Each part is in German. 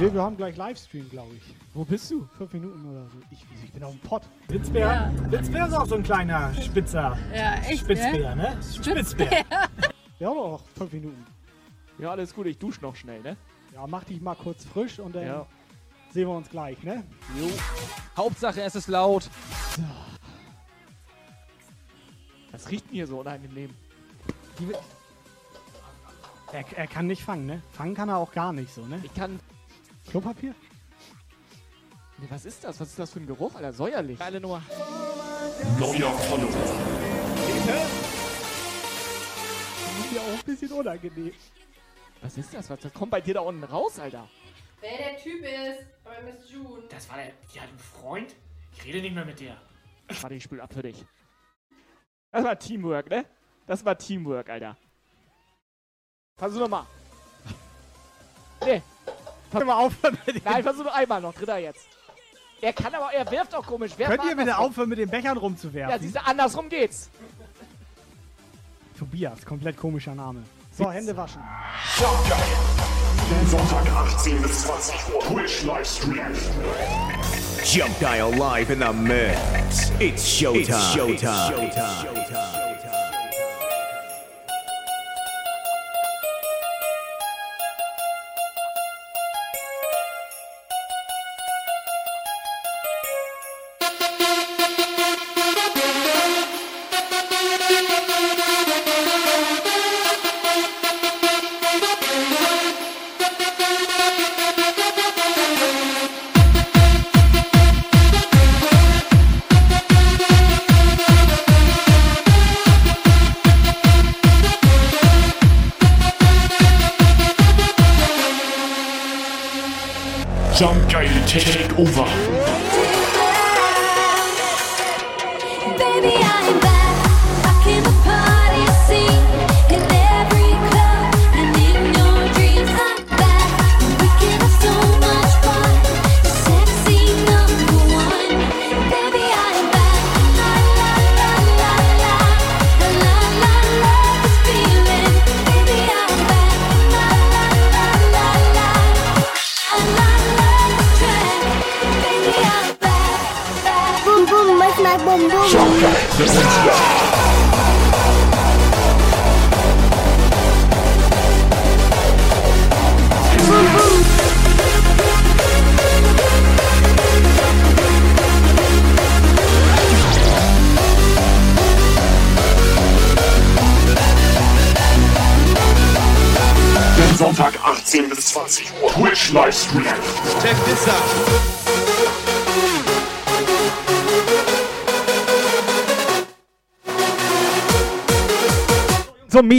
Nee, wir haben gleich Livestream, glaube ich. Wo bist du? Fünf Minuten oder so. Ich, ich bin auf dem Pott. Blitzbär? Blitzbär ist auch so ein kleiner Spitzer. Ja, echt, Spitzbär, ne? Spitzbär. Wir haben doch noch fünf Minuten. Ja, alles gut, ich dusche noch schnell, ne? Ja, mach dich mal kurz frisch und dann Ja. sehen wir uns gleich, ne? Jo. Hauptsache, es ist laut. Was riecht denn hier so unangenehm? Die, er, er kann nicht fangen, ne? Fangen kann er auch gar nicht so, ne? Ich kann. Klopapier? Nee, was ist das? Was ist das für ein Geruch, Alter? Säuerlich. Geile Nummer. Neuer Follower. Das ist ja auch ein bisschen unangenehm. Was ist das? Was das kommt bei dir da unten raus, Alter? Wer der Typ ist bei Miss June. Das war der. Die hat einen Freund? Ich rede nicht mehr mit der. Warte, ich spül ab für dich. Das war Teamwork, ne? Das war Teamwork, Alter. Versuch nochmal. Nee. Können wir aufhören mit dem, Nein, versuch noch einmal noch. Dritter jetzt. Er kann aber, er wirft auch komisch. Werf Könnt mal ihr bitte aufhören, mit den Bechern Ja, rumzuwerfen? siehst du, andersrum geht's. Tobias, komplett komischer Name. So, Hände waschen. Jump Guile. Sonntag 18 bis 20 Uhr. Twitch Livestream. Jump Guile live in the mix. It's showtime. It's showtime. Jump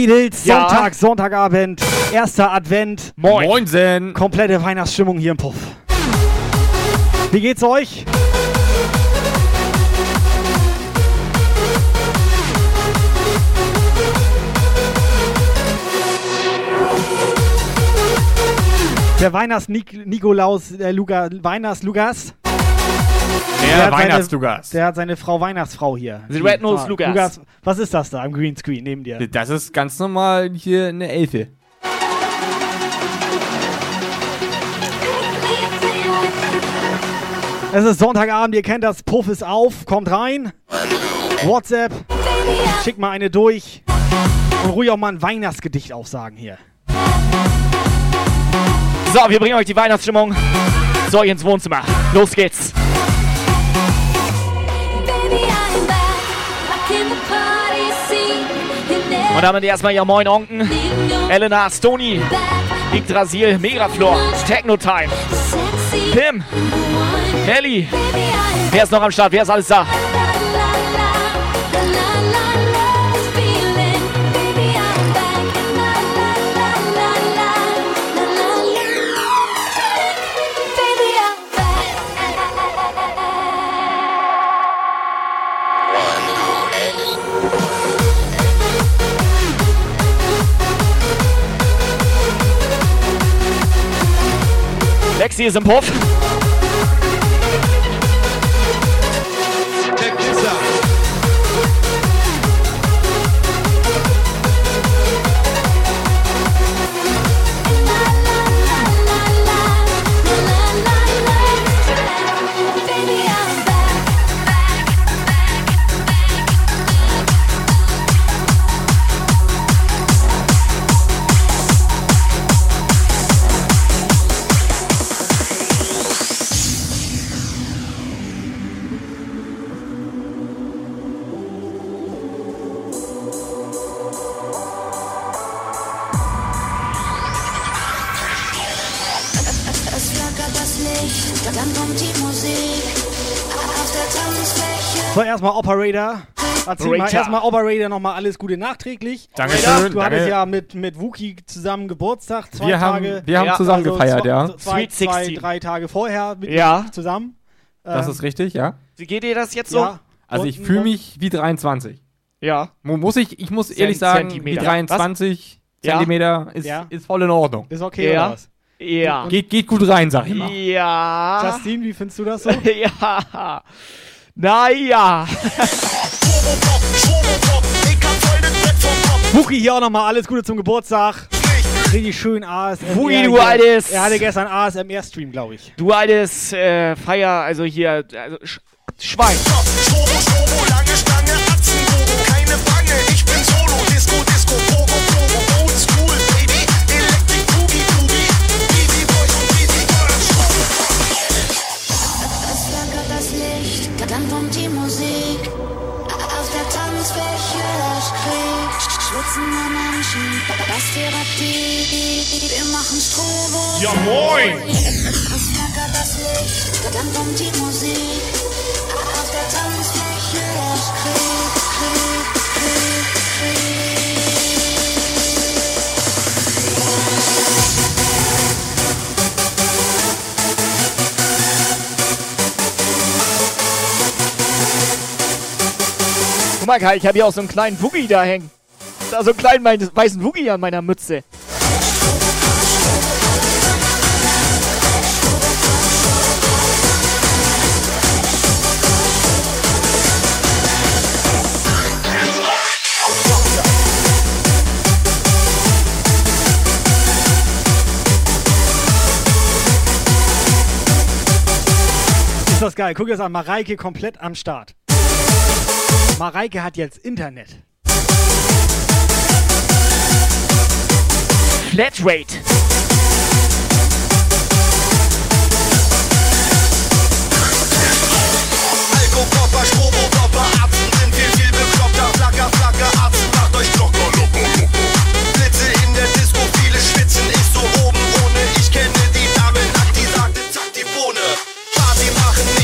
Mädels, Ja? Sonntag, Sonntagabend, erster Advent, Moin. Moinsen. komplette Weihnachtsstimmung hier im Puff. Wie geht's euch? Der Weihnachts-Nikolaus, der Luga, Weihnachts-Lugas, Der hat seine- Weihnachtslugas. der hat seine Frau Weihnachtsfrau hier. The Red Nose Ah, Lugas. Was ist das da am Greenscreen neben dir? Das ist ganz normal hier eine Elfe. Es ist Sonntagabend, ihr kennt das, Puff ist auf, kommt rein. WhatsApp, schick mal eine durch. Und ruhig auch mal ein Weihnachtsgedicht aufsagen hier. So, wir bringen euch die Weihnachtsstimmung zu euch ins Wohnzimmer. Los geht's. Und damit erstmal ja Moin Onken, Elena, Stony. Yggdrasil, Megaflor, Technotime, Sexy Pim, I'm Wer ist noch am Start? Wer ist alles da? sexy as a puff. Erstmal Operator. Erzähl mal Operator. erstmal Operator nochmal alles Gute nachträglich. Dankeschön. Du hattest danke. ja mit, mit Wookie zusammen Geburtstag, zwei wir haben, Tage. wir haben Ja, zusammen also gefeiert, zwei, ja. Zwei, Sweet zwei, 16. drei Tage vorher mit Ja. zusammen. Das Ähm, ist richtig, ja. Wie geht dir das jetzt so? ja. Also Und- ich fühle mich wie 23. Ja. Mu- Muss ich, ich muss ehrlich sagen, wie Zentimeter. 23 Ja? Zentimeter ist, Ja. ist voll in Ordnung. Ist okay, Ja. oder was? Ja. Geht, geht gut rein, sag ich mal. Ja. Justin, wie findest du das so? ja. Naja. Wookie hier auch nochmal alles Gute zum Geburtstag. Richtig schön ASMR. Wookie, du altes- Er hatte gestern ASMR-Stream, glaube ich. Du altes äh, Feier, also hier, also Sch Schwein. Strobo, Strobo, lange Stange, Atzenbogen, keine Bange, ich bin Solo, Disco, Moin! Guck mal, Kai, ich habe hier auch so einen kleinen Woogie da hängen. Da so einen kleinen weißen Woogie an meiner Mütze. Ist das geil. Guck jetzt an, Mareike komplett am Start. Mareike hat jetzt Internet. Flatrate. Alko, Kopper, Strobo, Kopper, Atzen sind viel, viel bekloppter, Flacker, Flacker, Atzen macht euch locker, locker, locker. Blitze in der Disco, viele schwitzen, ich so oben ohne, ich kenne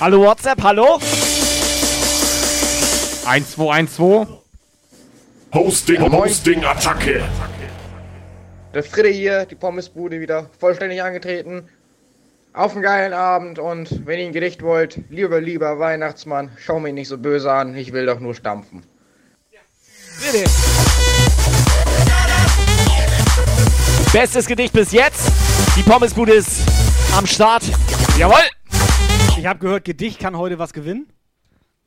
Hallo WhatsApp, hallo? 1212. Hosting, Hosting, Attacke. Der Friede hier, die Pommesbude wieder vollständig angetreten. Auf einen geilen Abend und wenn ihr ein Gedicht wollt, lieber, lieber Weihnachtsmann, schau mich nicht so böse an, ich will doch nur stampfen. Bitte. Bestes Gedicht bis jetzt. Die Pommesbude ist am Start. Jawohl. Ich habe gehört, Gedicht kann heute was gewinnen.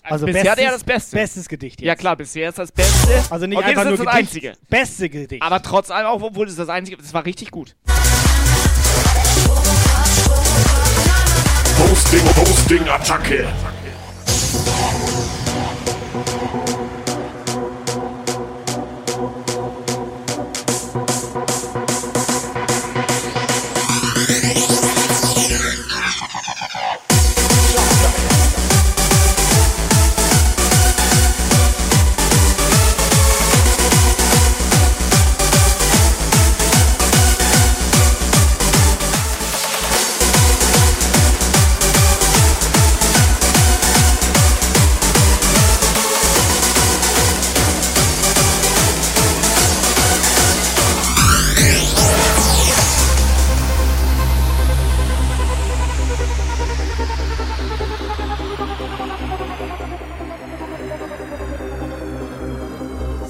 Also bisher der das Beste. Bestes Gedicht jetzt. Ja klar, bisher ist das Beste. Also nicht okay, einfach das nur ist das Gedicht. Einzige. Beste Gedicht. Aber trotz allem, auch obwohl es das Einzige das war richtig gut. Hosting, Hosting, Attacke.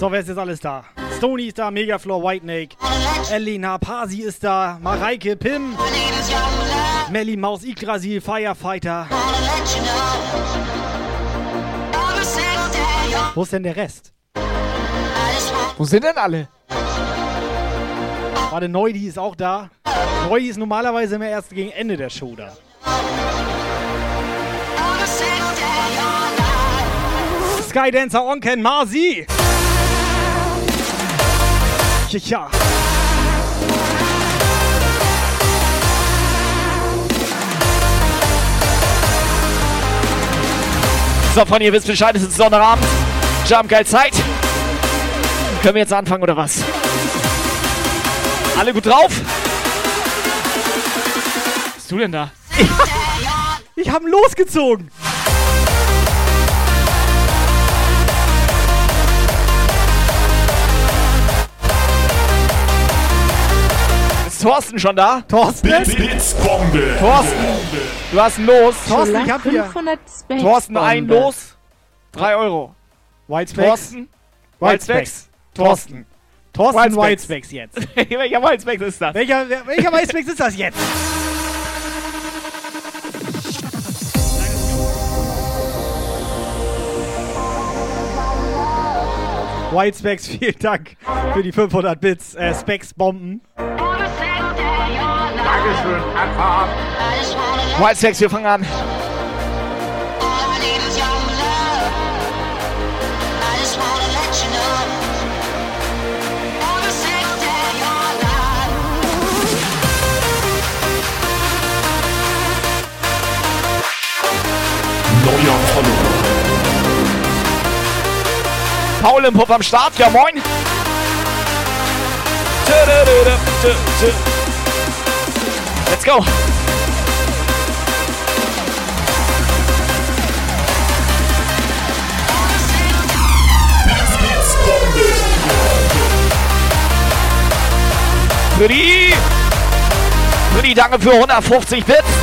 So, wer ist jetzt alles da? Stony ist da, Megafloor, Whitenake, Elena, Pasi ist da, Mareike, Pim, Melly, Maus, Yggdrasil, Firefighter. Wo ist denn der Rest? Wo sind denn alle? Warte, Neudi ist auch da. Neudi ist normalerweise immer erst gegen Ende der Show da. Skydancer Onken Marzi. Ja, ja. So, von ihr wisst Bescheid, es ist Sonnabend. Jump, geil Zeit. Können wir jetzt anfangen oder was? Alle gut drauf? Was bist du denn da? Ich hab ihn losgezogen. Ist Thorsten schon da? Thorsten? Blitzbombe. Thorsten, du hast ein Los. Thorsten, ich hab hier. 500 Space. Thorsten, ein Los. Drei Euro. Whitespecs. Thorsten, Whitespecs. Thorsten. Thorsten Whitespecs. Jetzt. Welcher Whitespecs ist das? Welcher, welcher Whitespecs ist das jetzt? Whitespecs, vielen Dank für die 500 Bits. Äh, Specs Bomben. Whitespecs, wir fangen an. Neuer Follower. Paul im Puff am Start, ja moin. Let's go. Rüdi! Rüdi, danke für 150 Bits.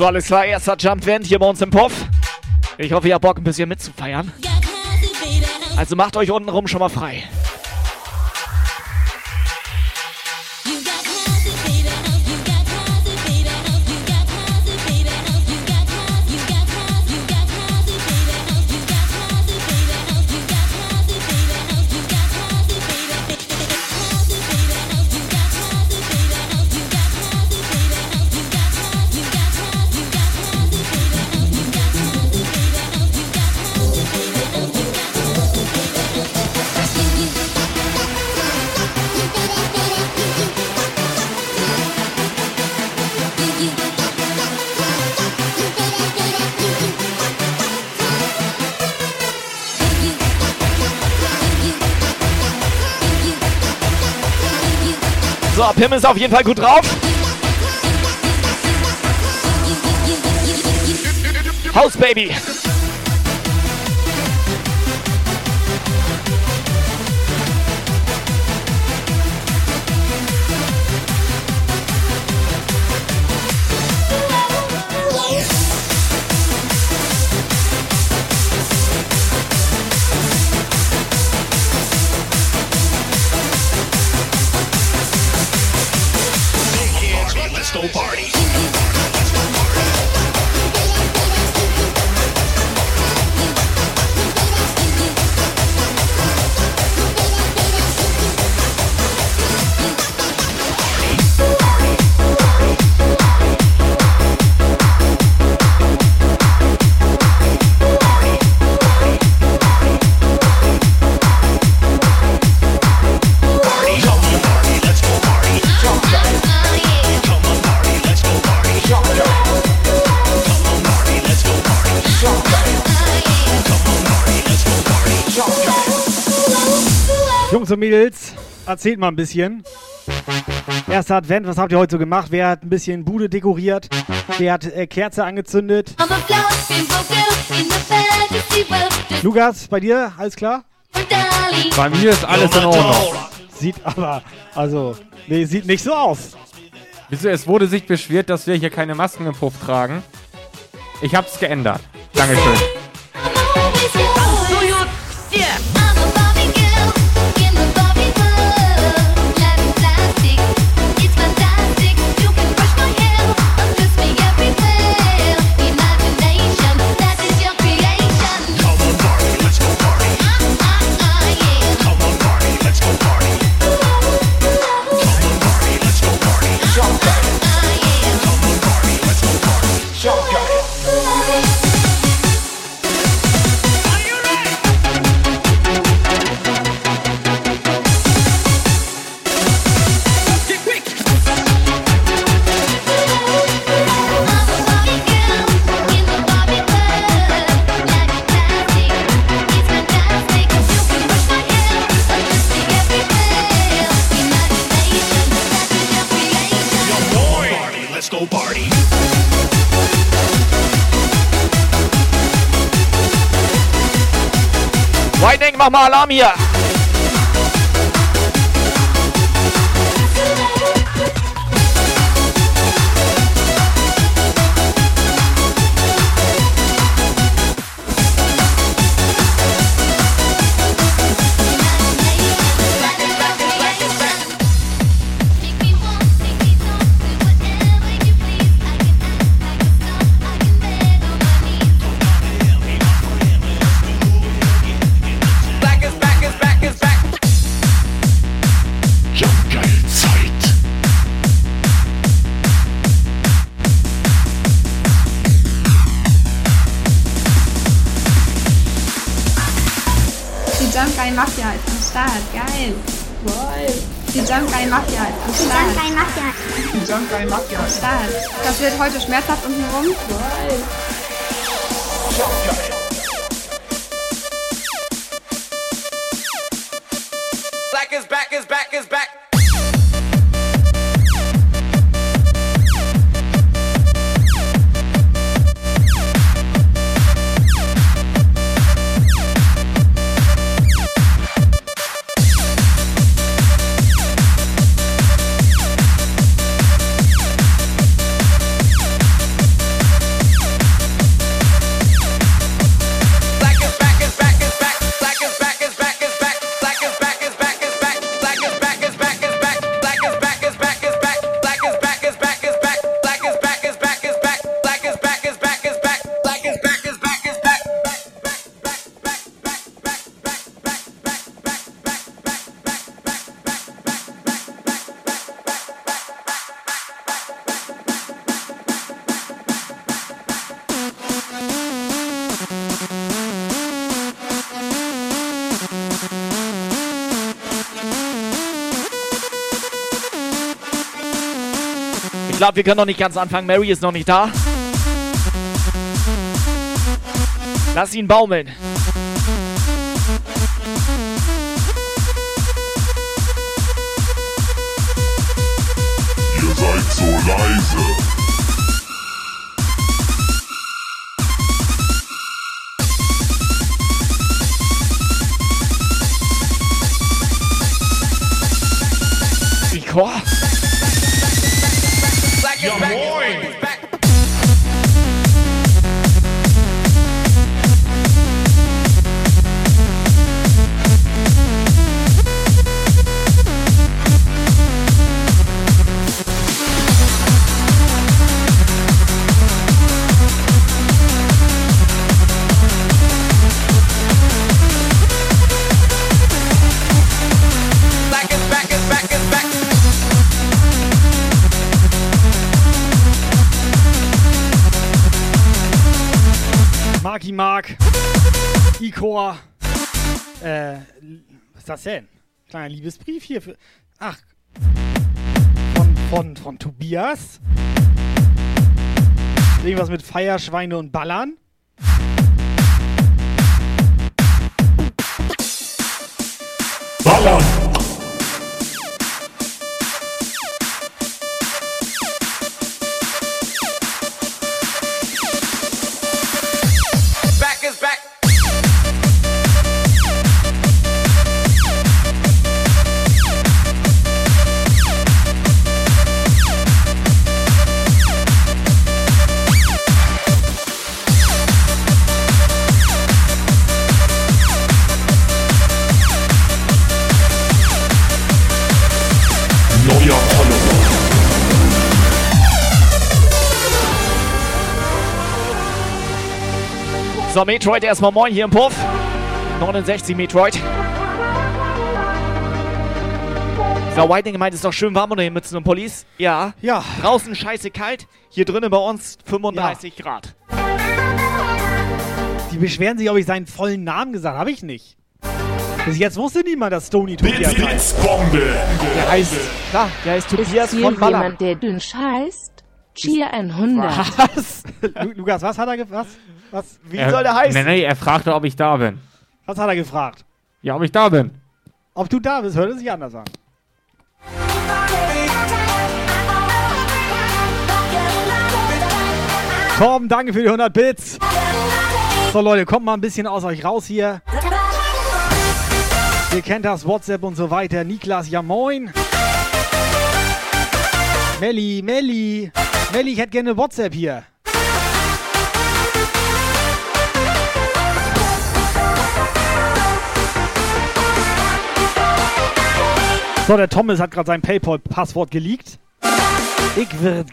So, alles klar, erster Jump-Vent hier bei uns im Puff. Ich hoffe, ihr habt Bock, ein bisschen mitzufeiern. Also macht euch untenrum schon mal frei. So, Pim ist auf jeden Fall gut drauf. House Baby. Mädels, erzählt mal ein bisschen. Erster Advent, was habt ihr heute so gemacht? Wer hat ein bisschen Bude dekoriert? Wer hat äh, Kerze angezündet? Lukas, bei dir alles klar? Bei mir ist alles in Ordnung. Sieht aber, also, nee, sieht nicht so aus. Es wurde sich beschwert, dass wir hier keine Masken im Puff tragen. Ich hab's geändert. Dankeschön. Bye. Malamia. heute schmerzhaft unten rum? So. ab, wir können noch nicht ganz anfangen. Mary ist noch nicht da. Lass ihn baumeln. das denn? Kleiner Liebesbrief hier für. Ach. Von, von, von Tobias. Irgendwas mit Feierschweine und Ballern. So, Metroid erstmal moin hier im Puff. 69 Metroid. So, Whitening meint, es ist doch schön warm unter den Mützen und Pullis. Ja. Ja. Draußen scheiße kalt. Hier drinnen bei uns 35 Grad. Die beschweren sich, ob ich seinen vollen Namen gesagt habe. Habe ich nicht. Bis jetzt wusste niemand, dass Stony Tobias heißt. Blitzbombe. Der heißt, klar, der heißt Tobias Hier von Maller. jemand, der dünn heißt? Cheer 100. Was? Lu- Lukas, was hat er gefragt? Was, was, Wie soll der heißen? Nee, nee, er fragte, ob ich da bin. was hat er gefragt? Ja, ob ich da bin. Ob du da bist, hört es sich anders an. Torben, danke für die 100 Bits. So Leute, kommt mal ein bisschen aus euch raus hier. Ihr kennt das WhatsApp und so weiter. Niklas, ja moin. Melli, Melli. Melli, ich hätte gerne WhatsApp hier. So, der Thomas hat gerade sein PayPal-Passwort geleakt. Ich wird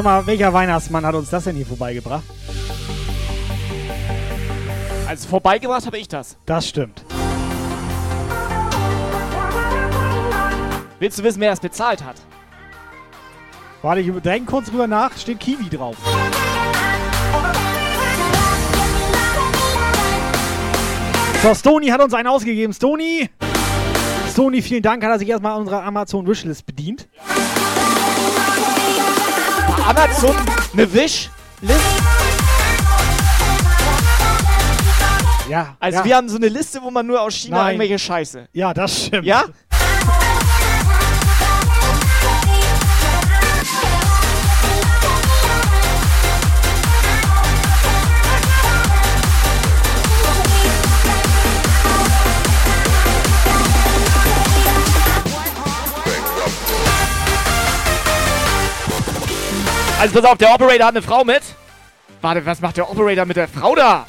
Sag mal, welcher Weihnachtsmann hat uns das denn hier vorbeigebracht? Also vorbeigebracht habe ich das. Das stimmt. Willst du wissen, wer das bezahlt hat? Warte, ich denke kurz drüber nach. Steht Kiwi drauf. So, Stony hat uns einen ausgegeben. Stony! Stony, vielen Dank. Hat er sich erstmal an unserer Amazon Wishlist bedient. Amazon eine Wishlist? Ja. Also ja. wir haben so eine Liste, wo man nur aus China Nein. irgendwelche Scheiße. Ja, das stimmt. Ja? Also pass auf, der Operator hat eine Frau mit. Warte, was macht der Operator mit der Frau da?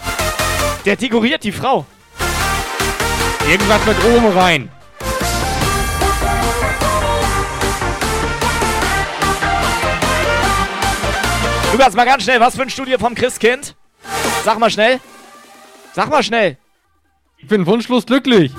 Der dekoriert die Frau. Irgendwas mit oben rein. Lukas, mal ganz schnell, was für ein Studio vom Christkind? Sag mal schnell. Sag mal schnell. Ich bin wunschlos glücklich.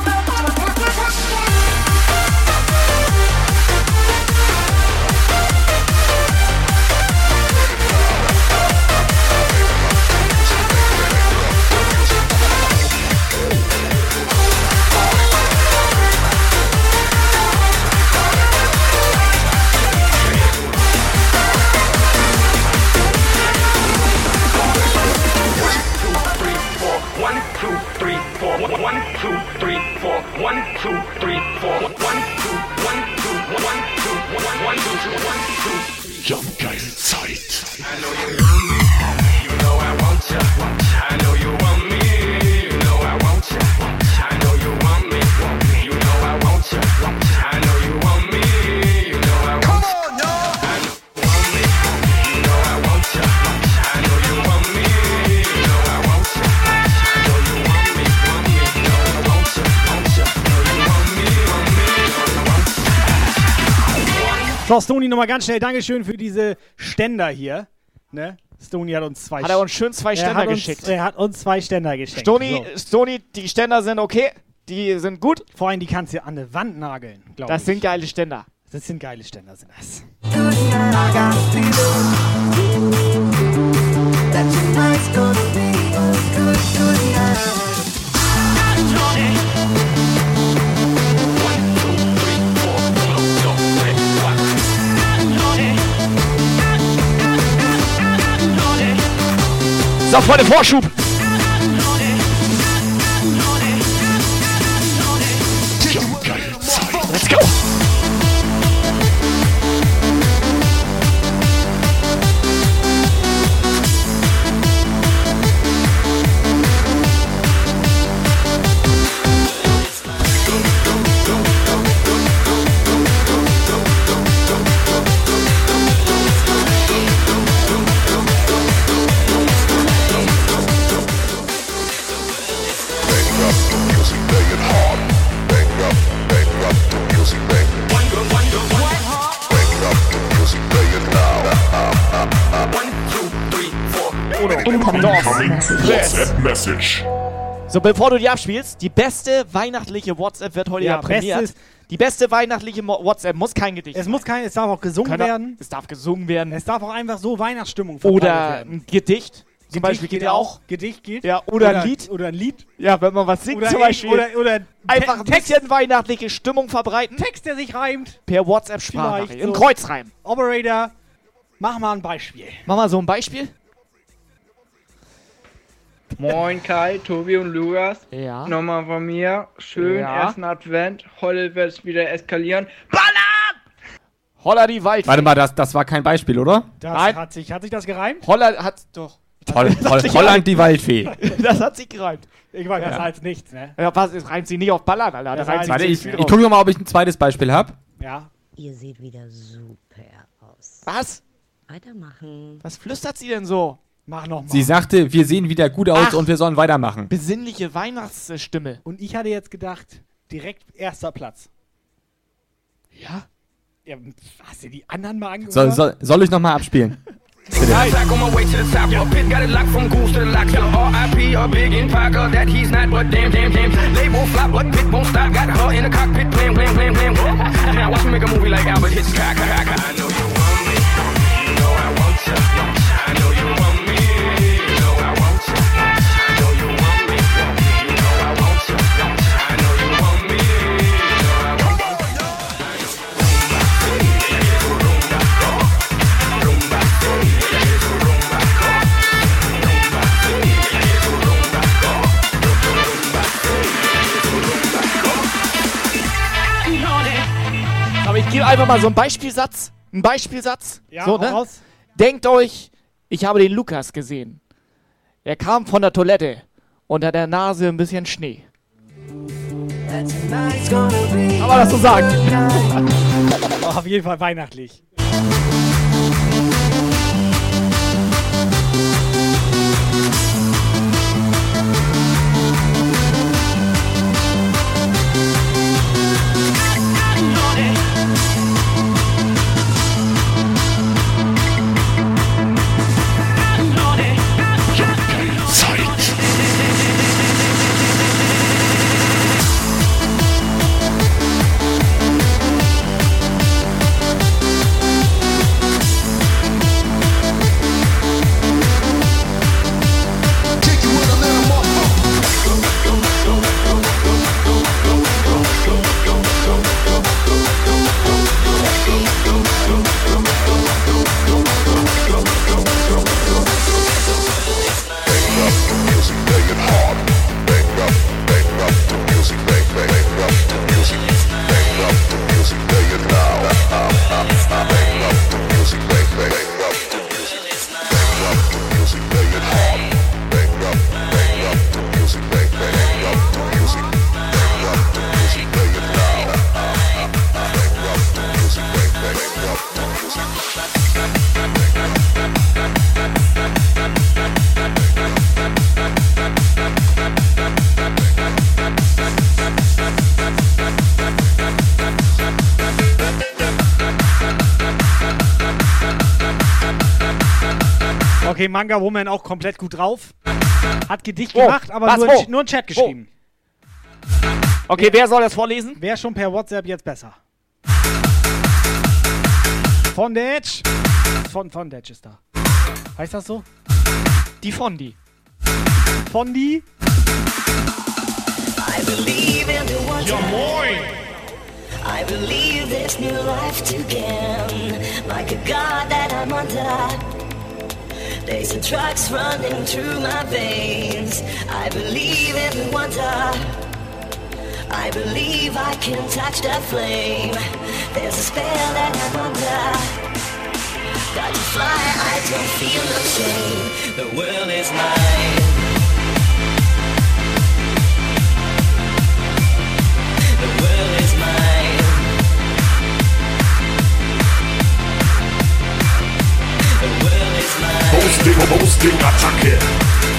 So, Stony, nochmal ganz schnell Dankeschön für diese Ständer hier. Ne? Stony hat uns zwei Hat er uns schön zwei er Ständer uns, geschickt. Er hat uns zwei Ständer geschenkt. Stoni, So. Stoni, die Ständer sind okay. Die sind gut. Vor allem, die kannst du an der Wand nageln, glaube ich. Das sind geile Ständer. Das sind geile Ständer, sind das. So, Freunde, Vorschub. Let's go. Message. So, bevor du die abspielst, die beste weihnachtliche WhatsApp wird heute ja, Ja, prämiert. Die beste weihnachtliche Mo WhatsApp muss kein Gedicht Es muss kein, es darf auch gesungen Können- werden. Es darf gesungen werden. Es darf auch einfach so Weihnachtsstimmung Oder werden. ein Gedicht. Zum Beispiel geht ja auch. Gedicht geht. Ja, oder, ein Lied. Oder ein Lied. Ja, wenn man was singt Oder zum ich- Beispiel. oder- oder einfach ein Te- Text- bisschen weihnachtliche Stimmung verbreiten. Text, der sich reimt. Per WhatsApp-Sprachnachricht. Vielleicht Im so. Kreuzreim. Operator, mach mal ein Beispiel. Mach mal so ein Beispiel. Moin Kai, Tobi und Lukas. Ja. Nochmal von mir. Schön, Ja. ersten Advent. Heute wird es wieder eskalieren. Holla die Waldfee. Warte mal, das, das war kein Beispiel, oder? Das Nein. hat sich, hat sich das gereimt? Holla hat doch. Holl, Holl, Holland die Waldfee. das hat sich gereimt. Ich weiß, das Ja. heißt nichts, ne? Ja, was? Es reimt sie nicht auf Ballern, Alter. Da Das reimt heißt- sich Warte, ich, ich drauf. gucke mal, ob ich ein zweites Beispiel habe. Ja. Ihr seht wieder super aus. Was? Weitermachen. Was flüstert sie denn so? Mach noch mal. Sie sagte, wir sehen wieder gut aus Ach. und wir sollen weitermachen. Besinnliche Weihnachtsstimme. Und ich hatte jetzt gedacht, direkt erster Platz. Ja? Ja, hast du die anderen mal angehört? Soll, soll, soll ich noch mal abspielen? Back on my way to the top. A pit got it locked from goose to the lock. Still RIP, a big in Parker that he's not, but damn, damn, damn. Label flop, but pit won't stop. Got her in the cockpit playing, playing, playing, playing. Now watch me make a movie like Albert Hitchcock. I know you Aber gebe einfach mal so einen Beispielsatz. Einen Beispielsatz. Ja, so, ne? raus. Denkt euch, ich habe den Lukas gesehen. Er kam von der Toilette. Unter der Nase ein bisschen Schnee. Kann man das so sagen? Auf jeden Fall weihnachtlich. Okay, Manga Woman auch komplett gut drauf. Hat Gedicht Wo? gemacht, aber Was? nur, Wo? in, nur in Chat Wo? geschrieben. Okay, wer soll das vorlesen? Wer schon per WhatsApp jetzt besser? Von der Edge. Von, von der Edge ist da. Heißt das so? Die Fondi. Fondi? I believe in the one Ja, moin! I believe this new life to gain. Like a god that I'm under. Days a trucks running through my veins. I believe in wonder. I believe I can touch the flame. There's a spell that I'm under. Got to fly, I don't feel no shame. The world is mine. Mine. Hosting, Hosting, Attacke.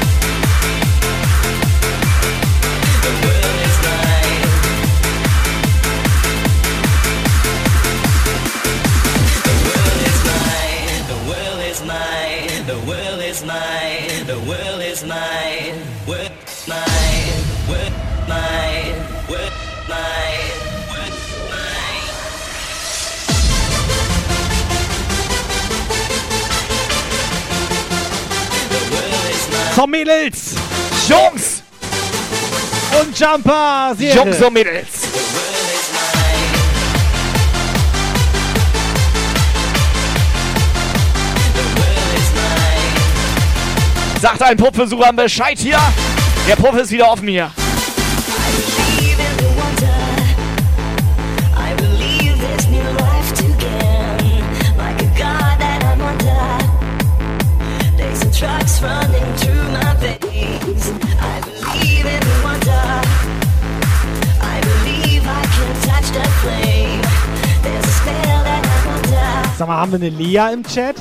Und Mädels! Jungs! Und Jumper! Jungs und Mädels! Sagt ein Puffbesucher Bescheid hier. Der Puff ist wieder offen hier. Sag mal, haben wir eine Lea im Chat?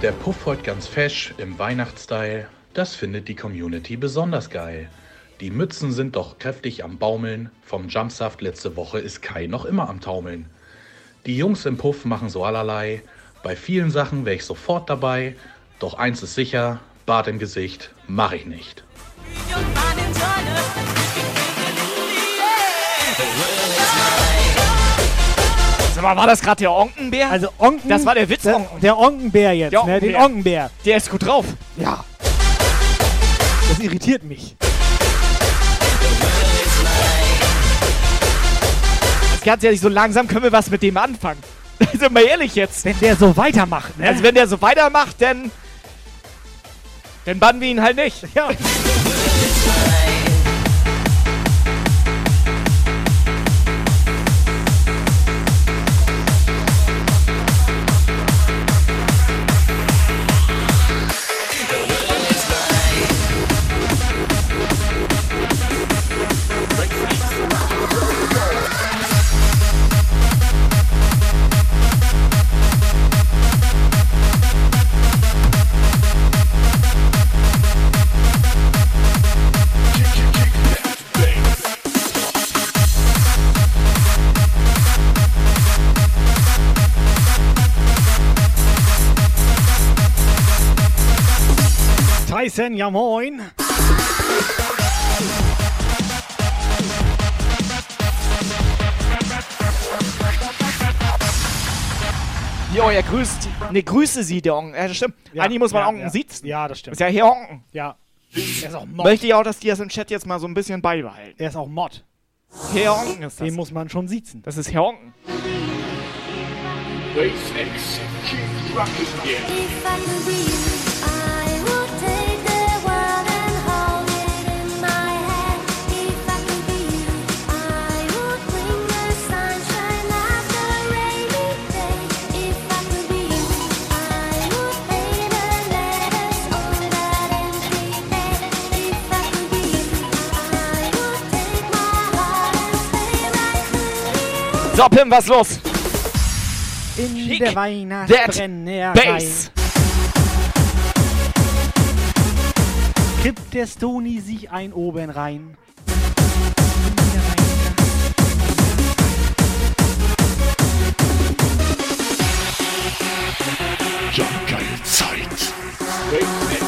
Der Puff heute ganz fesch im Weihnachtsstyle. Das findet die Community besonders geil. Die Mützen sind doch kräftig am Baumeln. Vom Jumpsaft letzte Woche ist Kai noch immer am Taumeln. Die Jungs im Puff machen so allerlei. Bei vielen Sachen wäre ich sofort dabei. Doch eins ist sicher, Bart im Gesicht mach ich nicht. Sag mal, war das gerade der Onkenbär? Also Onken. Das war der Witz Der, Onken. der Onkenbär jetzt, Der ne? Den Onkenbär. Onkenbär. Der ist gut drauf. Ja. Das irritiert mich. Ganz ehrlich, so langsam können wir was mit dem anfangen. Also mal ehrlich jetzt. Wenn der so weitermacht, ne? Also wenn der so weitermacht, dann. Dann bannen wir ihn halt nicht. Ja. Tyson, ja moin. Jo, er grüßt. Ne, grüße sie, der Onken. Ja, das stimmt. Ja, Eigentlich muss man ja, Onken ja. sitzen. Ja, das stimmt. Ist ja hier Onken. Ja. Der ist auch Mod. Möchte ich auch, dass die das im Chat jetzt mal so ein bisschen beibehalten. Der ist auch Mod. Herr Onken ist das. Den muss man schon siezen. Das ist Herr Onken. Base X. Keep rocking, yeah. So, Pim, was los? In Kick der Weihnachtsbrennerei Bass. kippt der Stony sich ein oben rein. Jump geil Zeit.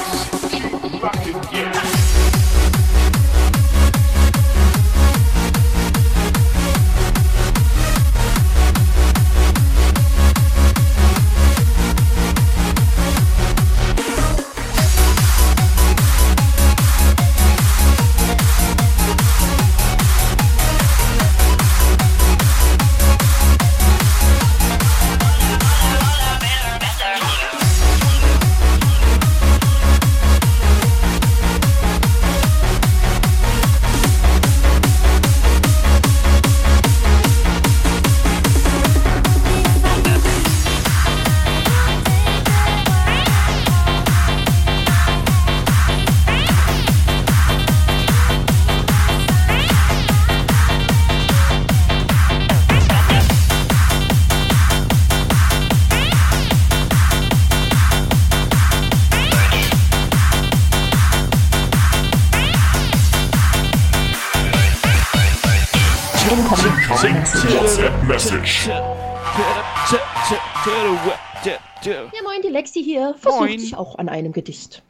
Lexi hier. Versucht Moin. sich auch an einem Gedicht.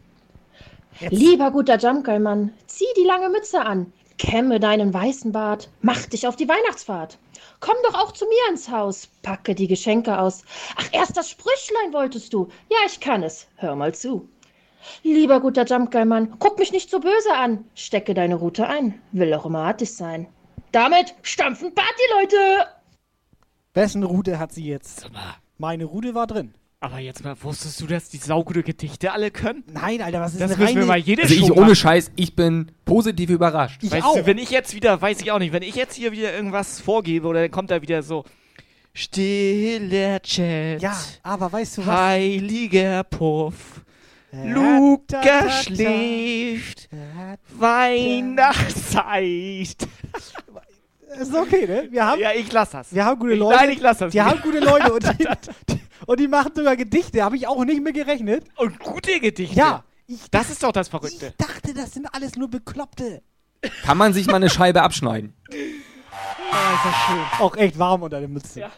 Lieber guter Jumpgeil-Mann, zieh die lange Mütze an, kämme deinen weißen Bart, mach dich auf die Weihnachtsfahrt. Komm doch auch zu mir ins Haus, packe die Geschenke aus. Ach, erst das Sprüchlein wolltest du. Ja, ich kann es. Hör mal zu. Lieber guter Jumpgeil-Mann, guck mich nicht so böse an. Stecke deine Route ein, will auch immer artig sein. Damit stampfen Party, Leute! Wessen Rute hat sie jetzt? Meine Rute war drin. Aber jetzt mal, wusstest du, dass die saugute Gedichte alle können? Nein, Alter, was ist Das eine müssen wir mal jede Also ich Show ohne machen. Scheiß, ich bin positiv überrascht. weißt du, wenn ich jetzt wieder, weiß ich auch nicht, wenn ich jetzt hier wieder irgendwas vorgebe oder dann kommt da wieder so stiller Chat. Ja, aber weißt du was? Heiliger Puff. Luca ta. schläft. Weihnachtszeit. Ist okay, ne? Wir haben, Ja, ich lass das. wir haben gute Ich- Leute. nein, ich lass das. Wir haben gute Leute und die, die, und die machen sogar Gedichte. Habe ich auch nicht mehr gerechnet. Und gute Gedichte. Ja. Das ist doch das Verrückte. Ich dachte, das sind alles nur Bekloppte. Kann man sich mal eine Scheibe abschneiden? Ah, ist das schön. Auch echt warm unter der Mütze. Ja.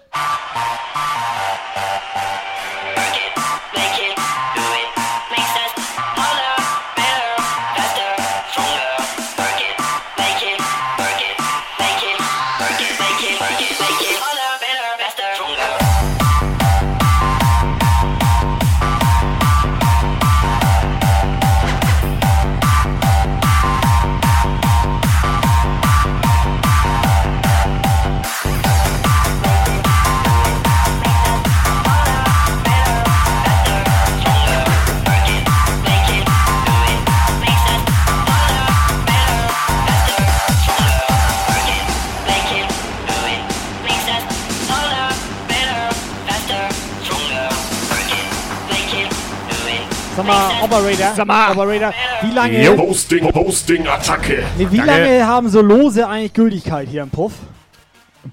Mal, Operator. Sag mal. Operator, wie lange, Posting, Posting, Attacke. nee, wie lange haben so Lose eigentlich Gültigkeit hier im Puff?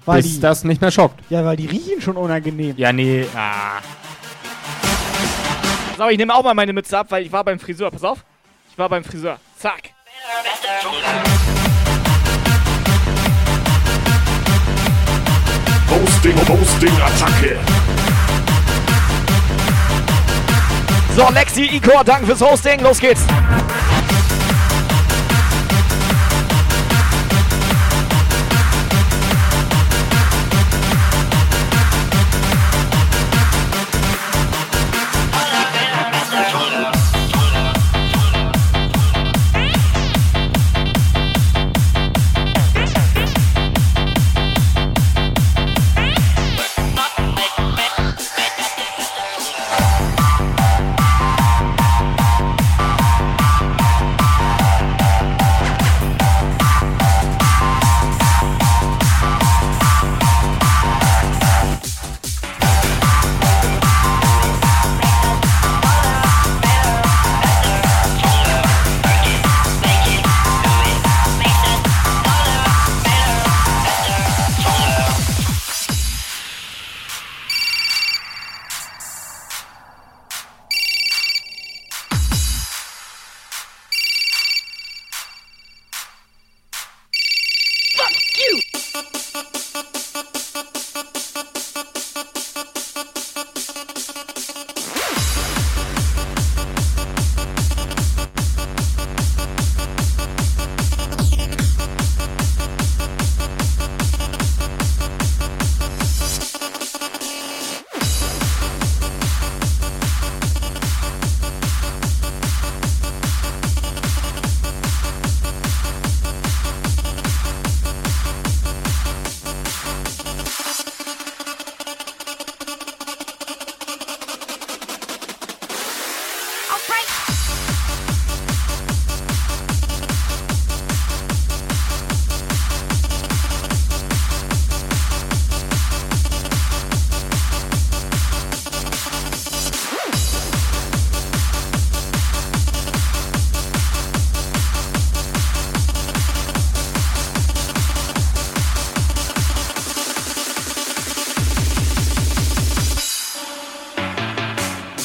Weil Bis die, das nicht mehr schockt. ja, weil die riechen schon unangenehm. Ja, nee. Ah. So, ich nehme auch mal meine Mütze ab, weil ich war beim Friseur. Pass auf. Ich war beim Friseur. Zack. Posting, Posting, Attacke. So, Lexi, Ikor, danke fürs Hosting. Los geht's.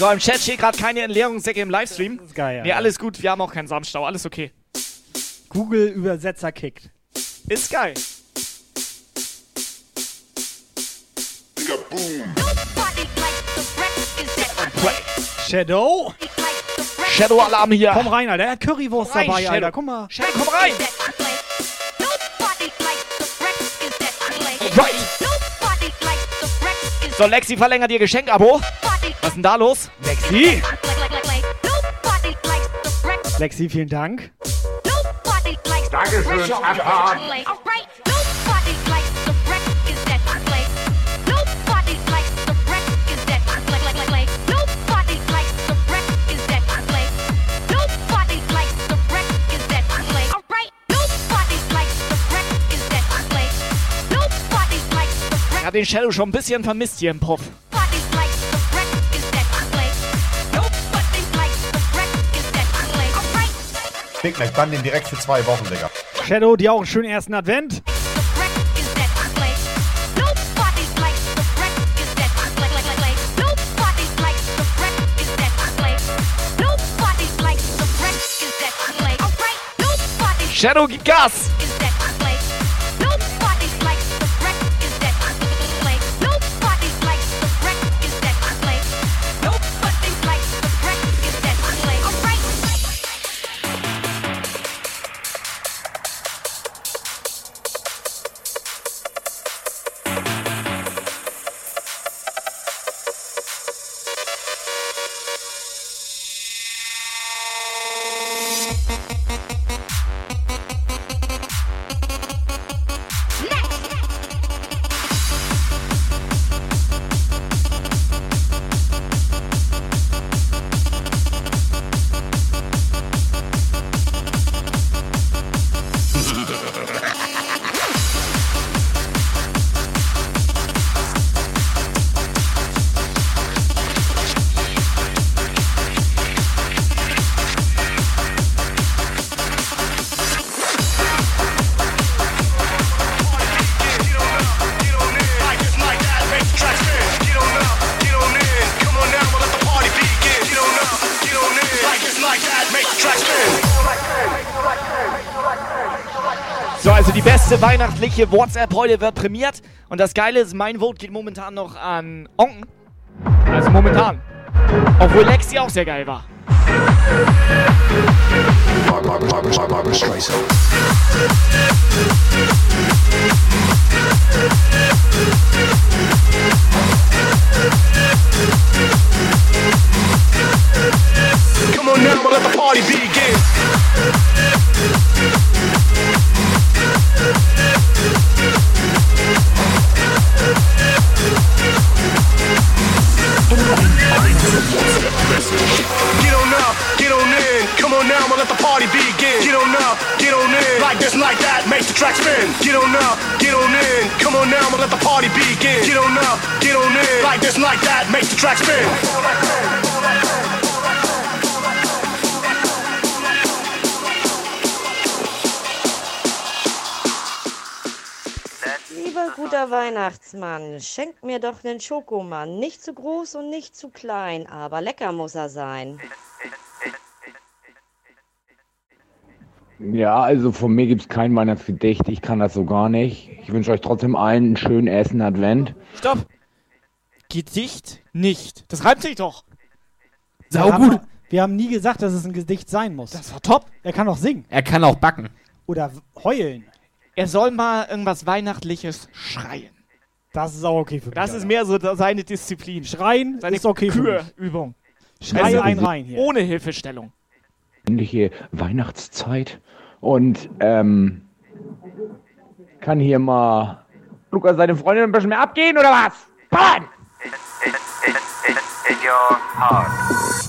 So, im Chat steht gerade keine Entleerungssäcke im Livestream. Das ist geil, ja. Nee, alles gut. Wir haben auch keinen Samstau. Alles okay. Google-Übersetzer kickt. Ist geil. Shadow. Shadow-Alarm hier. Komm rein, Alter. Er hat Currywurst rein, dabei, Shadow. Alter. Guck mal. Shadow, komm rein. Right. So, Lexi verlängert ihr Geschenk-Abo. Was ist denn da los? Lexi? Lexi, vielen Dank. Dankeschön, Abfahrt. Ich hab den Shadow schon ein bisschen vermisst hier im Puff. Digga, ich bann den direkt für zwei Wochen, Digga. Shadow, dir auch einen schönen ersten Advent. Shadow gibt Gas. Weihnachtliche WhatsApp heute wird prämiert. Und das Geile ist, mein Vote geht momentan noch an Onken. Also momentan. Obwohl Lexi auch sehr geil war. Get on up, get on in. Come on now, let the party begin. Get on up, get on in. Like this, like that, make the track spin. Get on up, get on in. Come on now, let the party begin. Get on up, get on in. Like this, like that, make the track spin. Guter Weihnachtsmann, schenk mir doch nen Schokomann. Nicht zu groß und nicht zu klein, aber lecker muss er sein. Ja, also von mir gibt's kein Weihnachtsgedicht. Ich kann das so gar nicht. Ich wünsche euch trotzdem allen einen schönen ersten Advent. Stopp! Gedicht nicht. Das reimt sich doch. Wir haben, wir haben nie gesagt, dass es ein Gedicht sein muss. Das war top. Er kann auch singen. Er kann auch backen. Oder heulen. Er soll mal irgendwas Weihnachtliches schreien. Das ist auch okay für mich. Das ist mehr so seine Disziplin. Schreien Seine ist okay für mich. Kürübung. Schrei Also, einen rein hier. Ohne Hilfestellung. Ähnliche Weihnachtszeit. Und ähm, kann hier mal Lukas seine Freundin ein bisschen mehr abgehen oder was? Mann! In your heart.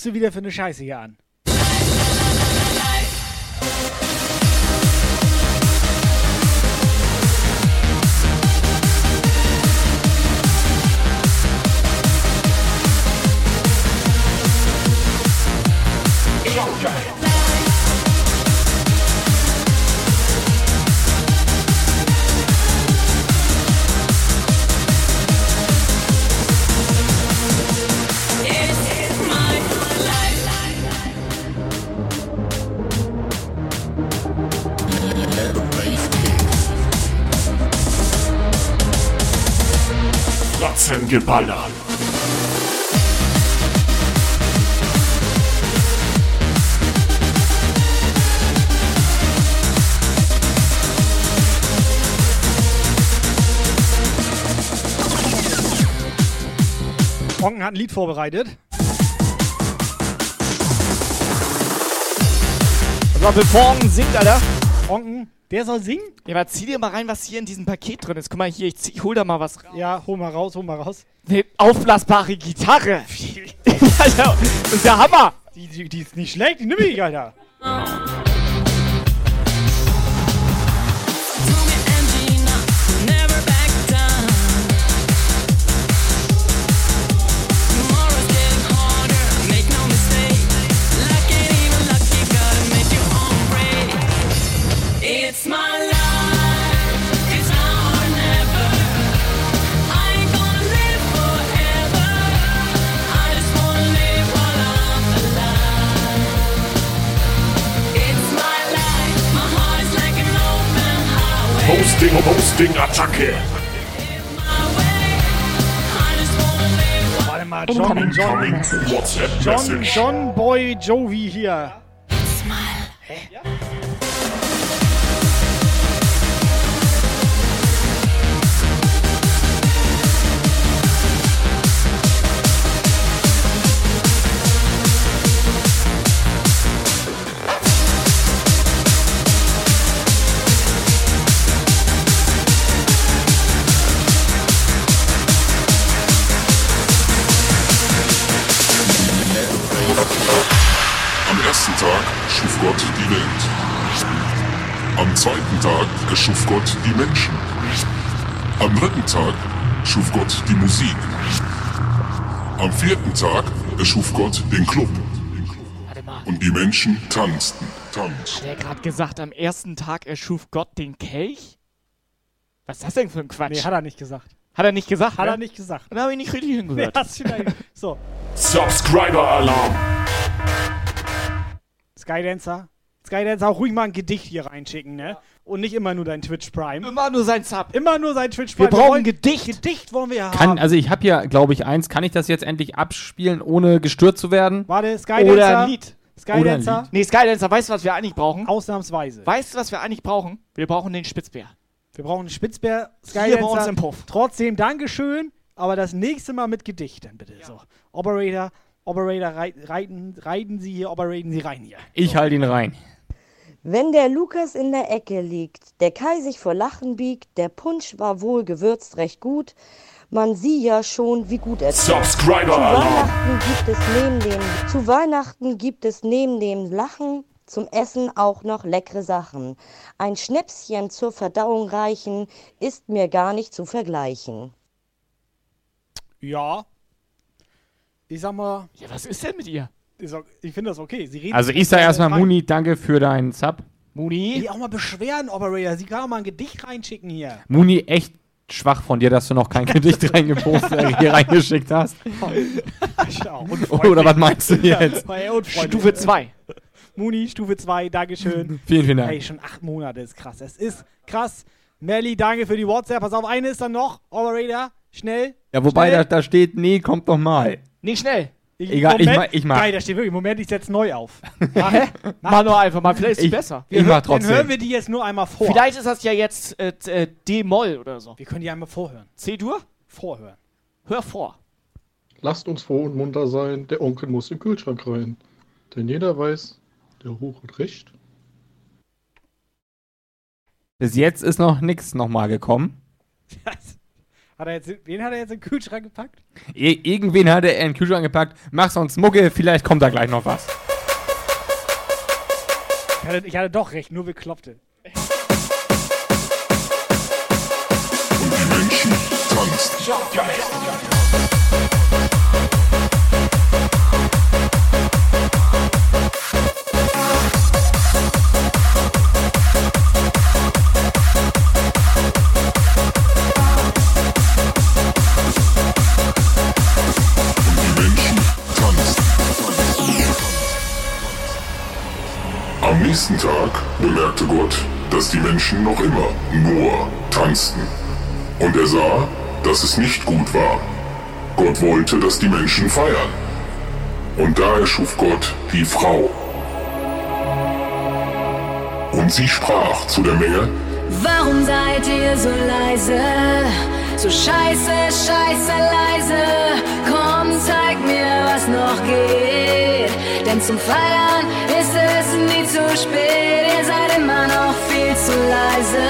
Schleppst du wieder für eine Scheiße hier an? Ratzengeballer. Onken hat ein Lied vorbereitet. Aber bevor Onken singt, Alter. Onken, der soll singen? Ja, aber zieh dir mal rein, was hier in diesem Paket drin ist. Guck mal hier, ich, zieh, ich hol da mal was raus. Ja, hol mal raus, hol mal raus. Eine aufblasbare Gitarre. Alter, das ist der Hammer. Die, die, die ist nicht schlecht, die nimm ich, Alter. Hosting, Hosting, Attacke. Warte mal, John, John, John. John Boy Jovi hier. Am Welt. Am zweiten Tag erschuf Gott die Menschen. Am dritten Tag schuf Gott die Musik. Am vierten Tag erschuf Gott den Club. Und die Menschen tanzten, tanzten. Hat er gerade gesagt, am ersten Tag erschuf Gott den Kelch? Was ist das denn für ein Quatsch? Nee, hat er nicht gesagt. Hat er nicht gesagt? Hat ne? er nicht gesagt. Dann habe ich nicht richtig hingehört. Nee, hast du nicht. So, Subscriber-Alarm. Skydancer. Skydancer auch ruhig mal ein Gedicht hier reinschicken, ne? Und nicht immer nur dein Twitch Prime. Immer nur sein Sub. Immer nur sein Twitch Wir Prime. brauchen wollen- Gedicht. Gedicht wollen wir ja Kann, haben. also ich habe hier, glaube ich, eins. Kann ich das jetzt endlich abspielen, ohne gestört zu werden? Warte, Skydancer. Oder ein Lied. Skydancer. Nee, Skydancer, weißt du, was wir eigentlich brauchen? Ausnahmsweise. Weißt du, was wir eigentlich brauchen? Wir brauchen den Spitzbär. Wir brauchen einen Spitzbär. Hier Skydancer. bei uns im Puff. Trotzdem Dankeschön, aber das nächste Mal mit Gedicht dann bitte. So, Operator, Operator, rei- reiten, reiten Sie hier, operaten Sie rein hier. Ich halte ihn rein. Wenn der Lukas in der Ecke liegt, der Kai sich vor Lachen biegt, der Punsch war wohl gewürzt recht gut, man sieht ja schon, wie gut er. Subscriber Zu. Weihnachten gibt es neben dem, zu Weihnachten gibt es neben dem Lachen zum Essen auch noch leckere Sachen. Ein Schnäpschen zur Verdauung reichen, ist mir gar nicht zu vergleichen. Ja. Ich sag mal. Ja, was ist denn mit ihr? Ich, ich finde das okay. Sie reden Also ich sag jetzt erstmal. Muni, danke für deinen Sub. Muni? Die auch mal beschweren, Operator. Sie kann auch mal ein Gedicht reinschicken hier. Muni, echt schwach von dir, dass du noch kein Gedicht reingepostet, äh, hier reingeschickt hast. Oder was meinst du jetzt? Stufe 2. Muni, Stufe 2, Dankeschön. Vielen, vielen Dank. Ey, schon acht Monate ist krass. Es ist krass. Melli, danke für die WhatsApp. Pass auf, eine ist dann noch. Operator, schnell. Ja, wobei schnell. da, da steht, nee, kommt doch mal. Nicht schnell. Egal, ich mach- ich mach. Geil, da steht wirklich, Moment, ich setze neu auf. Mach, hä? Mach nur einfach mal, vielleicht ist sie Ich- besser. ich mach Dann hören trotzdem. wir die jetzt nur einmal vor. Vielleicht ist das ja jetzt äh, äh, D-Moll oder so. Wir können die einmal vorhören. C-Dur? Vorhören. Hör vor. Lasst uns froh und munter sein, der Onkel muss den Kühlschrank rein. Denn jeder weiß, der Hoch hat recht. Bis jetzt ist noch nichts nochmal gekommen. Hat er jetzt, wen hat er jetzt in den Kühlschrank gepackt? I irgendwen hat er in den Kühlschrank gepackt. Mach sonst Mucke, vielleicht kommt da gleich noch was. Ich hatte, ich hatte doch recht, nur bekloppte. Am nächsten Tag bemerkte Gott, dass die Menschen noch immer nur tanzten. Und er sah, dass es nicht gut war. Gott wollte, dass die Menschen feiern. Und da erschuf Gott die Frau. Und sie sprach zu der Menge, Warum seid ihr so leise? So scheiße, scheiße leise. Komm, was noch geht. Denn zum Feiern ist es nie zu spät. Ihr seid immer noch viel zu leise.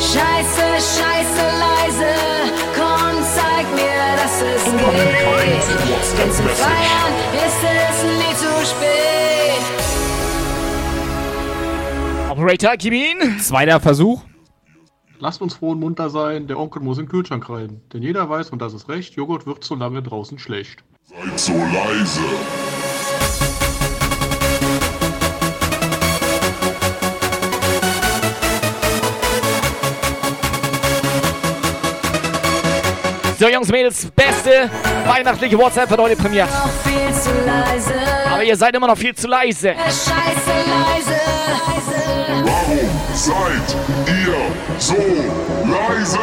Scheiße, scheiße leise. Komm, zeig mir, dass es geht. Denn zum Feiern ist es nie zu spät. Operator, gib ihn. Zweiter Versuch. Lasst uns froh und munter sein, der Onkel muss in den Kühlschrank rein. Denn jeder weiß, und das ist recht, Joghurt wird zu lange draußen schlecht. Seid so leise. So, Jungs, Mädels, beste weihnachtliche WhatsApp wird heute premiert. Noch viel zu leise. Aber ihr seid immer noch viel zu leise. Scheiße leise. Warum seid ihr so leise?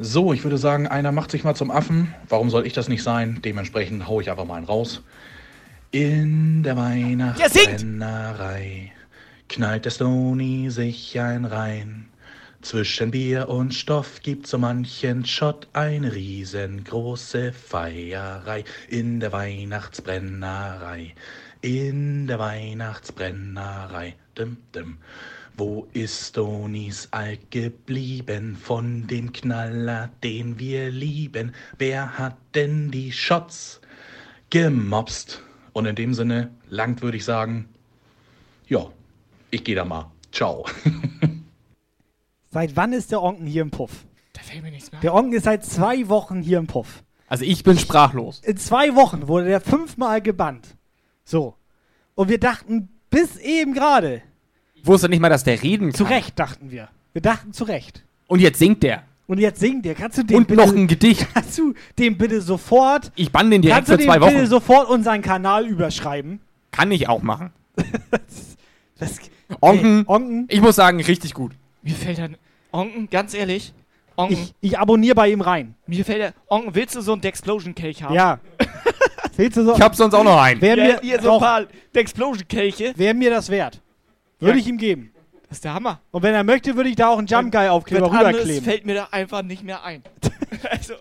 So, ich würde sagen, einer macht sich mal zum Affen. Warum soll ich das nicht sein? Dementsprechend hau ich einfach mal einen raus. In der Weihnachtsbrennerei knallt der Stony sich ein rein. Zwischen Bier und Stoff gibt so manchen Shot eine riesengroße Feierei. In der Weihnachtsbrennerei, in der Weihnachtsbrennerei. Dim, dim. Wo ist Stonys Alk geblieben von dem Knaller, den wir lieben? Wer hat denn die Shots gemobst? Und in dem Sinne, langt würde ich sagen, ja, ich gehe da mal. Ciao. Seit wann ist der Onken hier im Puff? Da fällt mir nichts mehr. Der Onken ist seit zwei Wochen hier im Puff. Also ich bin sprachlos. In zwei Wochen wurde der fünfmal gebannt. So. Und wir dachten, bis eben gerade, wusste nicht mal, dass der reden kann. zu Recht dachten wir. Wir dachten zu Recht. Und jetzt singt der. Und jetzt singt der. Kannst du dem Und bitte, noch ein Gedicht. Kannst du dem bitte sofort, Ich bann den direkt kannst du für dem zwei bitte Wochen. sofort unseren Kanal überschreiben? Kann ich auch machen. Das, Onken, Onken. ich muss sagen, richtig gut. Mir fällt dann. Onken, ganz ehrlich. Onken, Ich, ich abonniere bei ihm rein. mir fällt der. Onken, willst du so einen Dexplosion-Kelch haben? Ja. Willst du so? Ich hab sonst auch noch einen. Wer Hier, mir, hier so ein paar Dexplosion-Kelche. wär mir das wert. Würde Ja. ich ihm geben. Das ist der Hammer. Und wenn er möchte, würde ich da auch einen Jump Guy Aufkleber Was anderes rüberkleben. fällt mir da einfach nicht mehr ein. also,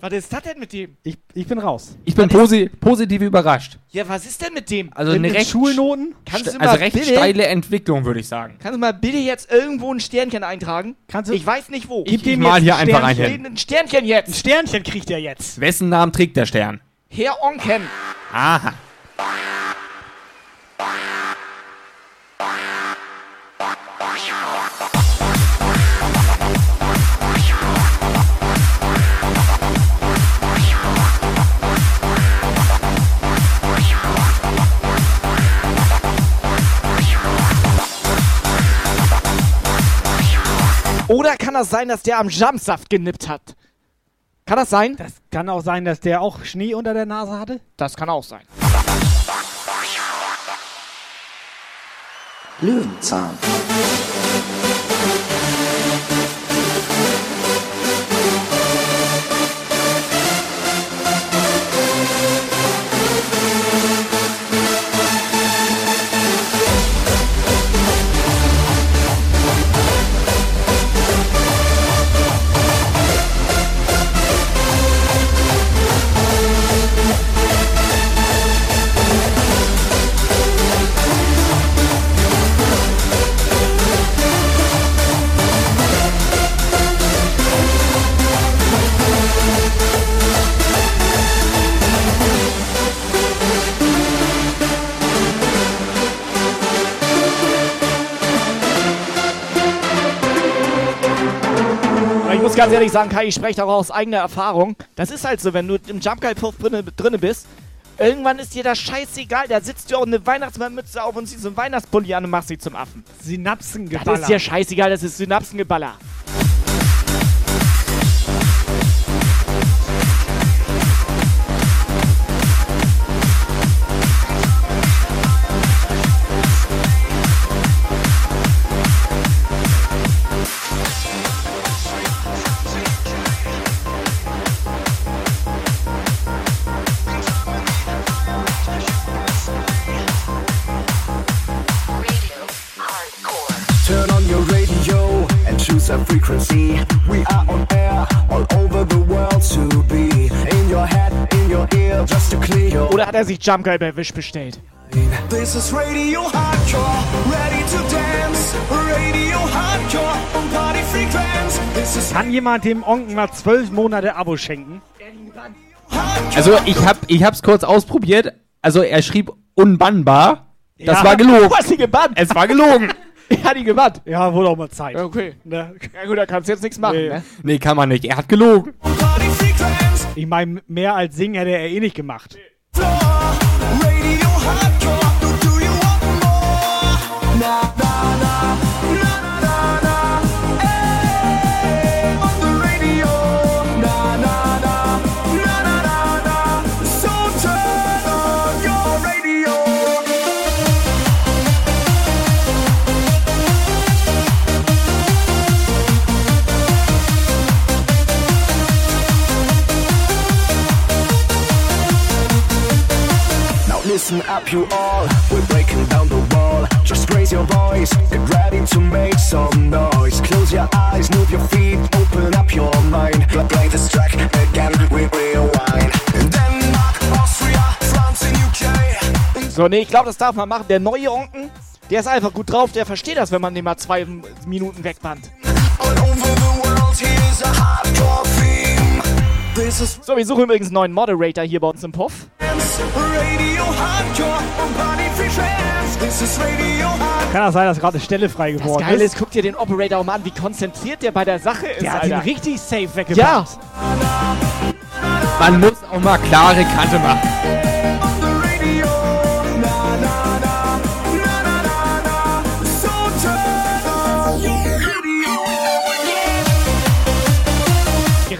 was ist das denn mit dem? Ich, ich bin raus. Ich bin posi positiv überrascht. Ja, was ist denn mit dem? Also In eine den recht, Schulnoten? Kannst du st- mal also recht bitte- steile Entwicklung, würde ich sagen. Kannst du mal bitte jetzt irgendwo ein Sternchen eintragen? Kannst du- ich weiß nicht wo. Gib Ich dem mal hier ein einfach Sternchen. hin. Ein Sternchen jetzt. Ein Sternchen kriegt er jetzt. Wessen Namen trägt der Stern? Herr Onken. Aha. Oder kann das sein, dass der am Jumpsaft genippt hat? Kann das sein? Das kann auch sein, dass der auch Schnee unter der Nase hatte. Das kann auch sein. ルー。Muss ganz ehrlich sagen, Kai, ich spreche auch aus eigener Erfahrung. Das ist halt so, wenn du im Jump Guy Puff drinne, drinne bist, irgendwann ist dir das scheißegal. Da sitzt du auch eine Weihnachtsmannmütze auf und ziehst so einen Weihnachtspulli an und machst dich zum Affen. Synapsengeballer. Das ist dir scheißegal, das ist Synapsengeballer. A frequency. We are on air all over the world to be in your head, in your ear, just to clear your. Oder hat er sich Jump Guy bei Wish bestellt? This is Radio Hardcore, ready to dance. Radio Hardcore on Party Frequenz. This is Kann jemand dem Onken mal zwölf Monate Abo schenken? Also ich hab, ich hab's kurz ausprobiert. Also er schrieb unbannbar. Das Ja. war gelogen. Du hast ihn gebannt. Es war gelogen. Er hat ihn gebannt. Ja, wurde auch mal Zeit. Okay. Ne? Ja gut, da kannst du jetzt nichts machen, Nee. ne? Nee, kann man nicht. Er hat gelogen. Ich meine, mehr als singen hätte er eh nicht gemacht. Radio listen up, you all. We're breaking down the wall. Just raise your voice. Get ready to make some noise. Close your eyes, move your feet, open up your mind. Play, play this track again. We rewind. In Denmark, Austria, France, and UK. So, nee, ich glaube, das darf man machen. Der neue Onken, der ist einfach gut drauf. Der versteht das, wenn man den mal zwei Minuten wegbannt. All over the world, here's a hardcore theme. So, wir suchen übrigens einen neuen Moderator hier bei uns im Puff. Kann das sein, dass gerade eine Stelle frei Das geworden Geile ist? ist, guck dir den Operator auch mal an, wie konzentriert der bei der Sache ist, Der hat ihn Alter. richtig safe Ja, weggebracht. Man muss auch mal klare Kante machen.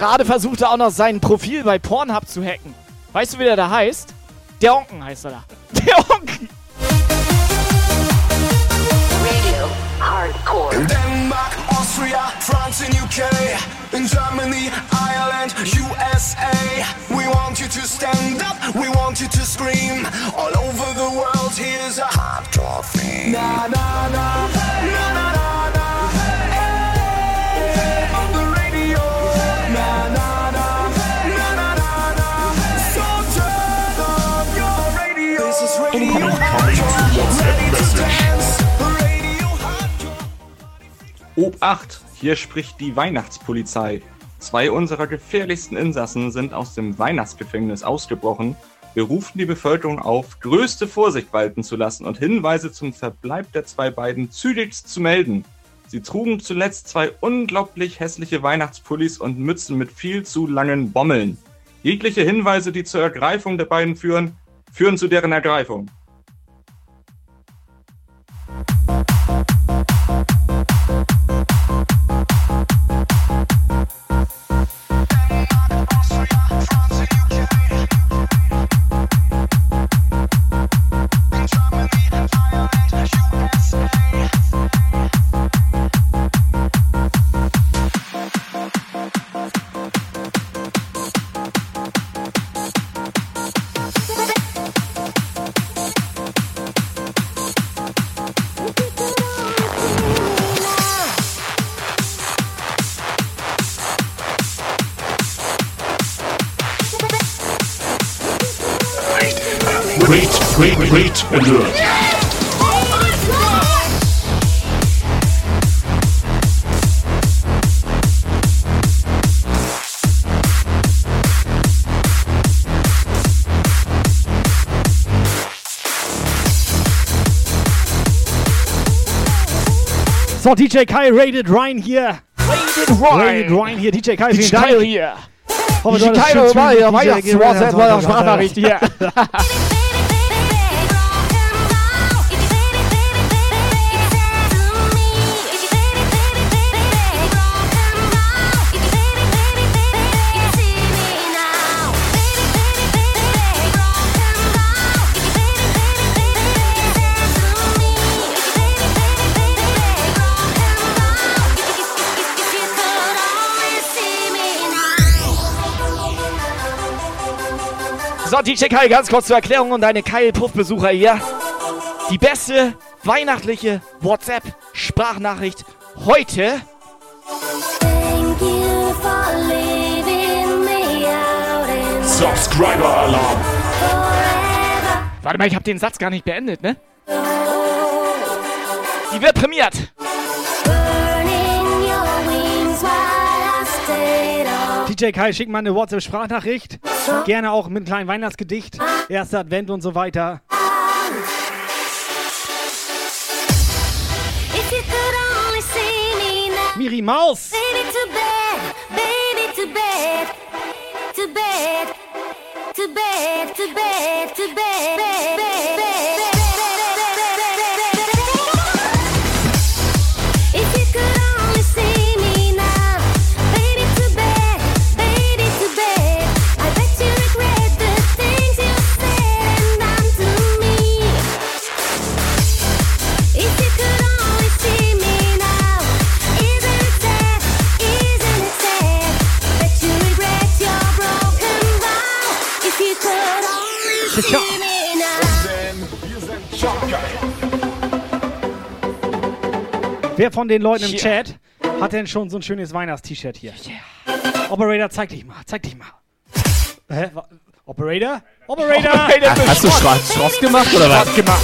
Gerade versucht er auch noch sein Profil bei Pornhub zu hacken. Weißt du, wie der da heißt? Der Onken heißt er da. Der Onken. Radio Hardcore. In Denmark, Austria, France, and UK. In Germany, Ireland, USA. We want you to stand up, we want you to scream. All over the world, here's a hardcore theme. Na na na, na na Obacht, hier spricht die Weihnachtspolizei. Zwei unserer gefährlichsten Insassen sind aus dem Weihnachtsgefängnis ausgebrochen. Wir rufen die Bevölkerung auf, größte Vorsicht walten zu lassen und Hinweise zum Verbleib der zwei beiden zügigst zu melden. Sie trugen zuletzt zwei unglaublich hässliche Weihnachtspullis und Mützen mit viel zu langen Bommeln. Jegliche Hinweise, die zur Ergreifung der beiden führen, führen zu deren Ergreifung. So DJ Kai rated Ryan here. Rated Ryan. Rated Ryan hier. DJ Kai, vielen DJ Dank. Kai. DJ Kai, DJ Kai, ganz kurz zur Erklärung und deine Keil-Puff-Besucher hier. Die beste weihnachtliche WhatsApp-Sprachnachricht heute. Subscriber Alarm. Warte mal, ich habe den Satz gar nicht beendet, ne? Die wird prämiert. DJ Kai, schick mal eine WhatsApp-Sprachnachricht. Gerne auch mit einem kleinen Weihnachtsgedicht. Erster Advent und so weiter. Miri Maus. Baby to bed, baby to bed, to bed, to bed, to bed, to bed, bed, bed, bed, If Wer von den Leuten im Ja. Chat hat denn schon so ein schönes Weihnachts-T-Shirt hier? Operator, zeig dich mal, zeig dich mal. Hä? Operator? Operator! Operator Hast du Schra- Schross gemacht oder was? Schross gemacht.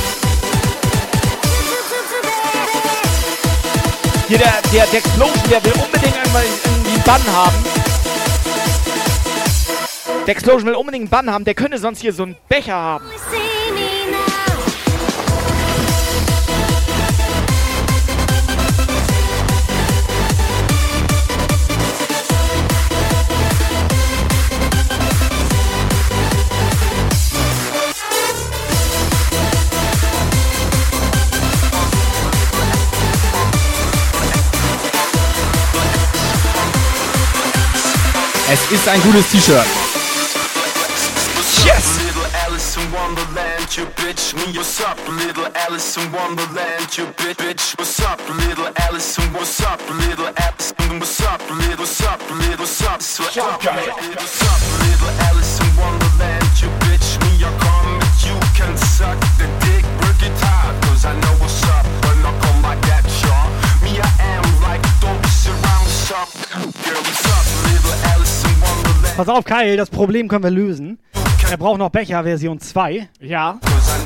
Hier der, der, der Explosion, der will unbedingt einmal einen Bann haben. Der Explosion will unbedingt einen Bann haben, der könnte sonst hier so einen Becher haben. Es ist ein gutes T-Shirt. Yes! Alice in Wonderland, you bitch. Me, what's up, little Alice in Wonderland, you bitch, bitch. What's up, little Alice what's up, little Alice what's up, little what's up, little what's up, what's up, what's up, little Alice in Wonderland, you bitch. Me, I come you can suck the Pass auf, Kyle, das Problem können wir lösen. Er braucht noch Becher Version 2. Ja.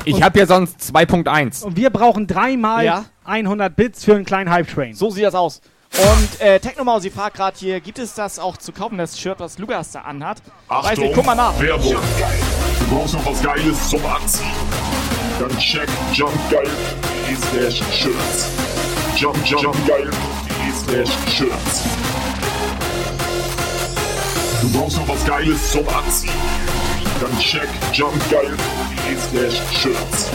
Ich habe ja sonst 2.1. Und wir brauchen dreimal Ja. 100 Bits für einen kleinen Hype Train. So sieht das aus. Und äh, Technomausi fragt gerade hier, gibt es das auch zu kaufen, das Shirt, was Lukas da anhat? Weiß Achtung, nicht, guck mal nach. Werbung. Du brauchst noch was Geiles zum Anziehen. Dann check jumpgeil.de slash shirts. Jump, jump, jumpgeil.de slash shirts. Du brauchst noch was Geiles zum Anziehen. Dann check jumpgeil.de slash shirts.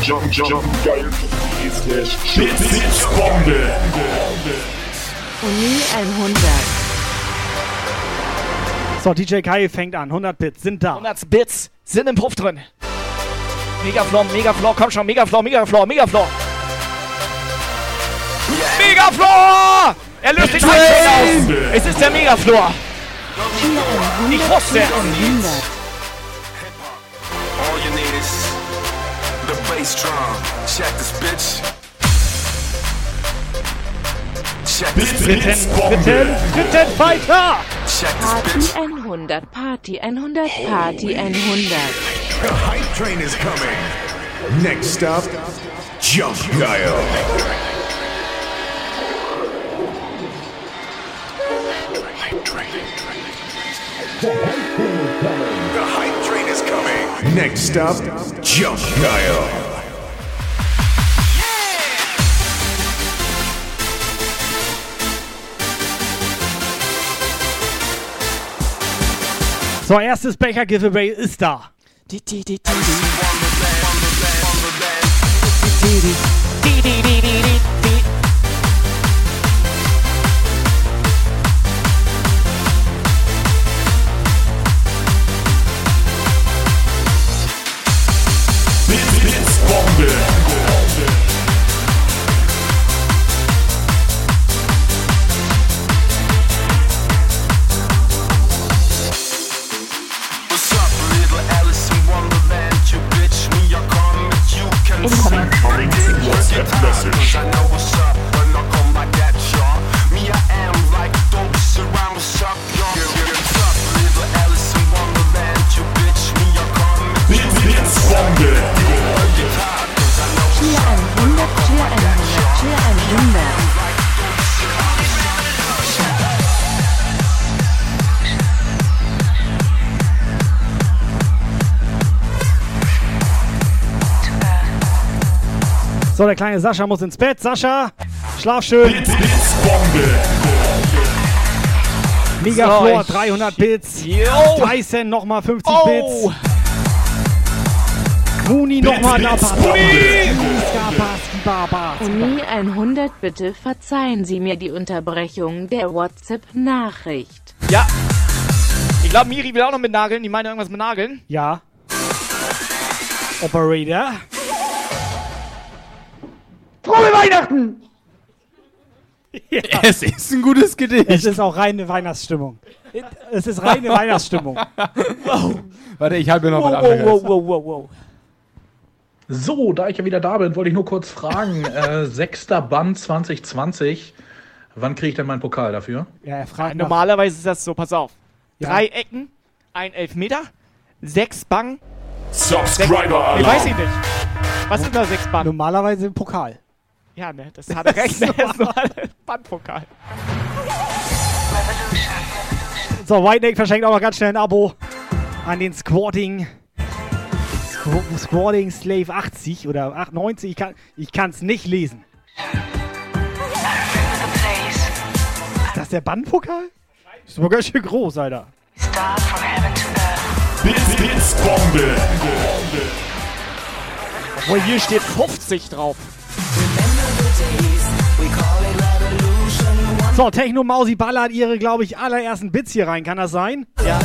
Jump, jump, jumpgeil.de slash shirts. Blitzbombe. Uni 100. So, DJ Kai fängt an. 100 Bits sind da. 100 Bits sind im Puff drin. Megaflor, Megaflor, komm schon, Megaflor, Megaflor, Megaflor. Megaflor! Er löst den Hype aus. Es ist der Megaflor. Ich wusste es. All you need is the bass drum. Check this bitch. Check this bitch. Dritten, dritten Fighter! Party 100, Party 100, Party 100. The hype train is coming. Next up, Jump Guile. The hype train is coming. Next up, Jump Guile. So, erstes Becher-Giveaway ist da. Cause I know So, der kleine Sascha muss ins Bett. Sascha, schlaf schön. Blitzbombe. Megaflor, So, ich- 300 Bits. Tyson nochmal 50 Oh. Bits. Muni nochmal Uni 100, bitte verzeihen Sie mir die Unterbrechung der WhatsApp-Nachricht. Ja. Ich glaube, Miri will auch noch mit Nageln. Die meint irgendwas mit Nageln. Ja. Operator. Frohe Weihnachten! Es ist ein gutes Gedicht. Es ist auch reine Weihnachtsstimmung. Es ist reine Weihnachtsstimmung. Warte, ich habe noch was Wow, anderes. wow, wow, wow, wow. So, da ich ja wieder da bin, wollte ich nur kurz fragen. äh, sechster Band 2020. Wann kriege ich denn meinen Pokal dafür? Ja, er fragt nach- Normalerweise ist das so, pass auf. Ja. Drei Ecken, ein Elfmeter, sechs Bang. Subscriber Nee, weiß ich nicht. Was sind da sechs Bang? Normalerweise im Pokal. Ja, ne, das hat er recht. ne, ein Bandpokal. So, Whiteneck verschenkt auch noch ganz schnell ein Abo an den Squatting. Squ Squatting Slave 80 oder 98. Ich kann ich kann's nicht lesen. Ist das der Bandpokal? Ist aber ganz schön groß, Alter. Obwohl hier steht 50 drauf. So, Techno Mausi ballert ihre, glaube ich, allerersten Bits hier rein. Kann das sein? Ja.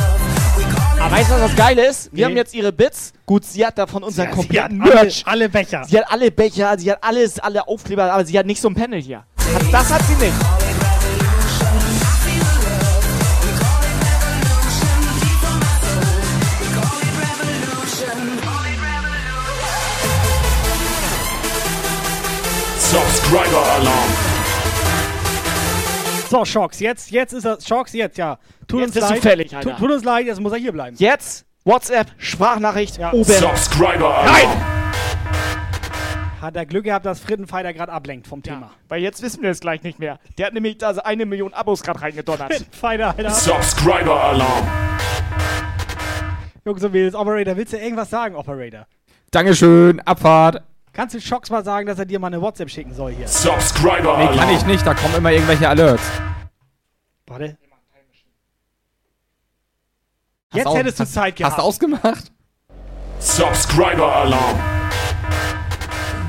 Aber weißt du, was das Geile ist? Wir Nee. haben jetzt ihre Bits. Gut, sie hat davon unseren Ja, sie kompletten hat alle- Merch. alle Becher. Sie hat alle Becher, sie hat alles, alle Aufkleber, aber sie hat nicht so ein Panel hier. Hat, das hat sie nicht. Subscriber Alarm. So, Shocks, jetzt, jetzt ist er. Shocks, jetzt, ja. Tut Jetzt uns leid. fällig, Alter. Tut, tut uns leid, jetzt muss er hier bleiben. Jetzt WhatsApp, Sprachnachricht, oben. Subscriber Alarm. Nein! Hat er Glück gehabt, dass Frittenfighter gerade ablenkt vom Thema. Weil jetzt wissen wir es gleich nicht mehr. Der hat nämlich da so eine Million Abos gerade reingedonnert. Frittenfighter, Alter. Subscriber Alarm. Jungs und Mädels, Operator, willst du irgendwas sagen, Operator? Dankeschön, Abfahrt. Kannst du Schocks mal sagen, dass er dir mal eine WhatsApp schicken soll hier? Subscriber Nee, kann ich nicht, da kommen immer irgendwelche Alerts. Warte. Hast Jetzt au- hättest du hast- Zeit gehabt. Hast du ausgemacht? Subscriber Alarm.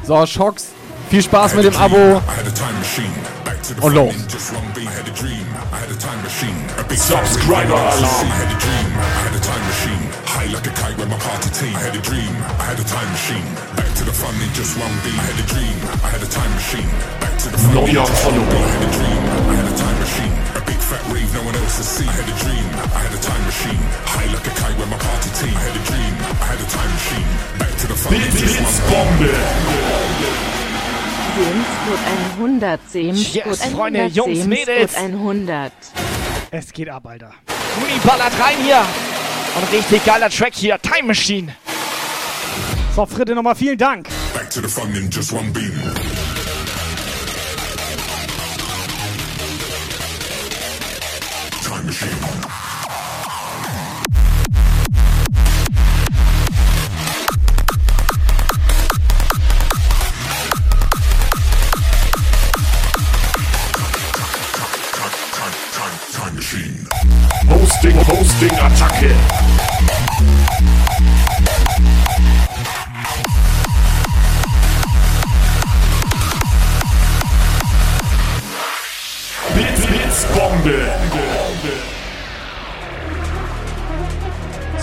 So, Schocks. Viel Spaß mit dem Abo. Und los. Subscriber Alarm. High like a kite when my party team. I had a dream, I had a time machine. To the fun in just one beat. I had a dream, I had a time machine. Back to the fun in Neuer just one beat. I had a dream, I had a time machine. A big fat rave no one else has seen. I had a dream, I had a time machine. High like a kite when my party team. I had a dream, I had a time machine. Back to the fun in just one Blitzbombe. Gamescode 110, Yes, Code Freunde, 100, Jungs, Mädels. Code 100. Es geht ab, Alter. Muni ballert rein hier. Und richtig geiler Track hier. Time Machine. So, Fritte, nochmal vielen Dank. Back to the fun in just one beat.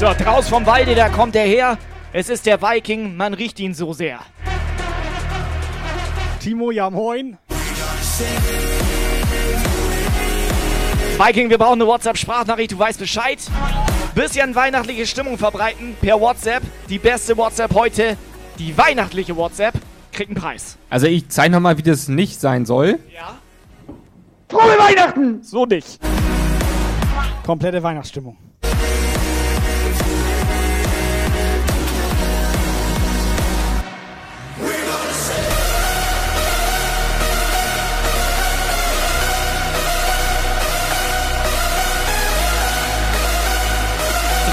So, draus vom Walde, da kommt er her. Es ist der Viking, man riecht ihn so sehr. Timo, ja moin. Viking, wir brauchen eine WhatsApp-Sprachnachricht, du weißt Bescheid. Bisschen weihnachtliche Stimmung verbreiten per WhatsApp. Die beste WhatsApp heute, die weihnachtliche WhatsApp, kriegt einen Preis. Also ich zeige nochmal, wie das nicht sein soll. Ja. Frohe Weihnachten! So nicht. Komplette Weihnachtsstimmung.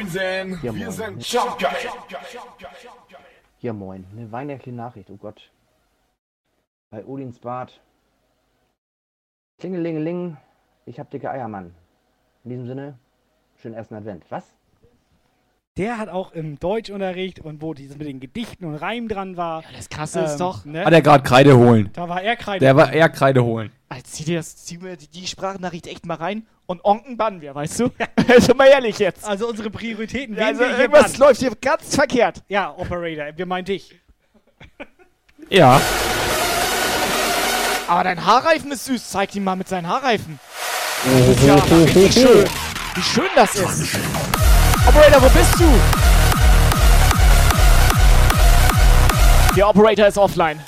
Moinsen, Ja, wir moin. sind Jumpgeil. Ja, moin. Eine weihnachtliche Nachricht, oh Gott. Bei Odins Bad. Klingelingeling, ich hab dicke Eier, Mann. In diesem Sinne, schönen ersten Advent. Was? Der hat auch im Deutschunterricht und wo dieses mit den Gedichten und Reim dran war. das Krasse ist doch- Ne? Hat er gerade Kreide holen. Da war er Kreide. Der war eher Kreide holen. Alter, zieh dir das, zieh mir die, die Sprachnachricht echt mal rein und Onken bannen wir, weißt du? also mal ehrlich jetzt. Also unsere Prioritäten. Ja, wen also irgendwas bannen. läuft hier ganz verkehrt. Ja, Operator, wir meinen dich. Ja. Aber dein Haarreifen ist süß. Zeig ihn mal mit seinen Haarreifen. Das ist ja richtig schön. Wie schön das ist. Operator, wo bist du? Der Operator ist offline.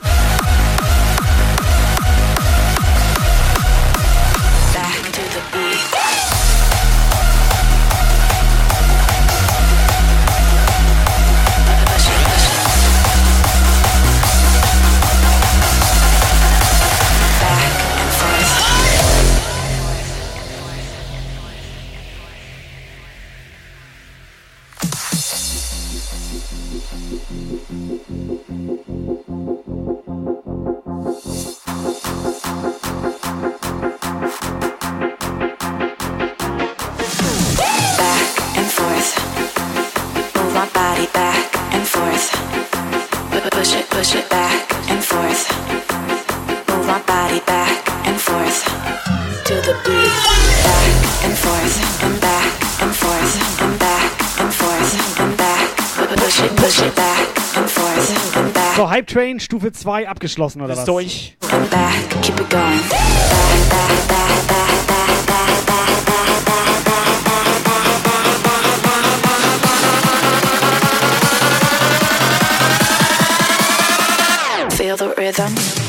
Train Stufe 2 abgeschlossen oder was? durch. Feel the rhythm.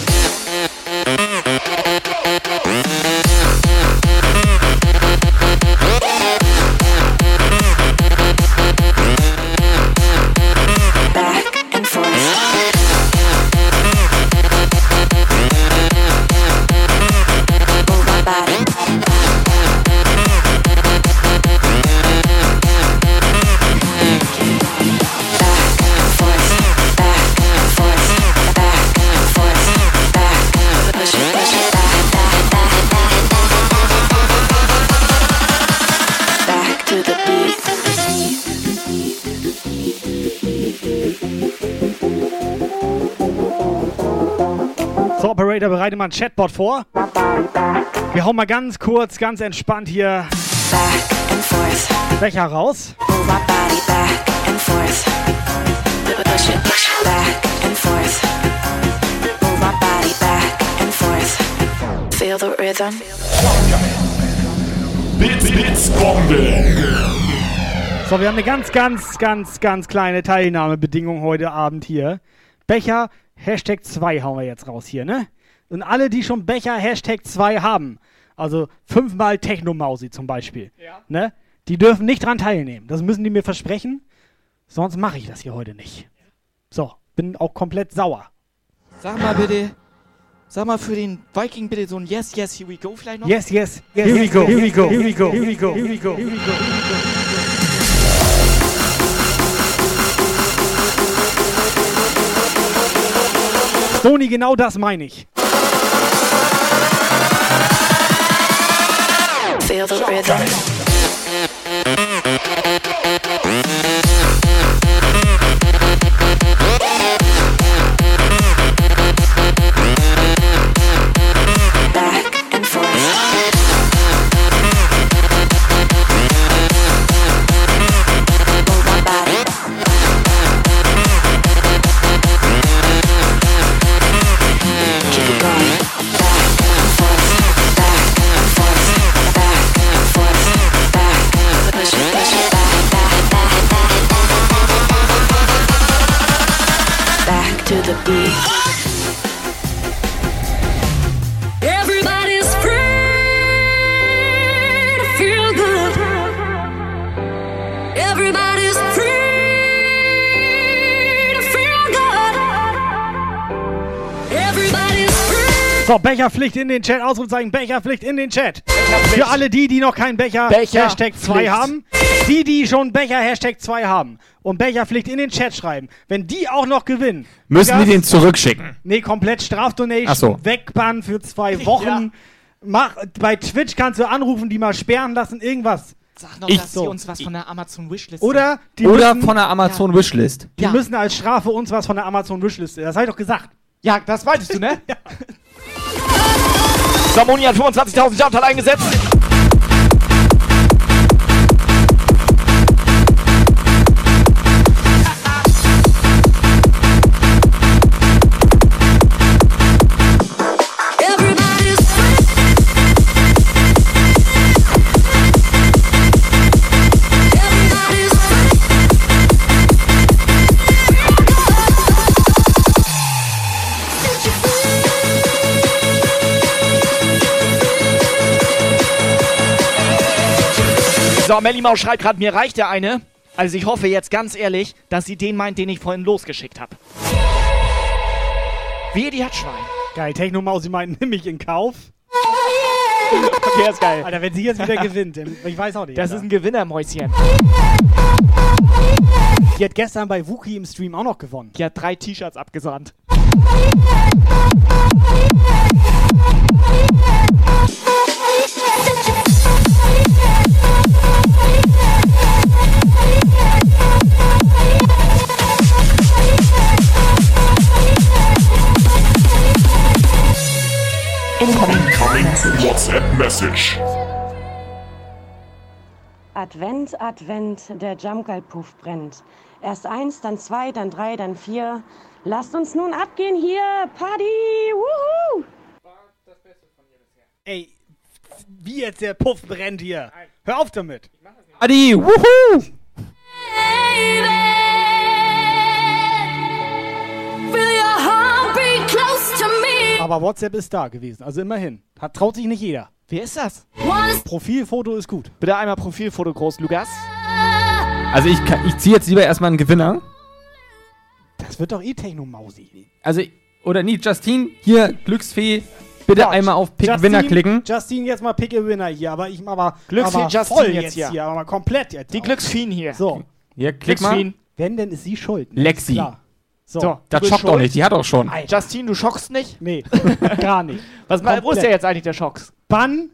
Bereite mal ein Chatbot vor. Wir hauen mal ganz kurz, ganz entspannt hier Becher raus. So, wir haben eine ganz, ganz, ganz, ganz kleine Teilnahmebedingung heute Abend hier. Becher Hashtag 2 hauen wir jetzt raus hier, ne? Und alle, die schon Becher Hashtag 2 haben, also fünfmal Technomausi zum Beispiel, ne? Die dürfen nicht dran teilnehmen. Das müssen die mir versprechen. Sonst mache ich das hier heute nicht. So, bin auch komplett sauer. Sag mal bitte, sag mal für den Viking bitte so ein Yes, Yes, Here we go vielleicht noch? Yes, yes, yes, here we go, here we go, here we go, here we go, here we go, here we go. Sony, genau das meine ich. Feel the rhythm. Becherpflicht in den Chat, Ausrufezeichen, Becherpflicht in den Chat. Für alle die, die noch keinen Becher, Becher Hashtag 2 Pflicht. haben. Die, die schon Becher Hashtag 2 haben und Becherpflicht in den Chat schreiben. Wenn die auch noch gewinnen. Müssen wir Digga, den zurückschicken? Nee, komplett Strafdonation, so. Wegbann für zwei Wochen. Mach, bei Twitch kannst du anrufen, die mal sperren lassen, irgendwas. Sag noch, Ich- dass sie so. uns was von der Amazon Wishlist Oder die Oder müssen, von der Amazon Wishlist. die müssen als Strafe uns was von der Amazon Wishlist. Das hab ich doch gesagt. Ja, das meintest du, ne? Samoni hat 25.000 Jump eingesetzt. So, Melly Maus schreibt gerade, mir reicht der eine. Also ich hoffe jetzt ganz ehrlich, dass sie den meint, den ich vorhin losgeschickt habe. Wie die hat Schwein. Geil, Technomausi meint, nimm mich in Kauf. Okay, ist geil. Alter, wenn sie jetzt wieder gewinnt, ich weiß auch nicht. Das Alter. ist ein Gewinnermäuschen. Die hat gestern bei Wookie im Stream auch noch gewonnen. Die hat drei T-Shirts abgesandt. Incoming WhatsApp Message. Advent, Advent, der Jumpgeil-Puff brennt. Erst eins, dann zwei, dann drei, dann vier. Lasst uns nun abgehen hier. Party! Wuhu! Ey, wie jetzt der Puff brennt hier. Hör auf damit. Adi, wuhu! Feel Aber WhatsApp ist da gewesen, also immerhin. Hat, traut sich nicht jeder. Wer ist das? Profilfoto ist gut. Bitte einmal Profilfoto groß, Lukas. Also ich, kann- ich ziehe jetzt lieber erstmal einen Gewinner. Das wird doch eh Techno-Mausi. Also, oder nie, Justine, hier, Glücksfee, bitte einmal auf Pick Justine- Winner klicken. Justine, jetzt mal Pick a Winner hier, aber ich aber, Glücksfee aber Justine voll jetzt jetzt hier. hier. aber mal komplett jetzt. Die auch. Glücksfeen hier. So. Hier, klick mal. Glücksfeen. Wenn, denn ist sie schuld. ne? Lexi. Ist Klar. So. So, Das schockt doch schuld. nicht, die hat auch schon. Justine, du schockst nicht? Nee, gar nicht. Was, wo ist der jetzt eigentlich, der Schocks? Bann,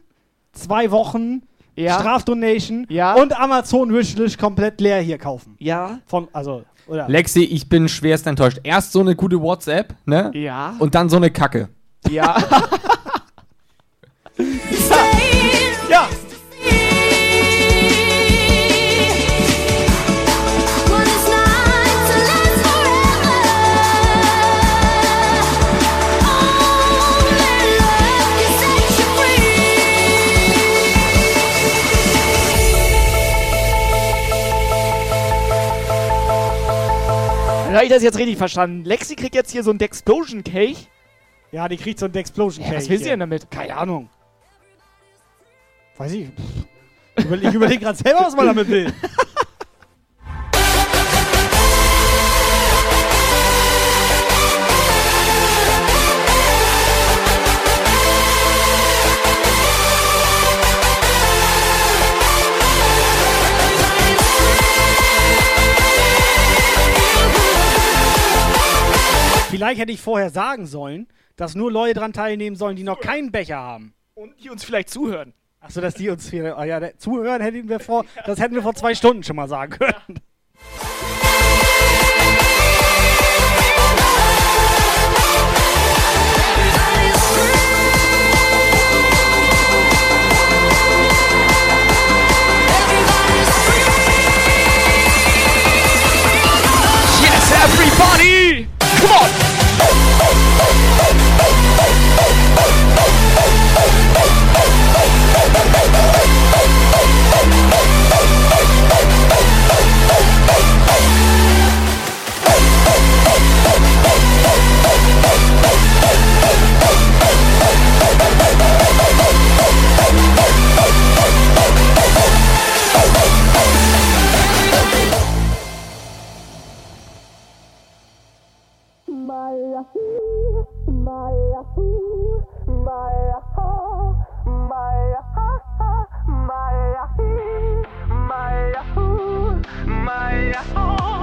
zwei Wochen, Ja. Strafdonation Ja. und Amazon Wishlist komplett leer hier kaufen. Ja. Von, also, oder? Lexi, ich bin schwerst enttäuscht. Erst so eine gute WhatsApp, ne? Ja. Und dann so eine Kacke. Ja. Habe ich das jetzt richtig verstanden? Lexi kriegt jetzt hier so ein Dexplosion Cake. Ja, die kriegt so ein Explosion Ja, Cake. was will sie denn damit? Keine Ahnung. Weiß ich. Ich überlege gerade selber, was man damit will. Vielleicht hätte ich vorher sagen sollen, dass nur Leute dran teilnehmen sollen, die noch keinen Becher haben. Und die uns vielleicht zuhören. Achso, dass die uns hier. Ah ja, zuhören hätten wir vor. Das hätten wir vor zwei Stunden schon mal sagen können. Yes, everybody! Die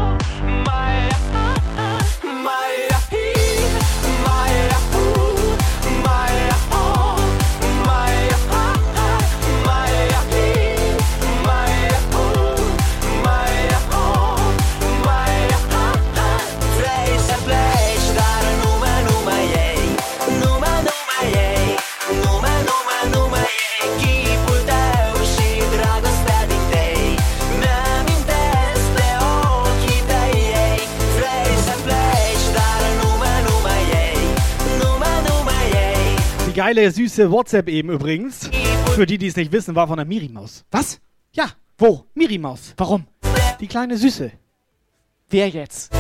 geile, süße WhatsApp eben übrigens. Für die, die es nicht wissen, war von der Mirimaus. Was? Ja. Wo? Mirimaus. Warum? Die kleine Süße. Wer jetzt?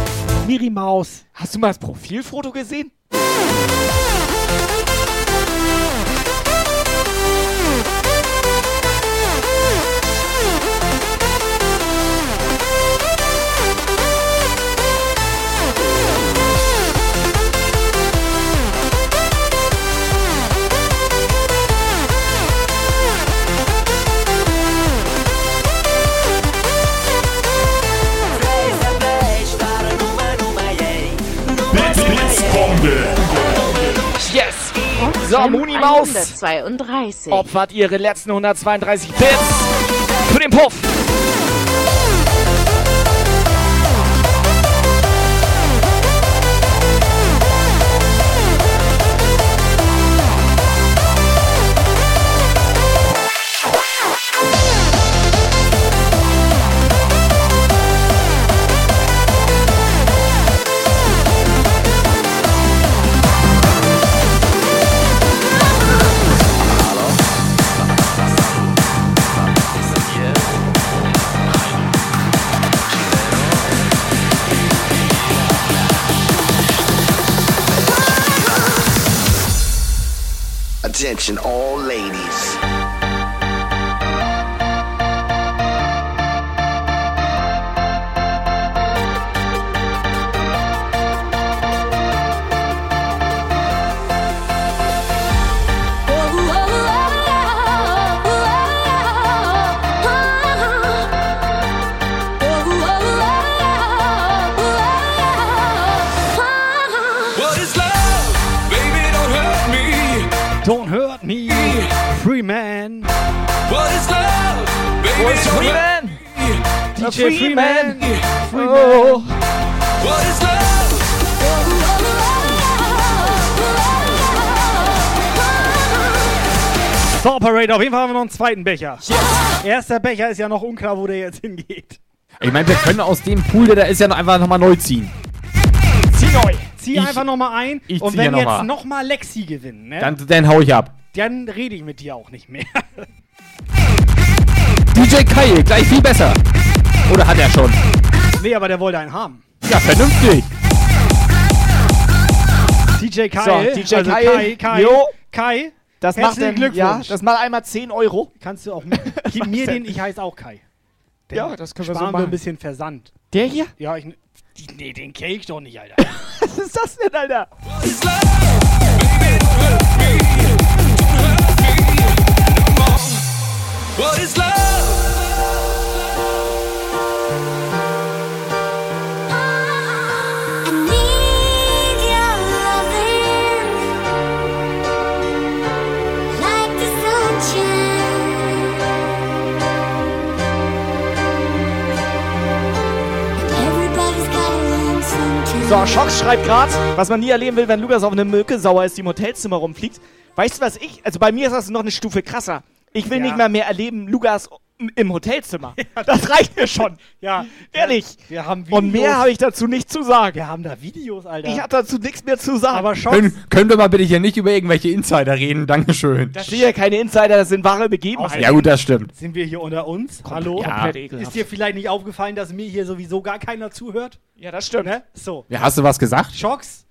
Mirimaus. Hast du mal das Profilfoto gesehen? So, Muni Maus 132. opfert ihre letzten 132 Bits für den Puff. Attention, all Freeman? DJ Freeman. Oh. What is love? So, Parade, auf jeden Fall haben wir noch einen zweiten Becher. Erster Becher ist ja noch unklar, wo der jetzt hingeht. Ich meine, wir können aus dem Pool, der da ist, ja noch einfach nochmal neu ziehen. Zieh neu. Zieh Ich- einfach nochmal ein. ich und wenn ja noch jetzt mal. nochmal Lexi gewinnen, ne? Dann, dann hau ich ab. dann rede ich mit dir auch nicht mehr. DJ Kai, gleich viel besser. Oder hat er schon? nee, aber der wollte einen haben. Ja, vernünftig. DJ Kai, So, DJ also Kai, Kai, Kai, jo. Kai, Das macht denn, Glückwunsch. ja, das mal einmal 10 Euro. Kannst du auch mit, gib mir den, ich heiße auch Kai. Den Ja, das können wir so wir machen. ein bisschen Versand. Der hier? Ja, ich, nee, den kenn ich doch nicht, Alter. Was ist das denn, Alter? What is love? So, Schocks schreibt gerade, was man nie erleben will, wenn Lukas auf eine Mücke sauer ist, die im Hotelzimmer rumfliegt. Weißt du, was ich, also bei mir ist das noch eine Stufe krasser. Ich will Ja. nicht mehr mehr erleben, Lukas im Hotelzimmer. das reicht mir schon. Ja, Ehrlich. Wir haben Videos. Und mehr habe ich dazu nicht zu sagen. Wir haben da Videos, Alter. Ich habe dazu nichts mehr zu sagen. aber Schocks, Können, können wir mal bitte hier nicht über irgendwelche Insider reden? Dankeschön. das sind ja keine Insider, das sind wahre Begebenheiten. Ja gut, das stimmt. sind wir hier unter uns? Hallo? ja. Komplett. Ist dir vielleicht nicht aufgefallen, dass mir hier sowieso gar keiner zuhört? Ja, das stimmt. Ne? So. Ja, hast du was gesagt? Schocks,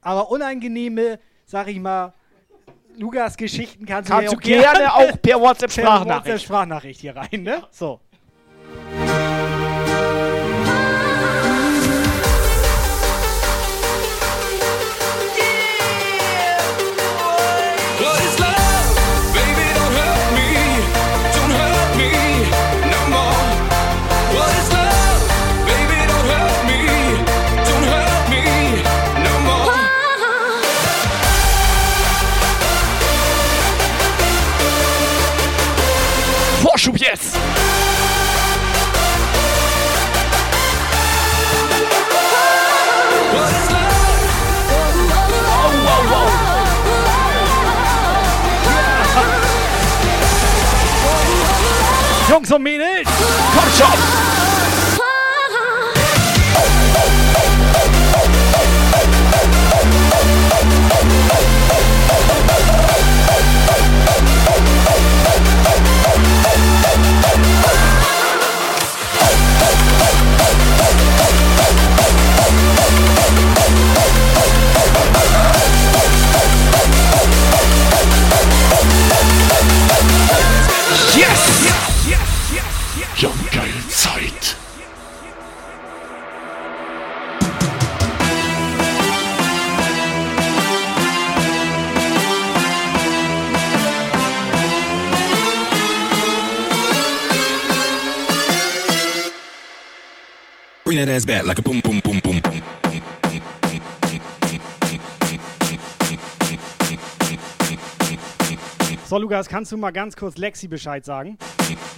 aber unangenehme, sag ich mal, Lukas-Geschichten kannst, Kannst du du mir gerne auch per per WhatsApp-Sprachnachricht. WhatsApp-Sprachnachricht hier rein, ne? So. Vorschub jetzt! What is love? Jungs und Mädels! Komm schon! Ja, geil Zeit. Bring that ass back like a boom, boom, boom, boom, boom. So, Lukas, kannst du mal ganz kurz Lexi Bescheid sagen?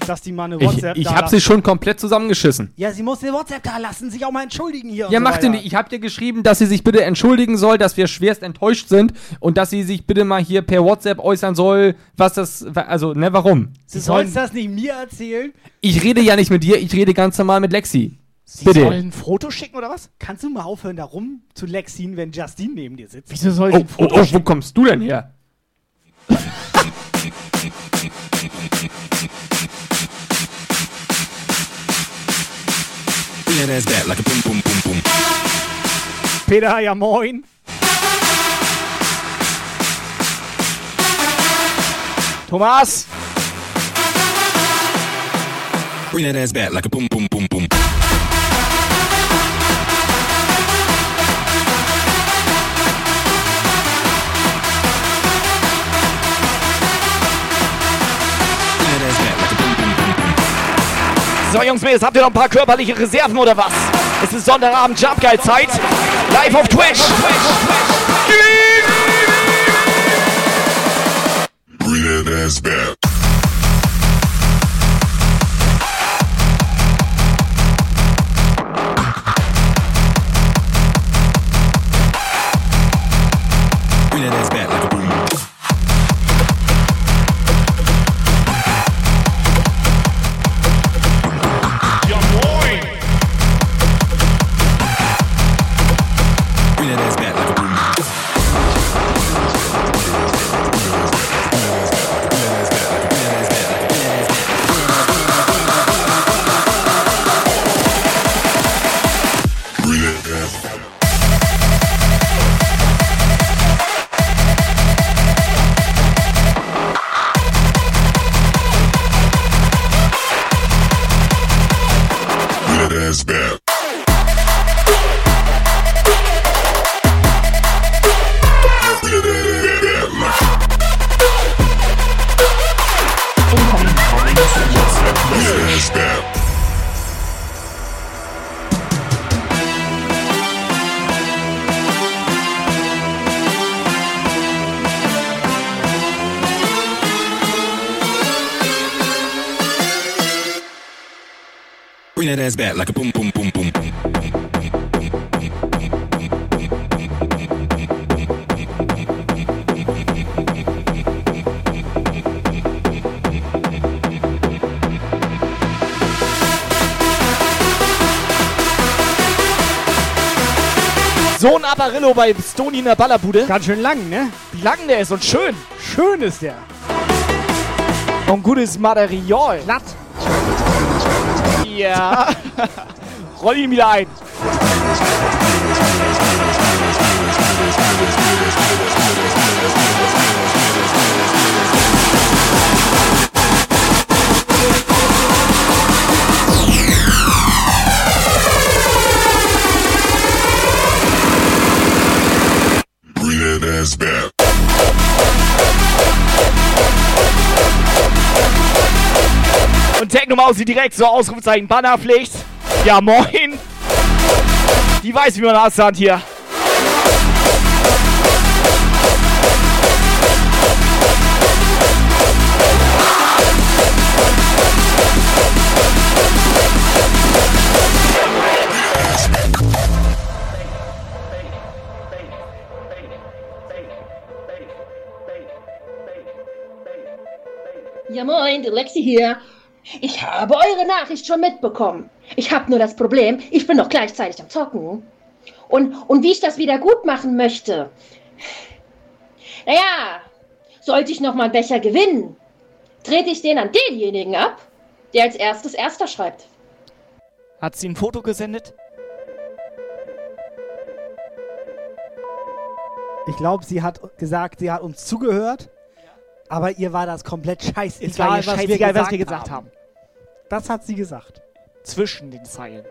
Dass die mal eine Ich, WhatsApp ich da hab lassen? sie schon komplett zusammengeschissen. Ja, sie muss eine WhatsApp da lassen, sich auch mal entschuldigen hier. Ja, so macht weiter. ihr nicht. Ich hab dir geschrieben, dass sie sich bitte entschuldigen soll, dass wir schwerst enttäuscht sind und dass sie sich bitte mal hier per WhatsApp äußern soll, was das, also, ne, warum? Du sollst das nicht mir erzählen? Ich rede ja nicht mit dir, ich rede ganz normal mit Lexi. Sie bitte. sollen ein Foto schicken oder was? Kannst du mal aufhören, da rum zu Lexin, wenn Justine neben dir sitzt? Wieso soll Oh, oh, oh, wo kommst du denn her? Peter, ja moin. Thomas! Bring that ass back like a boom, boom, boom, boom. So, Jungs, Mädels, habt ihr noch ein paar körperliche Reserven oder was? Es ist Sonntagabend Jump Guide Zeit. Live auf Twitch. Bring that ass back. Back like a boom, boom, boom, boom, boom. So ein Apparillo bei Stony in der Ballerbude. Ganz schön lang, ne? Wie lang der ist und schön. Schön ist der. Und gutes Material. Glatt. Ja. Roll ihn wieder ein. Techno Mausi direkt so Ausrufezeichen Bannerpflicht. Ja, moin. Die weiß, wie man aushand hier. Ja moin, Lexi hier. Ich habe eure Nachricht schon mitbekommen. Ich habe nur das Problem, ich bin noch gleichzeitig am Zocken. Und, und wie ich das wieder gut machen möchte. Naja, sollte ich nochmal einen Becher gewinnen, trete ich den an denjenigen ab, der als erstes Erster schreibt. Hat sie ein Foto gesendet? Ich glaube, sie hat gesagt, sie hat uns zugehört, aber ihr war das komplett scheißegal, Es war ihr was, wir scheißegal, gesagt was wir gesagt haben. Das hat sie gesagt. Zwischen den Zeilen.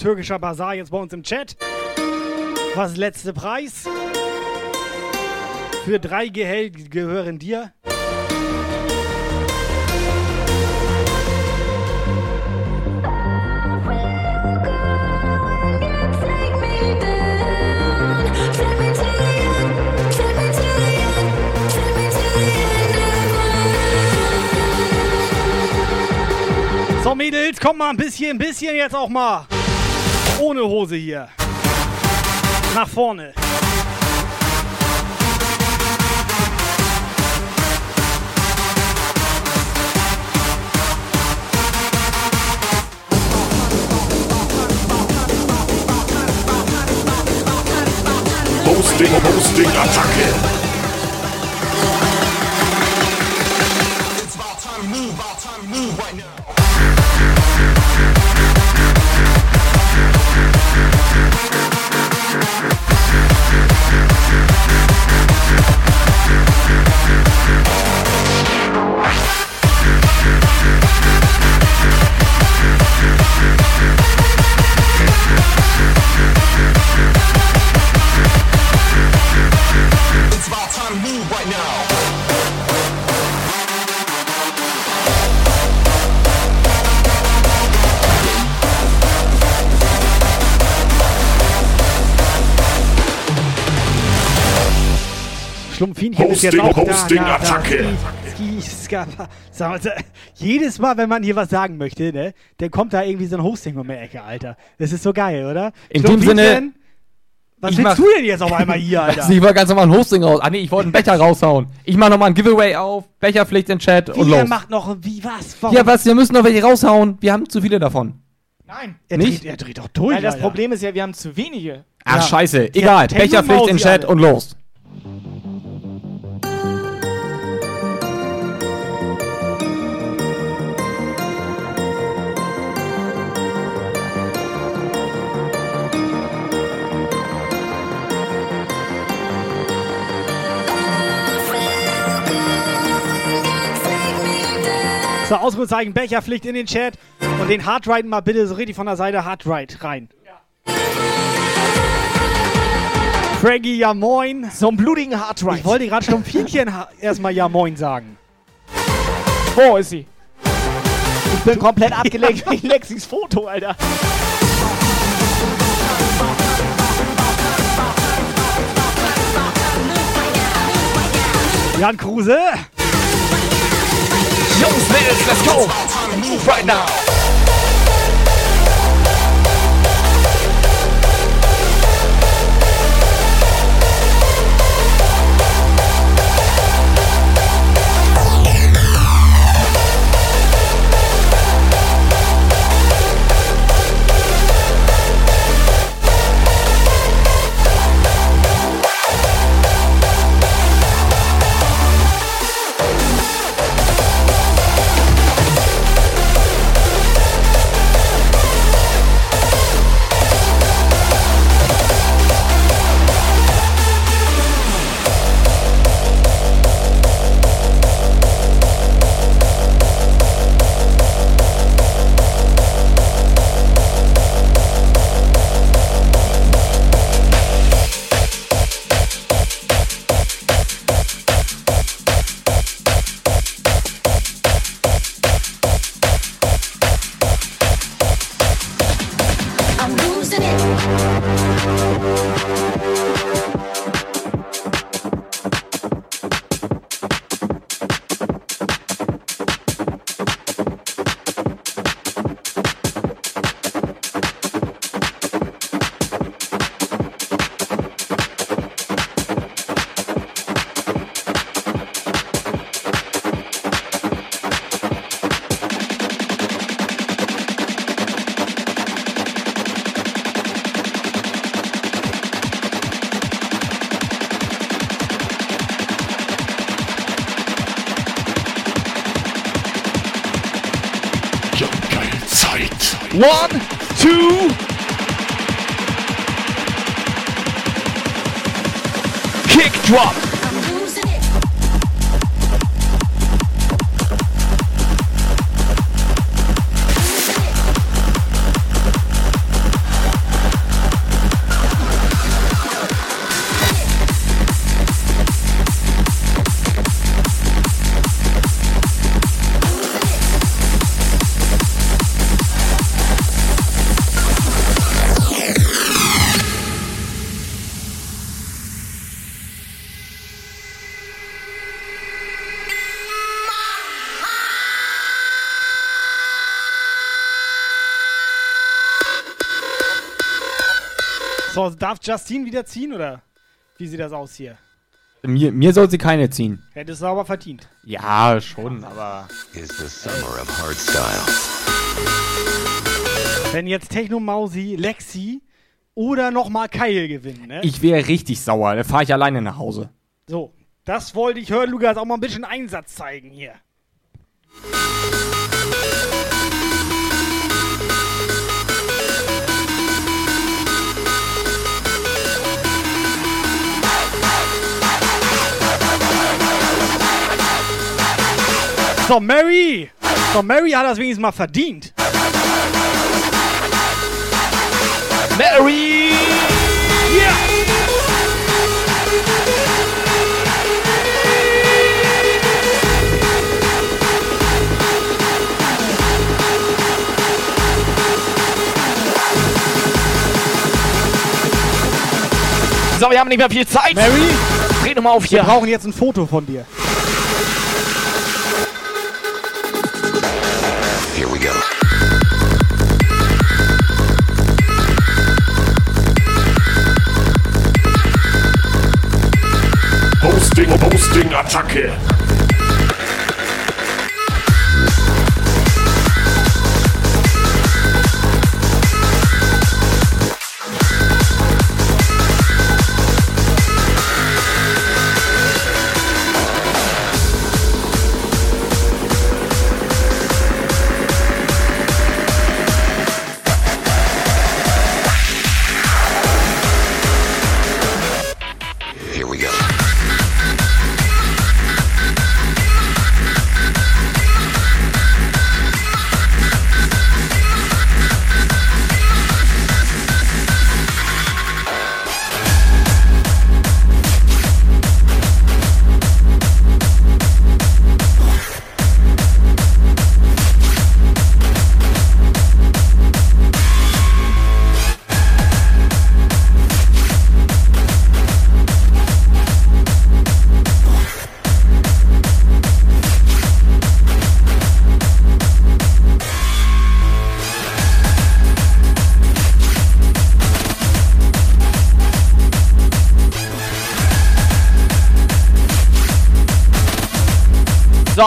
Türkischer Bazar jetzt bei uns im Chat. Was letzte Preis? Für drei Gehalt gehören dir. So, Mädels, kommt mal ein bisschen, ein bisschen jetzt auch mal. Ohne Hose hier. Nach vorne. Hosting, Hosting, Attacke. Hosting, auch da. Hosting, da, da. Attacke. Mal, sa- jedes Mal, wenn man hier was sagen möchte, ne, dann kommt da irgendwie so ein Hosting um die Ecke, Alter. Das ist so geil, oder? In dem Schlumpfinchen, Sinne, Was ich willst mach- du denn jetzt auf einmal hier, Alter? Ich wollte ganz normal ein Hosting raus. Ah nee, ich wollte einen Becher raushauen. Ich mache nochmal ein Giveaway auf, Becherpflicht in Chat und Wie, er los. macht noch, wie, was? Warum? Ja, was, wir müssen noch welche raushauen. Wir haben zu viele davon. Nein. Er Nicht? dreht, er dreht doch durch, Nein, das Alter. Problem ist ja, wir haben zu wenige. Ach, Ja. scheiße. Egal. Becherpflicht in Chat alle. und los. So, Ausrufezeichen, Becherpflicht in den Chat. Und den Hardride mal bitte so richtig von der Seite Hardride rein. Frankie, ja moin. So einen blutigen Hardride. Ich wollte gerade Schlumpfinchen ha- erstmal ja moin sagen. Wo ist sie? Ich bin komplett abgelenkt wegen Lexis Foto, Alter. Jan Kruse. Jungs, Mädels, let's go. Move right now. Darf Justine wieder ziehen oder wie sieht das aus hier? Mir, mir soll sie keine ziehen. Hättest du aber verdient. Ja, schon, aber. Is the summer of hardstyle. Wenn jetzt Techno Mausi, Lexi oder nochmal Kyle gewinnen, ne? Ich wäre richtig sauer. Dann fahre ich alleine nach Hause. So, das wollte ich hören, Lukas, auch mal ein bisschen Einsatz zeigen hier. So, Mary! So, Mary hat das wenigstens mal verdient. Mary! Yeah! So, wir haben nicht mehr viel Zeit. Mary? Dreh nochmal auf Wir hier. brauchen jetzt ein Foto von dir. Hosting,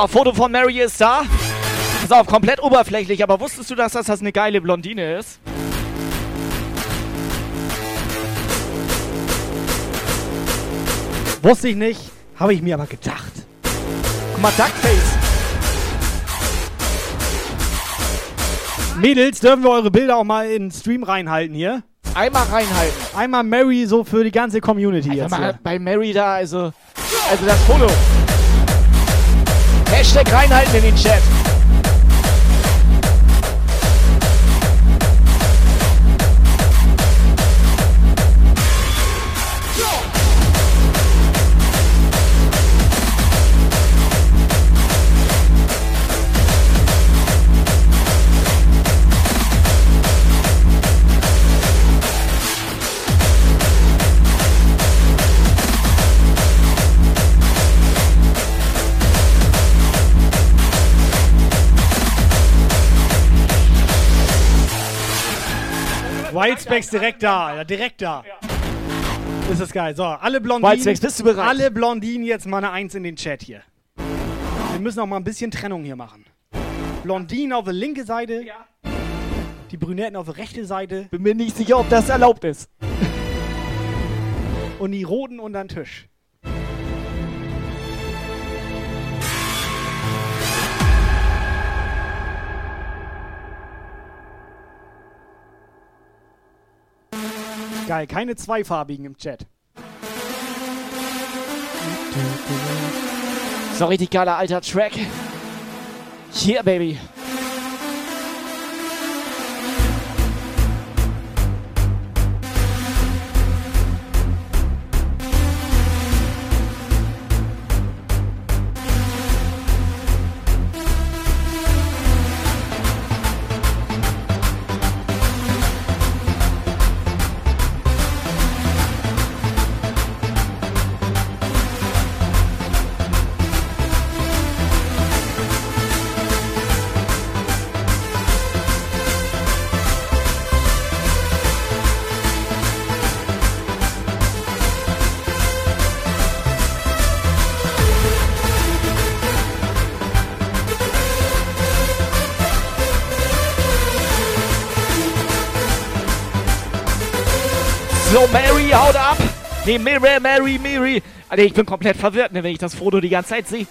So, Foto von Mary ist da. Pass auf, komplett oberflächlich, aber wusstest du, dass das, das eine geile Blondine ist? Wusste ich nicht, habe ich mir aber gedacht. Guck mal, Duckface. Mädels, dürfen wir eure Bilder auch mal in den Stream reinhalten hier? Einmal reinhalten. Einmal Mary so für die ganze Community Sag jetzt. mal, Hier. bei Mary da, also, also das Foto. Hashtag reinhalten in den Chat. Wildspecs direkt da, direkt da. Ist das geil. So, alle Blondinen. Wildspecs, bist du bereit? Alle Blondinen jetzt mal eine Eins in den Chat hier. Wir müssen auch mal ein bisschen Trennung hier machen. Blondinen auf der linke Seite. Die Brünetten auf der rechten Seite. Bin mir nicht sicher, ob das erlaubt ist. Und die Roten unter den Tisch. Geil, keine zweifarbigen im Chat. So richtig geiler alter Track. Hier, Baby. Nee, Mary, Mary, Mary. Alter, ich bin komplett verwirrt, ne, wenn ich das Foto die ganze Zeit sehe.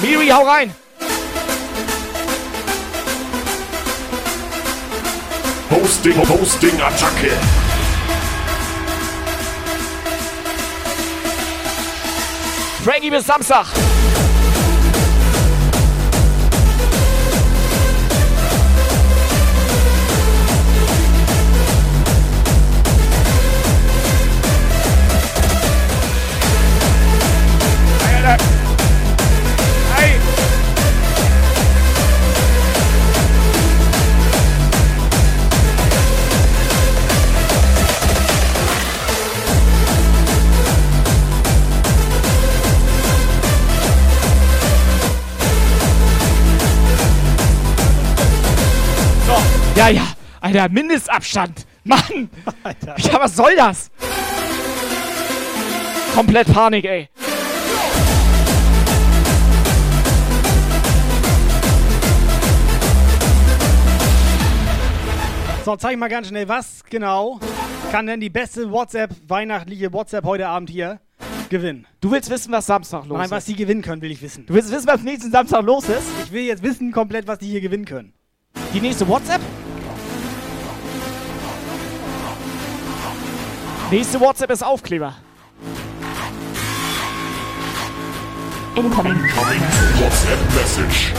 Miri, hau rein! Hosting, Hosting, Attacke. Frankie bis Samstag! Ja, ja. Alter, Mindestabstand. Mann! Alter. Ja, was soll das? Komplett Panik, ey. So, zeig mal ganz schnell, was genau kann denn die beste WhatsApp, weihnachtliche WhatsApp heute Abend hier gewinnen? Du willst wissen, was Samstag los Nein, ist? was die gewinnen können, will ich wissen. Du willst wissen, was nächsten Samstag los ist? Ich will jetzt wissen komplett, was die hier gewinnen können. Die nächste WhatsApp? Nächste WhatsApp ist Aufkleber. Incoming WhatsApp Message.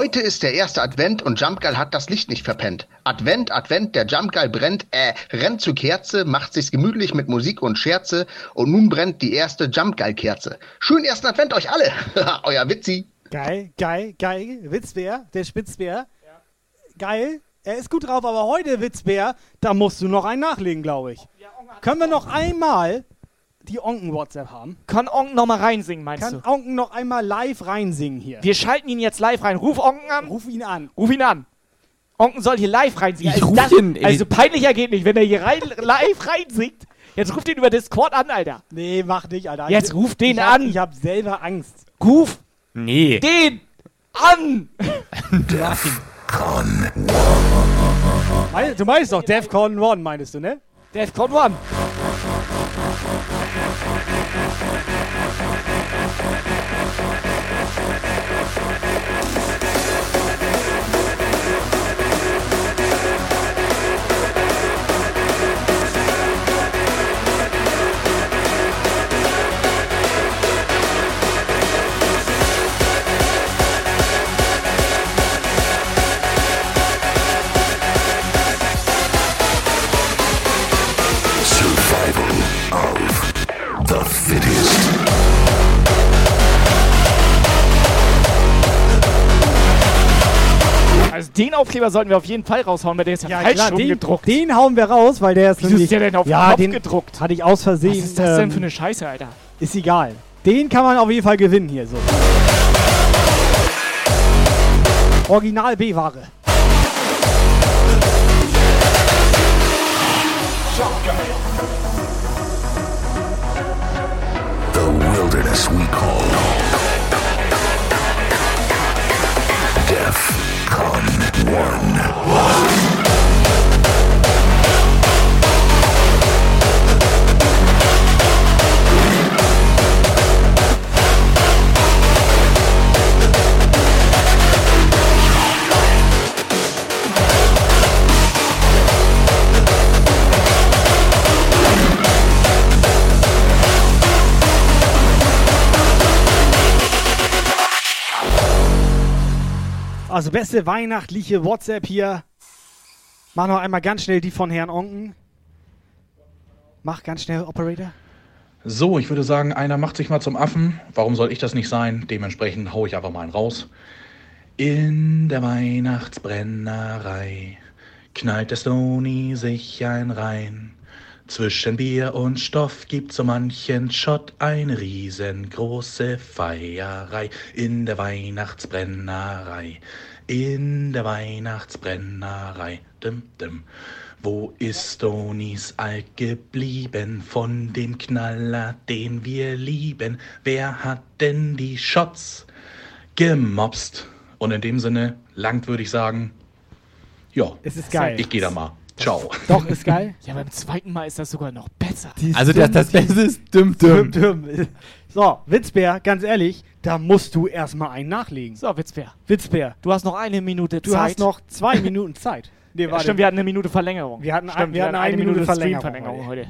Heute ist der erste Advent und Jumpgeil hat das Licht nicht verpennt. Advent, Advent, der Jumpgeil brennt, äh, rennt zur Kerze, macht sich's gemütlich mit Musik und Scherze und nun brennt die erste Jumpgeil-Kerze. Schönen ersten Advent euch alle! Euer Witzi! Geil, geil, geil. Witzbär, der Spitzbär. Geil. Er ist gut drauf, aber heute, Witzbär, da musst du noch einen nachlegen, glaube ich. Können wir noch einmal die Onken-WhatsApp haben? Kann Onken noch mal reinsingen, meinst Kann du? Onken noch einmal live reinsingen hier? Wir schalten ihn jetzt live rein. Ruf Onken an. Ruf ihn an. Ruf ihn an. Onken soll hier live reinsingen. Ich Also ruf das- ihn, ey. Also peinlicher geht nicht, wenn er hier rein, live reinsingt. Jetzt ruft ihn über Discord an, Alter. Nee, mach nicht, Alter. Jetzt ruf den ich hab, an. Ich hab selber Angst. Ruf Nee. den an. Meinst- Du meinst doch Defcon 1, meinst du, ne? Defcon 1. Aufkleber sollten wir auf jeden Fall raushauen, weil der ist ja, Ja, falsch klar, den, gedruckt. den hauen wir raus, weil der ist Wieso ist der denn auf den ja, Knopf den gedruckt? Hatte ich aus Versehen. Was ist das denn ähm, für eine Scheiße, Alter? Ist egal. Den kann man auf jeden Fall gewinnen hier so. Original B-Ware. wilderness we call Also beste weihnachtliche WhatsApp hier. Mach noch einmal ganz schnell die von Herrn Onken. Mach ganz schnell, Operator. So, ich würde sagen, einer macht sich mal zum Affen. Warum soll ich das nicht sein? Dementsprechend hau ich einfach mal einen raus. In der Weihnachtsbrennerei knallt der Stony sich ein rein. Zwischen Bier und Stoff gibt so manchen Schott eine riesengroße Feierei. In der Weihnachtsbrennerei, in der Weihnachtsbrennerei. Dim, dim. Wo ist Stonys Alk geblieben von dem Knaller, den wir lieben? Wer hat denn die Shots gemobst? Und in dem Sinne, langt würde ich sagen, ja, Es ist geil. ich gehe da mal. Ciao. Doch, ist geil. Ja, beim zweiten Mal ist das sogar noch besser. Die Also das, das Beste ist düm düm. Düm, düm. So, Witzbär, ganz ehrlich, da musst du erstmal einen nachlegen. So, Witzbär. Witzbär. Du hast noch eine Minute Du Zeit. hast noch zwei Minuten Zeit. Nee, Ja, stimmt, wir hatten eine Minute Verlängerung. Wir hatten, Stimmt, wir hatten eine, Minute, Verlängerung. Streamverlängerung heute.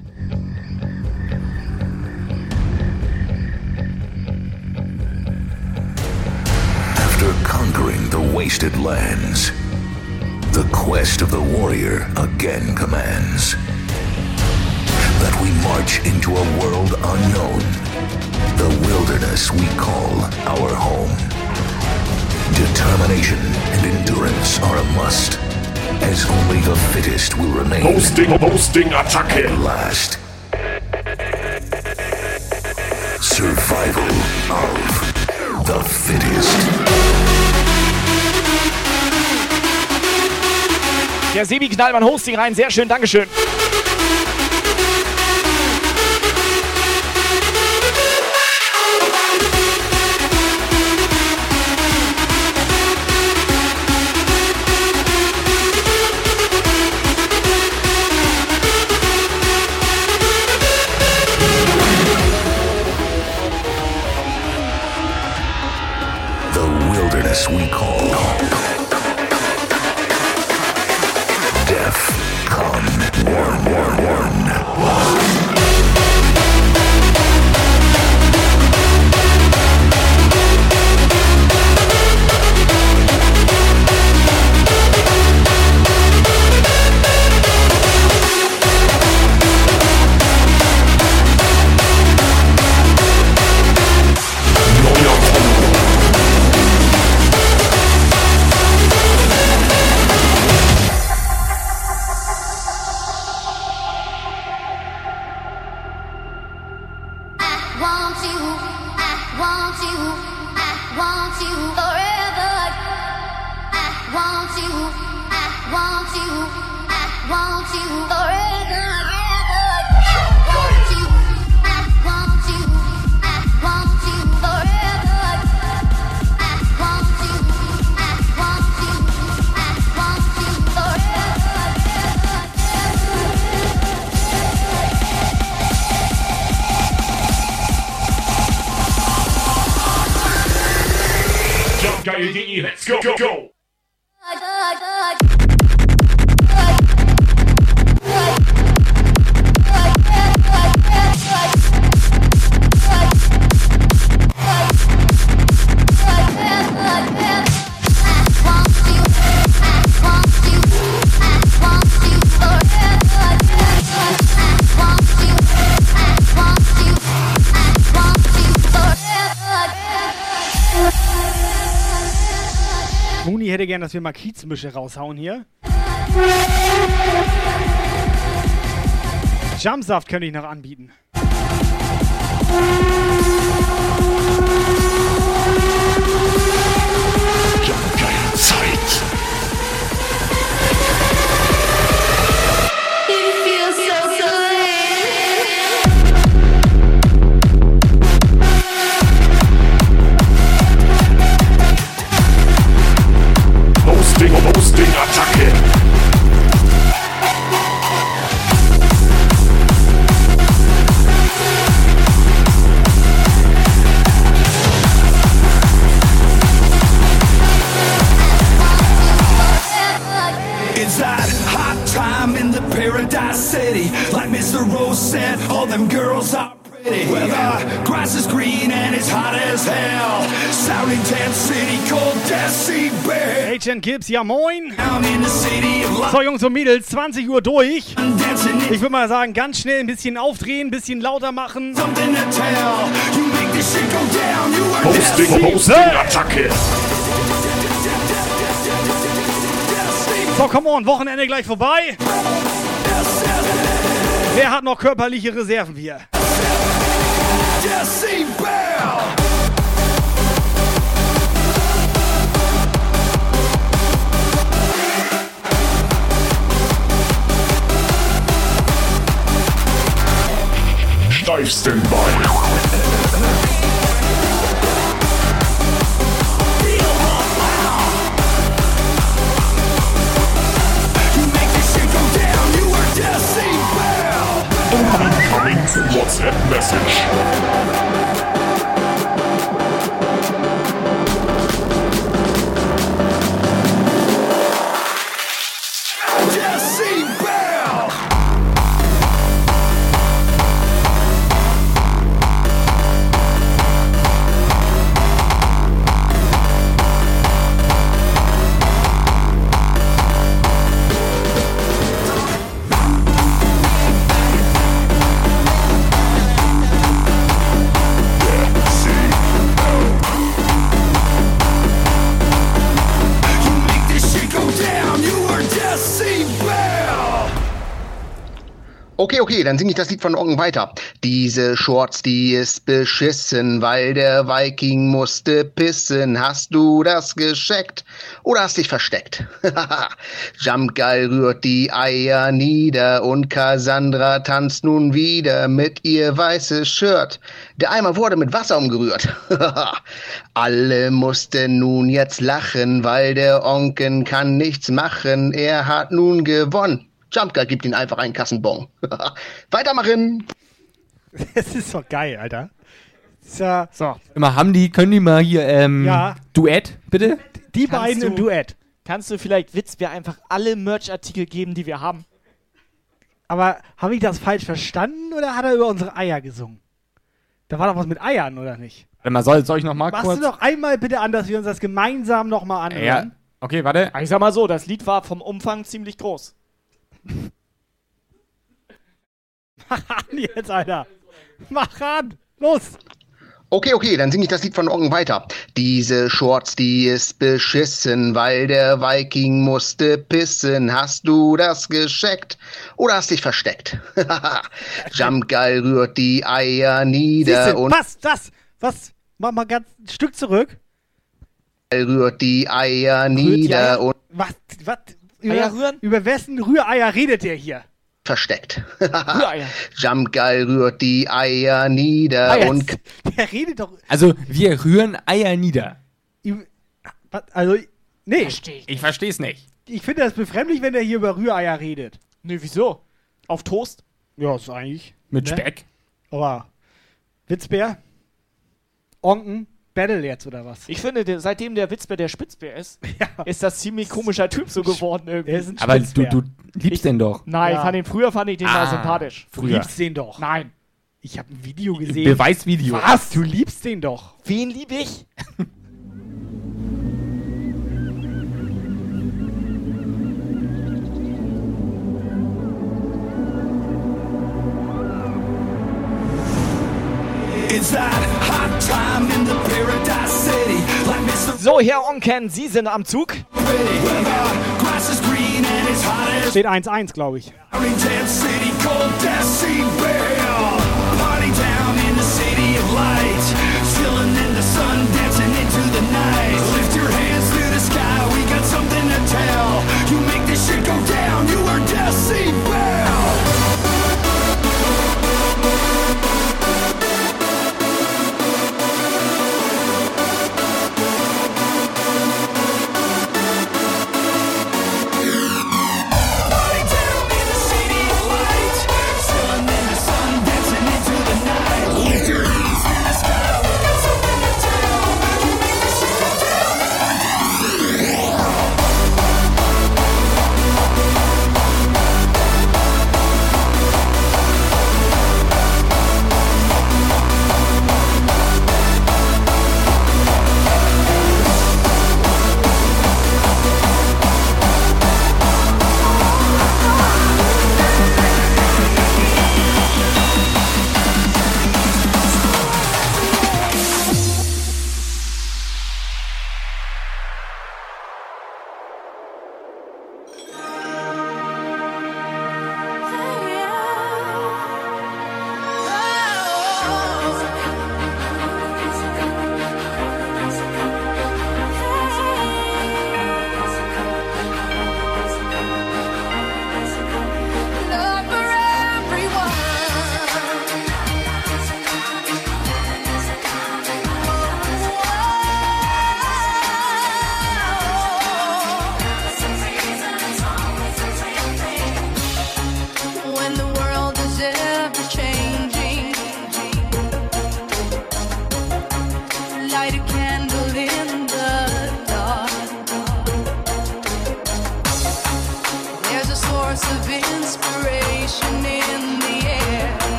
After conquering the wasted lands, the quest of the warrior again commands that we march into a world unknown, the wilderness we call our home. Determination and endurance are a must, as only the fittest will remain. Hosting, hosting, attack At last. Survival of the fittest. Der Sebi knallt mal Hosting rein. Sehr schön, Dankeschön. Dass wir mal Kiezmische raushauen hier. Jumpsaft könnte ich noch anbieten. Agent Gibbs, ja moin. So, Jungs und Mädels, 20 Uhr durch. Ich würde mal sagen, ganz schnell ein bisschen aufdrehen, ein bisschen lauter machen. Posting, Decibel. Posting-Attacke. So, come on, Wochenende gleich vorbei. Wer hat noch körperliche Reserven hier? You are Decibel. Incoming WhatsApp Message. Okay, okay, dann singe ich das Lied von Onken weiter. Diese Shorts, die ist beschissen, weil der Viking musste pissen. Hast du das gescheckt oder hast dich versteckt? Jumpgeil rührt die Eier nieder und Cassandra tanzt nun wieder mit ihr weißes Shirt. Der Eimer wurde mit Wasser umgerührt. Alle mussten nun jetzt lachen, weil der Onken kann nichts machen. Er hat nun gewonnen. Jumpgeil gibt ihn einfach einen Kassenbon. Weitermachen! Das ist doch geil, Alter. Ja, so. Immer haben die, können die mal hier, ähm, Ja. Duett, bitte? Die Kannst beiden im du- Duett. Kannst du vielleicht Witzbär einfach alle Merch-Artikel geben, die wir haben? Aber habe ich das falsch verstanden oder hat er über unsere Eier gesungen? Da war doch was mit Eiern, oder nicht? Warte mal, soll, soll ich noch mal Machst kurz? du doch einmal bitte an, dass wir uns das gemeinsam nochmal anhören? ja. Okay, warte. Ich sag mal so, das Lied war vom Umfang ziemlich groß. Mach an jetzt, Alter. Mach an. Los. Okay, okay, dann singe ich das Lied von Onken weiter. Diese Shorts, die ist beschissen, weil der Viking musste pissen. Hast du das gescheckt oder hast dich versteckt? Jumpgeil rührt die Eier nieder Siehste, und was, das, was? Mach mal ganz ein Stück zurück. rührt die Eier die nieder Eier? und Was, was? Eier Über, rühren? über wessen Rühreier redet der hier? versteckt. Rühreier. Jumpgeil rührt die Eier nieder Ah, und der redet doch. Also, wir rühren Eier nieder. Also, nee. Ich versteh's nicht. Ich finde das befremdlich, wenn der hier über Rühreier redet. Nö, wieso? Auf Toast? Ja, ist eigentlich. Mit ne? Speck. Aber Witzbär? Onken? Battle jetzt oder was? Ich finde, der, seitdem der Witzbär der Spitzbär ist, ist das ziemlich komischer Typ so geworden irgendwie. Der ist ein Aber du, du liebst den doch. Nein, Ja. fand ihn, früher fand ich den mal Ah, sympathisch. Du Früher. liebst den doch. Nein. Ich habe ein Video gesehen. Beweisvideo. Was? Du liebst den doch. Wen lieb ich? It's that So, Herr Onken, Sie sind am Zug. Steht 1-1, glaube ich.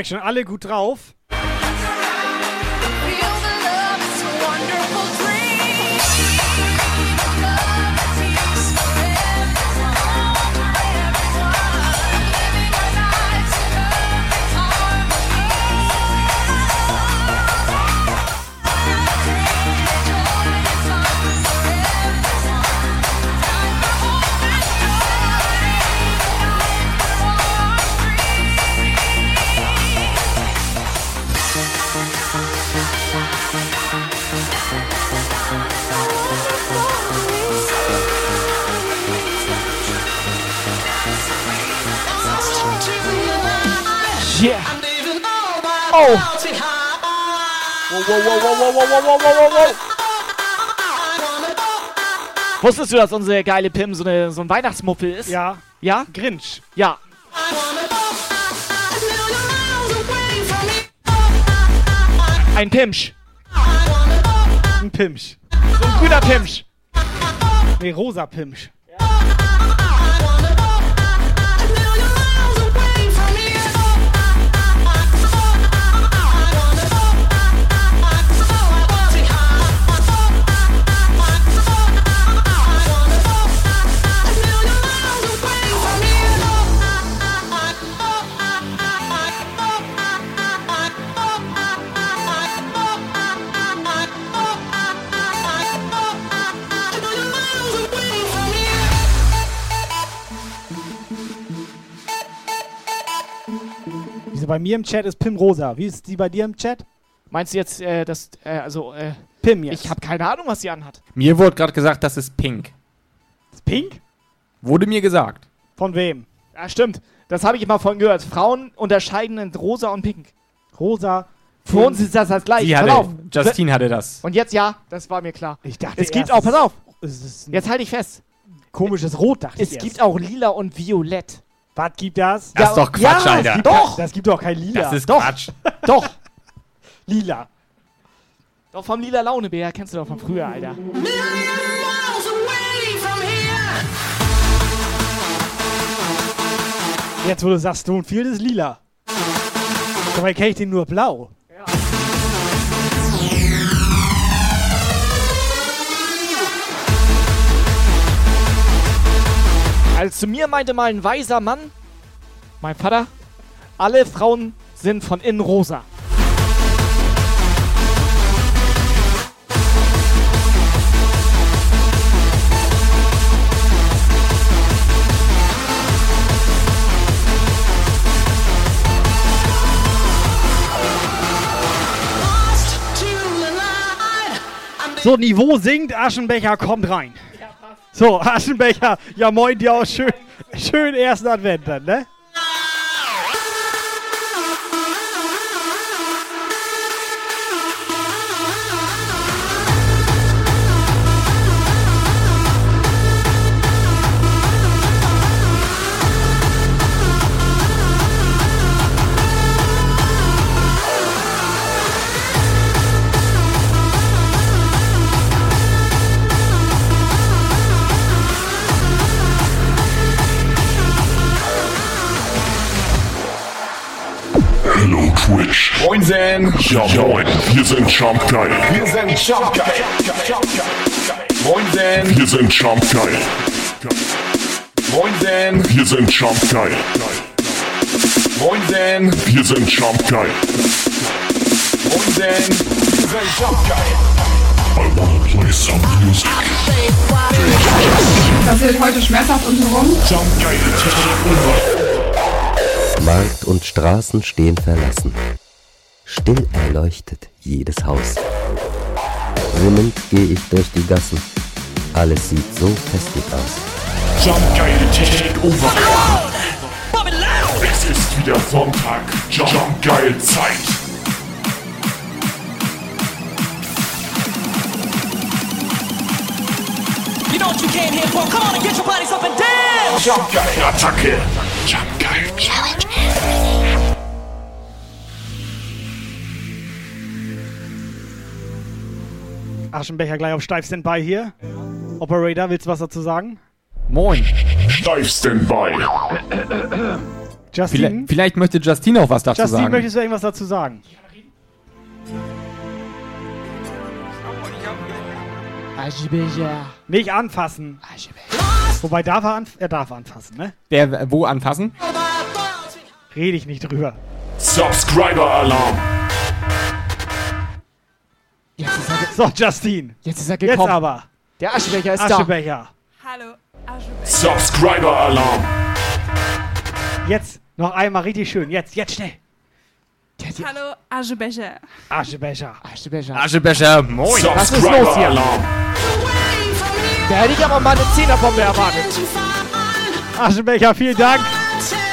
Merke schon, alle gut drauf. Wow, wow, wow, wow. Wusstest du, dass unsere geile Pim so, eine, so ein Weihnachtsmuffel ist? Ja. Ja? Grinch. Ja. Ein Pimsch. Ein Pimsch. So ein grüner Pimsch. Nee, rosa Pimsch. Bei mir im Chat ist Pim rosa? Wie ist die bei dir im Chat? Meinst du jetzt, äh, das, äh, also, äh, Pim jetzt. ich habe keine Ahnung, was sie anhat. Mir wurde gerade gesagt, das ist pink. Ist pink? Wurde mir gesagt. Von wem? Ja, stimmt. Das habe ich immer von gehört. Frauen unterscheiden in rosa und pink. Rosa. Für uns ist das das gleiche. Sie Pass hatte, auf. Justine hatte das. Und jetzt ja, das war mir klar. Ich dachte, es gibt auch, pass auf. Es Jetzt halte ich fest. komisches Rot, dachte Es ich. gibt auch lila und violett. Was gibt das? Das ist doch Quatsch, ja, Alter. Gibt Doch. Das gibt doch kein Lila. Das ist Doch. Quatsch. Doch. Lila. Doch vom lila Launebär kennst du doch von früher, Alter. Jetzt, wo du sagst, Stonefield ist lila. Dabei kenne ich den nur blau. Also zu mir meinte mal ein weiser Mann, mein Vater, alle Frauen sind von innen rosa. So, Niveau sinkt, Aschenbecher kommt rein. So, Aschenbecher, ja moin dir auch schön, schön ersten Advent dann, ne? Twitch. Moinsen. Ja moin, wir sind Jumpgeil. Wir sind Jumpgeil. Moinsen. Wir sind Jumpgeil. Moinsen. Wir sind Jumpgeil. Moinsen. Wir sind Jumpgeil. Moinsen. Wir sind Jumpgeil. I wanna play some music. Passiert heute schmerzhaft und rum? Markt und Straßen stehen verlassen. Still erleuchtet jedes Haus. Summend gehe ich durch die Gassen. Alles sieht so festlich aus. Jumpgeil Takeover. Es ist wieder Sonntag. Jumpgeil Zeit. You know what you came here for? Come on and get your bodies up and dance! Jumpgeil Attacke. Aschenbecher gleich auf Steif Standby hier. Operator, willst du was dazu sagen? Moin. Steif Standby. Justin? Vielleicht, vielleicht möchte Justine auch was dazu Justin, sagen. möchtest du irgendwas dazu sagen? Nicht anfassen. Wobei darf er, anf er darf anfassen, ne? Wer, wo anfassen? Rede ich nicht drüber. Subscriber Alarm. So, Justin. Jetzt ist er Jetzt gekommen. aber. Der Aschenbecher ist Aschebecher. Hallo, Subscriber Alarm. Jetzt noch einmal richtig schön. Jetzt, jetzt schnell. Hallo, Aschebecher. Aschebecher. Aschebecher. Aschebecher, moin. Was ist los hier? Da hätte ich aber mal eine Zehnerbombe erwartet. Aschebecher, vielen Dank.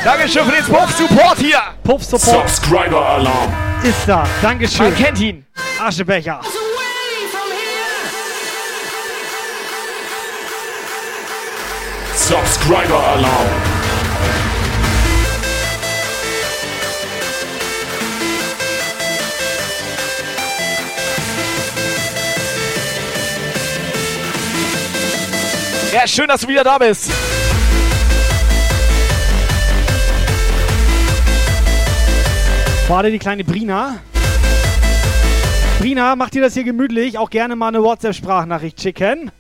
Dankeschön für den Puff-Support hier. Puff-Support Subscriber Alarm. ist da. Dankeschön. Man kennt ihn. Aschebecher. Subscriber Ja, schön, dass du wieder da bist. Warte, die kleine Brina. Brina, mach dir das hier gemütlich. Auch gerne mal eine WhatsApp-Sprachnachricht schicken.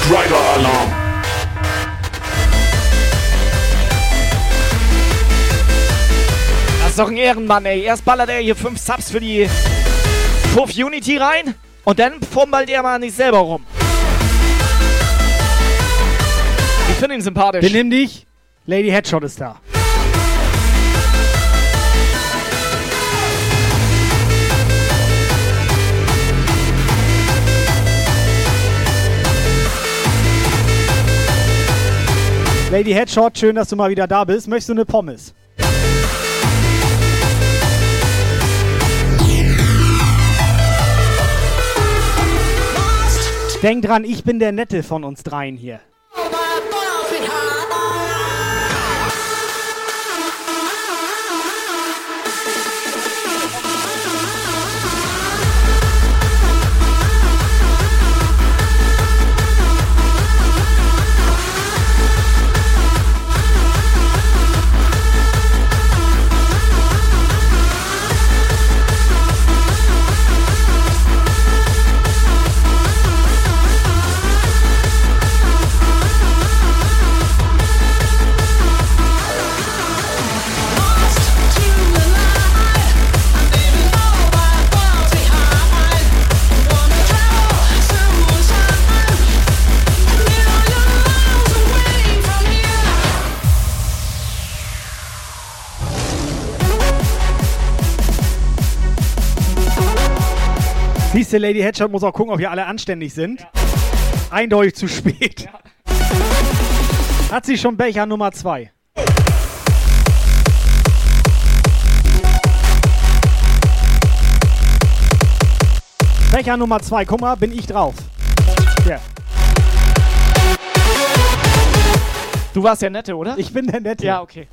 Subscriber Alarm. Das ist doch ein Ehrenmann, ey. Erst ballert er hier fünf Subs für die Puff Unity rein und dann fummelt er mal nicht selber rum. Ich finde ihn sympathisch. Benimm dich. Lady Headshot ist da. Lady Headshot, schön, dass du mal wieder da bist. Möchtest du eine Pommes? Denk dran, ich bin der Nette von uns dreien hier. Siehst du, Lady Headshot muss auch gucken, ob hier alle anständig sind. Eindeutig zu spät. Hat sie schon Becher Nummer 2? Becher Nummer 2. Guck mal, bin ich drauf. Ja. Du warst der Nette, oder? Ich bin der Nette. Ja, okay.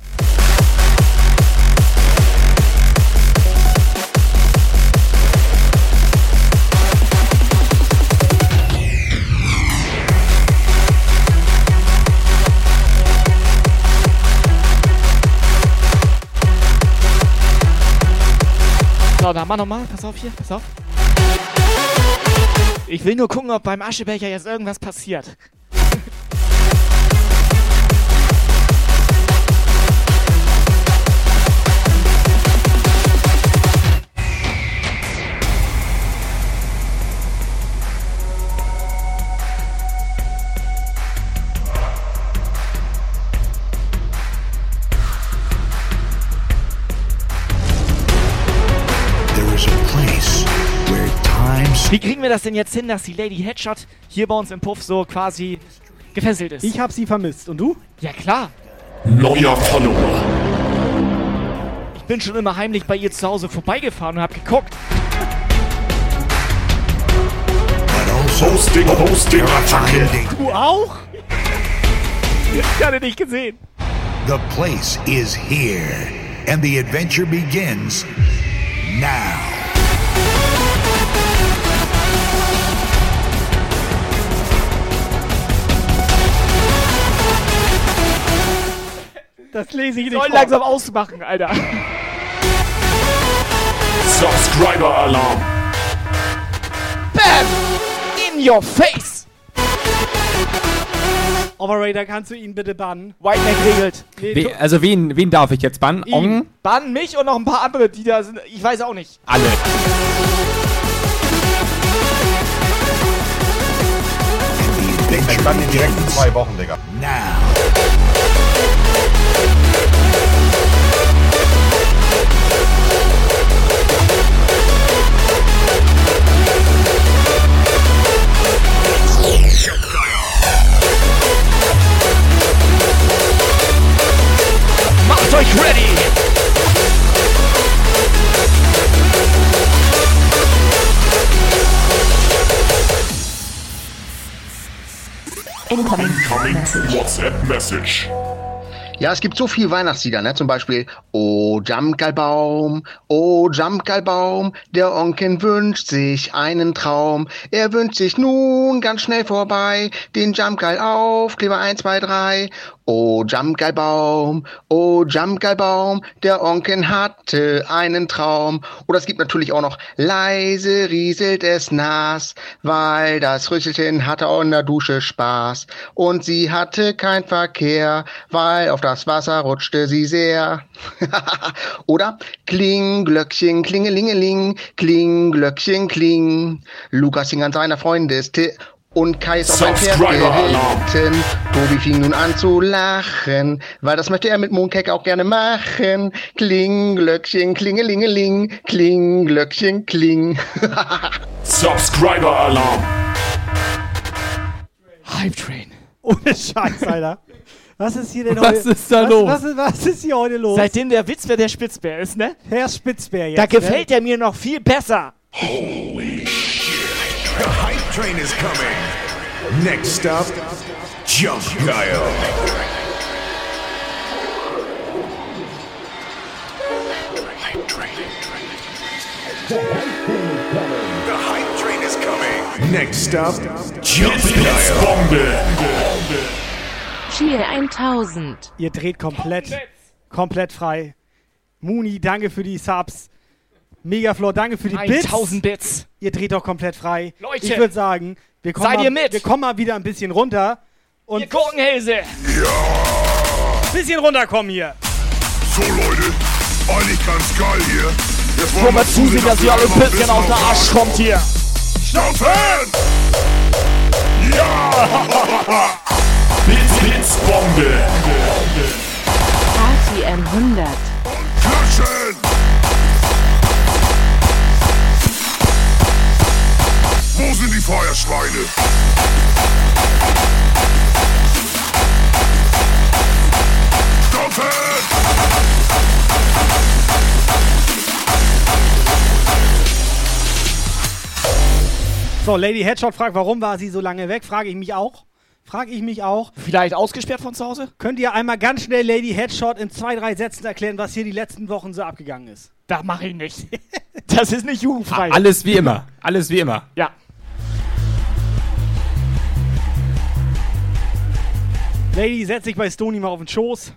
So, dann mach nochmal. Pass auf hier, pass auf. Ich will nur gucken, ob beim Aschebecher jetzt irgendwas passiert. Wie kriegen wir das denn jetzt hin, dass die Lady Headshot hier bei uns im Puff so quasi gefesselt ist? Ich hab sie vermisst. Und du? Ja, klar. Neuer Follower. Ich bin schon immer heimlich bei ihr zu Hause vorbeigefahren und hab geguckt. Hosting, Hosting, Attacke. Du auch? Ich hatte dich gesehen. The place is here, and the adventure begins now. Das lese ich nicht Soll vor. langsam ausmachen, Alter. Subscriber Alarm. Bam! In your face! Operator, kannst du ihn bitte bannen? Whiteneck regelt. Nee, We also wen, wen darf ich jetzt bannen? Ong? Ihn. Bann mich und noch ein paar andere, die da sind. Ich weiß auch nicht. Alle. Adventure Dann die direkten zwei Wochen, Digga. now. Macht euch ready! Incoming WhatsApp Message. Ja, es gibt so viel Weihnachtslieder, ne? Zum Beispiel O Jamkalbaum, O Jamkalbaum, der Onkel wünscht sich einen Traum. Er wünscht sich nun ganz schnell vorbei den Jamkal Aufkleber 1, 2, 3. O Jamkalbaum, O Jamkalbaum, der Onkel hatte einen Traum. Oder es gibt natürlich auch noch leise rieselt es nass, weil das Rüsselchen hatte auch in der Dusche Spaß. Und sie hatte kein Verkehr, weil auf das Wasser rutschte sie sehr. Oder Kling, Glöckchen, klingelingeling, Kling, Glöckchen, kling. Lukas hing an seiner Freundeste und Kai ist auf ein Pferd Subscriber-Alarm. geritten. Tobi fing nun an zu lachen, weil das möchte er mit Mooncake auch gerne machen. Kling, Glöckchen, klingelingeling, Kling, Glöckchen, kling. Subscriber Alarm. Hype Train. Ohne Scheiß, Alter. Was ist hier denn Was heute? ist da was, los? Was ist, was ist hier heute los? Seitdem der Witzbär der Spitzbär ist, ne? Herr Spitzbär jetzt. Da gefällt er mir noch viel besser. Holy shit. Hype train is coming. Next up, Jump Guile. The hype train is coming. Next up, Jump. Bombe. Cheer 1000. Ihr dreht komplett, komplett frei. Muni, danke für die Subs. Megaflor, danke für die Bits. 1000 Bits. Ihr dreht doch komplett frei. Leute. ich würde sagen, wir kommen, Seid mal, ihr mit? wir kommen mal wieder ein bisschen runter. Und Ihr Gurkenhälse. ein bisschen runterkommen hier. So Leute, eigentlich ganz geil hier. Jetzt Wollen wir zusehen, dass ihr alle ein bisschen aus der Arsch kommt hier. Schnaufen! Ja! Blitz, Blitz, Bombe. Party 100. Klatschen! Wo sind die Feuerschweine? So, Lady Headshot fragt, warum war sie so lange weg? Frage ich mich auch. Frage ich mich auch. Vielleicht ausgesperrt von zu Hause? Könnt ihr einmal ganz schnell Lady Headshot in zwei, drei Sätzen erklären, was hier die letzten Wochen so abgegangen ist? Das mache ich nicht. Das ist nicht jugendfrei. Alles wie immer. Alles wie immer. Ja. Lady setzt sich bei Stony mal auf den Schoß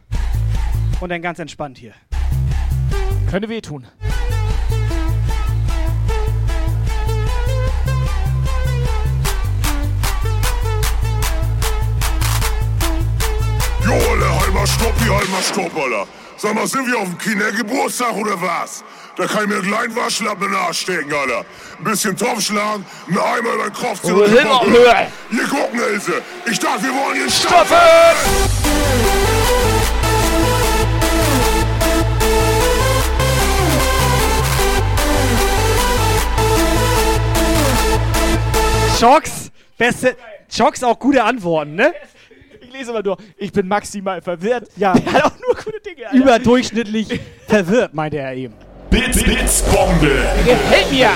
und dann ganz entspannt hier. Könnte wehtun. Jo, Alter, halber Stopp hier, halber Stopp, Alter. Sag mal, sind wir auf dem Kindergeburtstag oder was? Da kann ich mir einen kleinen Waschlappen in den Arsch stecken, Alter. Ein bisschen Topf schlagen, einen Eimer über den Kopf ziehen. Oh, und Himmel, gucken. Höhe. Hier gucken, Ilse. Ich dachte, wir wollen hier Stoppen! Schocks, beste, Schocks auch gute Antworten, ne? Ich lese mal durch. Ich bin maximal verwirrt. Ja. Der hat auch nur gute Dinge. Alter. Überdurchschnittlich verwirrt, meinte er eben. Bits, Bits, Bombe. Gefällt mir.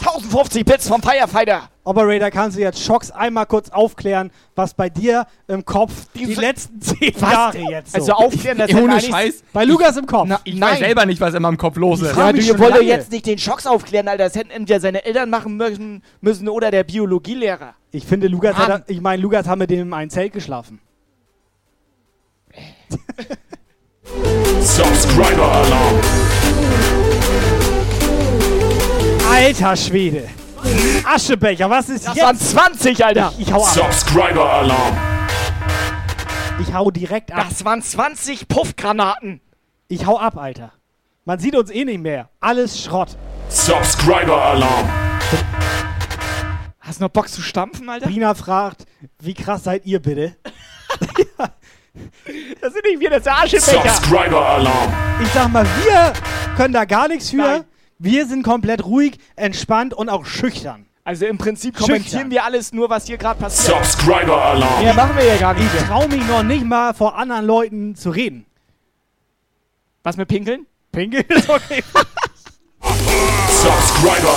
1050 Bits vom Firefighter. Operator, kannst du jetzt Schocks einmal kurz aufklären, was bei dir im Kopf die, letzten zehn Was? Jahre jetzt so. Also aufklären, das Ohne Scheiß. Bei Lukas im Kopf. Ich Nein. weiß selber nicht, was immer im Kopf los ist. Ja, du wollt jetzt nicht den Schocks aufklären, Alter. Das hätten entweder seine Eltern machen müssen, müssen oder der Biologielehrer. Ich finde, Lukas Mann. hat, ich meine, Lukas hat mit dem in einem Zelt geschlafen. Subscriber Alarm. Alter Schwede. Aschebecher, was ist Das jetzt? waren 20, Alter. Ich hau ab. Subscriber Alarm. Ich hau direkt ab. Das waren 20 Puffgranaten. Ich hau ab, Alter. Man sieht uns eh nicht mehr. Alles Schrott. Subscriber Alarm. Hast du noch Bock zu stampfen, Alter? Rina fragt, wie krass seid ihr bitte? Das sind nicht wir, das ist der Aschebecher. Subscriber Alarm. Ich sag mal, wir können da gar nichts für. Nein. Wir sind komplett ruhig, entspannt und auch schüchtern. Also im Prinzip Schüchtern. kommentieren wir alles nur, was hier gerade passiert. Subscriber Alarm. Mehr machen wir ja gar nicht. Ich trau mich noch nicht mal vor anderen Leuten zu reden. Was mit Pinkeln? Pinkeln ist okay. Subscriber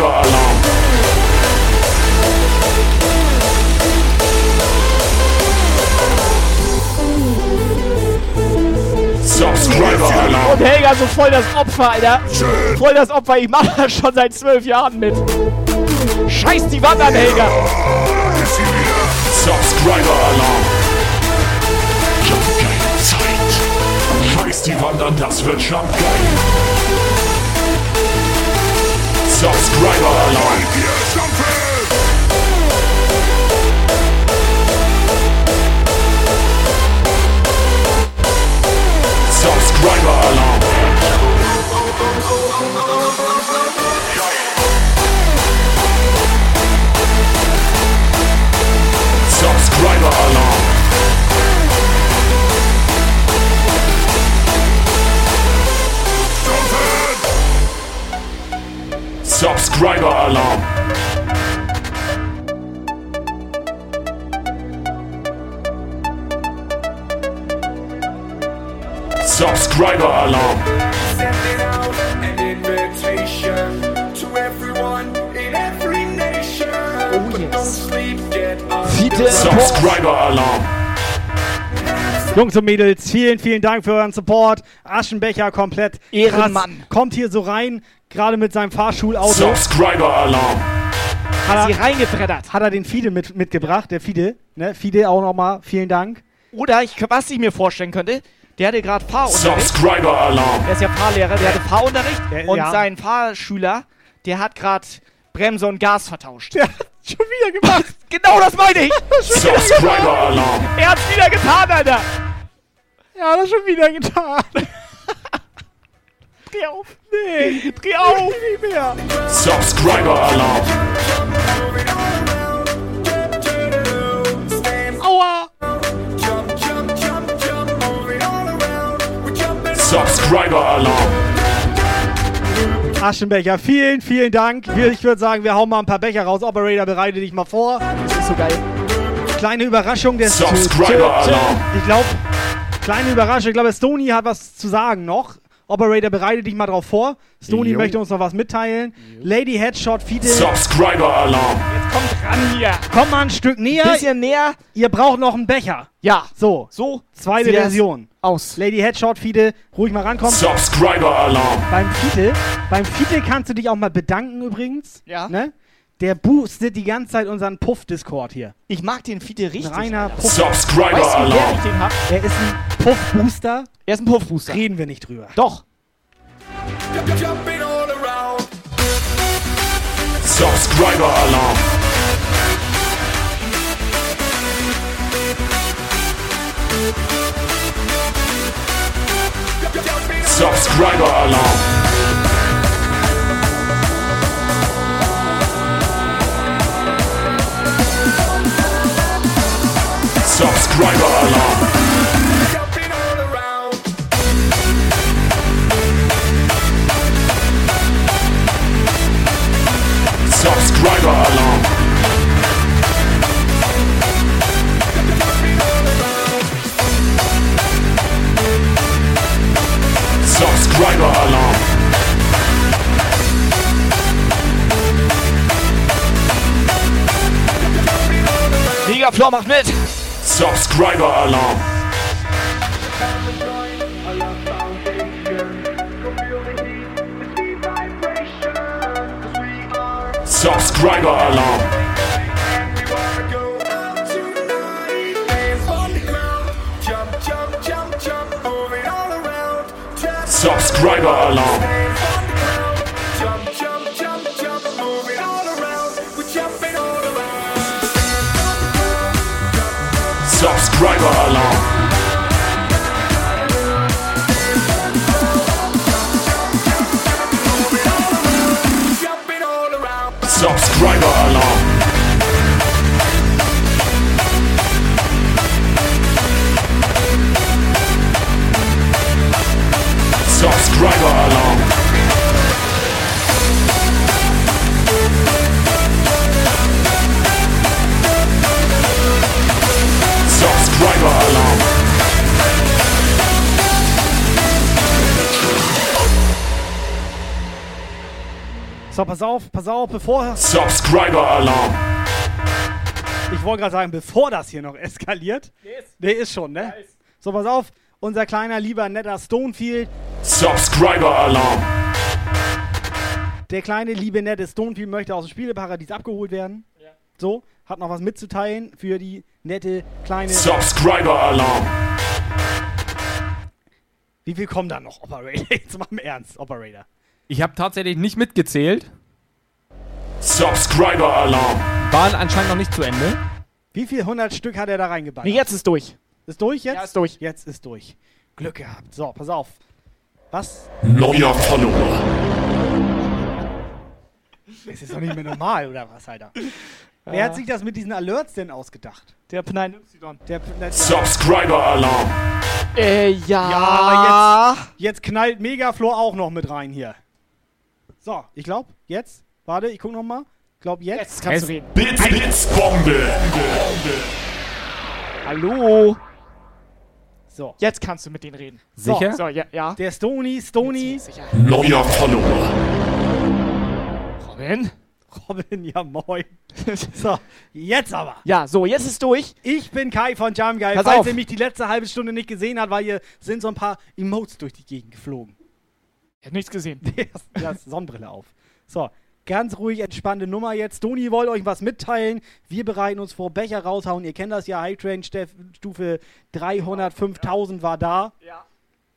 Subscriber Alarm. Subscriber Alarm. Und Helga so voll das Opfer, Alter. Voll das Opfer. Ich mache das schon seit zwölf Jahren mit. Scheiß die Wand an, Helga. Ist sie wieder. Subscriber Alarm. Ich hab keine Zeit. Scheiß die Wand an, das wird schon geil. Subscriber Alarm. Subscriber Alarm. Subscriber Alarm. Subscriber Alarm. Subscriber Alarm. Sending out an invitation to everyone in every nation. but don't sleep, get up. Subscriber Alarm. Jungs und Mädels, vielen, vielen Dank für euren Support. Aschenbecher komplett. Ehrenmann. krass. Kommt hier so rein, gerade mit seinem Fahrschulauto. Subscriber Alarm. Hat Sie er, reingebreddert. hat er den Fide mit, mitgebracht, der Fide. Ne? Fide auch nochmal, vielen Dank. Oder ich, was ich mir vorstellen könnte, der hatte gerade Fahrunterricht. Subscriber Alarm. Der ist ja Fahrlehrer, der hatte Fahrunterricht. Der- und ja. sein Fahrschüler, der hat gerade Bremse und Gas vertauscht. Der hat schon wieder gemacht. Genau das meine ich. Subscriber Alarm. Er hat's wieder getan, Alter. Ja, hat er schon wieder getan. Dreh auf. Nee, Dreh auf. nicht mehr. Subscriber Alarm. Aua. Jump, jump, jump, jump, moving all around. We're jumping Subscriber Alarm. Aschenbecher, vielen, vielen Dank. Ich würde sagen, wir hauen mal ein paar Becher raus. Operator, bereite dich mal vor. Das ist so geil. Kleine Überraschung des Subscriber Alarm. Ich glaube, kleine Überraschung. Ich glaube, Stony hat was zu sagen noch. Operator, bereite dich mal drauf vor. Stony Jo. möchte uns noch was mitteilen. Lady Headshot, Fiete. Subscriber Alarm. Jetzt kommt ran hier. Komm mal ein Stück näher. Bisschen näher. Ihr braucht noch einen Becher. Ja. So. So. Zweite Version. Aus. Lady Headshot, Fiete, ruhig mal rankommen. Subscriber Alarm. Beim Fiete, beim Fiete kannst du dich auch mal bedanken übrigens. Ja. Ne? Der boostet die ganze Zeit unseren Puff-Discord hier. Ich mag den Fiete richtig. Ein reiner Alter. Puff. Subscriber Weißt du, wer Alarm. ich den hab? Er ist ein Puff-Booster. Er ist ein Puffbooster. Reden wir nicht drüber. Doch. Subscriber Alarm. Subscriber Alarm. Megaflor macht mit. Subscriber Alarm. Subscriber Alarm. Jump, jump, Subscriber Alarm. Subscriber Alarm. Subscriber Alarm. So, pass auf, pass auf, bevor. Subscriber Alarm. Ich wollte gerade sagen, bevor das hier noch eskaliert. Der ist schon, ne? So, pass auf. Unser kleiner, lieber, netter Stonefield. Subscriber Alarm. Der kleine, liebe, nette Stonefield möchte aus dem Spieleparadies abgeholt werden. So, hat noch was mitzuteilen für die nette, kleine. Subscriber Alarm. Wie viel kommen da noch, Operator? Jetzt mal im Ernst, Operator. Ich habe tatsächlich nicht mitgezählt. Subscriber Alarm. Waren anscheinend noch nicht zu Ende. Wie viel 100 Stück hat er da reingeballert? Nee, jetzt ist durch. Ist durch jetzt? Ja, ist durch. Jetzt ist durch. Glück gehabt. So, pass auf. Was? Neuer Follower. Das ist doch nicht mehr normal, oder was, Alter? Wer hat sich das mit diesen Alerts denn ausgedacht? Der Pnein Y. Der, der, Subscriber Alarm. Äh, ja. Ja, jetzt, jetzt knallt Megaflor auch noch mit rein hier. So, ich glaube, jetzt. Warte, ich guck noch mal. Glaub jetzt. Jetzt kannst du reden. Blitz, Blitzbombe. Hallo. So. Jetzt kannst du mit denen reden. Sicher? So, ja. ja. Der Stony, Stony. Sicher. Neuer Follower. Robin? Robin, ja moin. so, jetzt aber. Ja, so, jetzt ist durch. Ich bin Kai von Jamgeil. Pass Falls auf. ihr mich die letzte halbe Stunde nicht gesehen habt, weil hier sind so ein paar Emotes durch die Gegend geflogen. Ich hab nichts gesehen. ja, Sonnenbrille auf. So, ganz ruhig, entspannte Nummer jetzt. Toni wollte euch was mitteilen. Wir bereiten uns vor, Becher raushauen. Ihr kennt das ja, High Train Steff- Stufe 305.000 war da. Ja.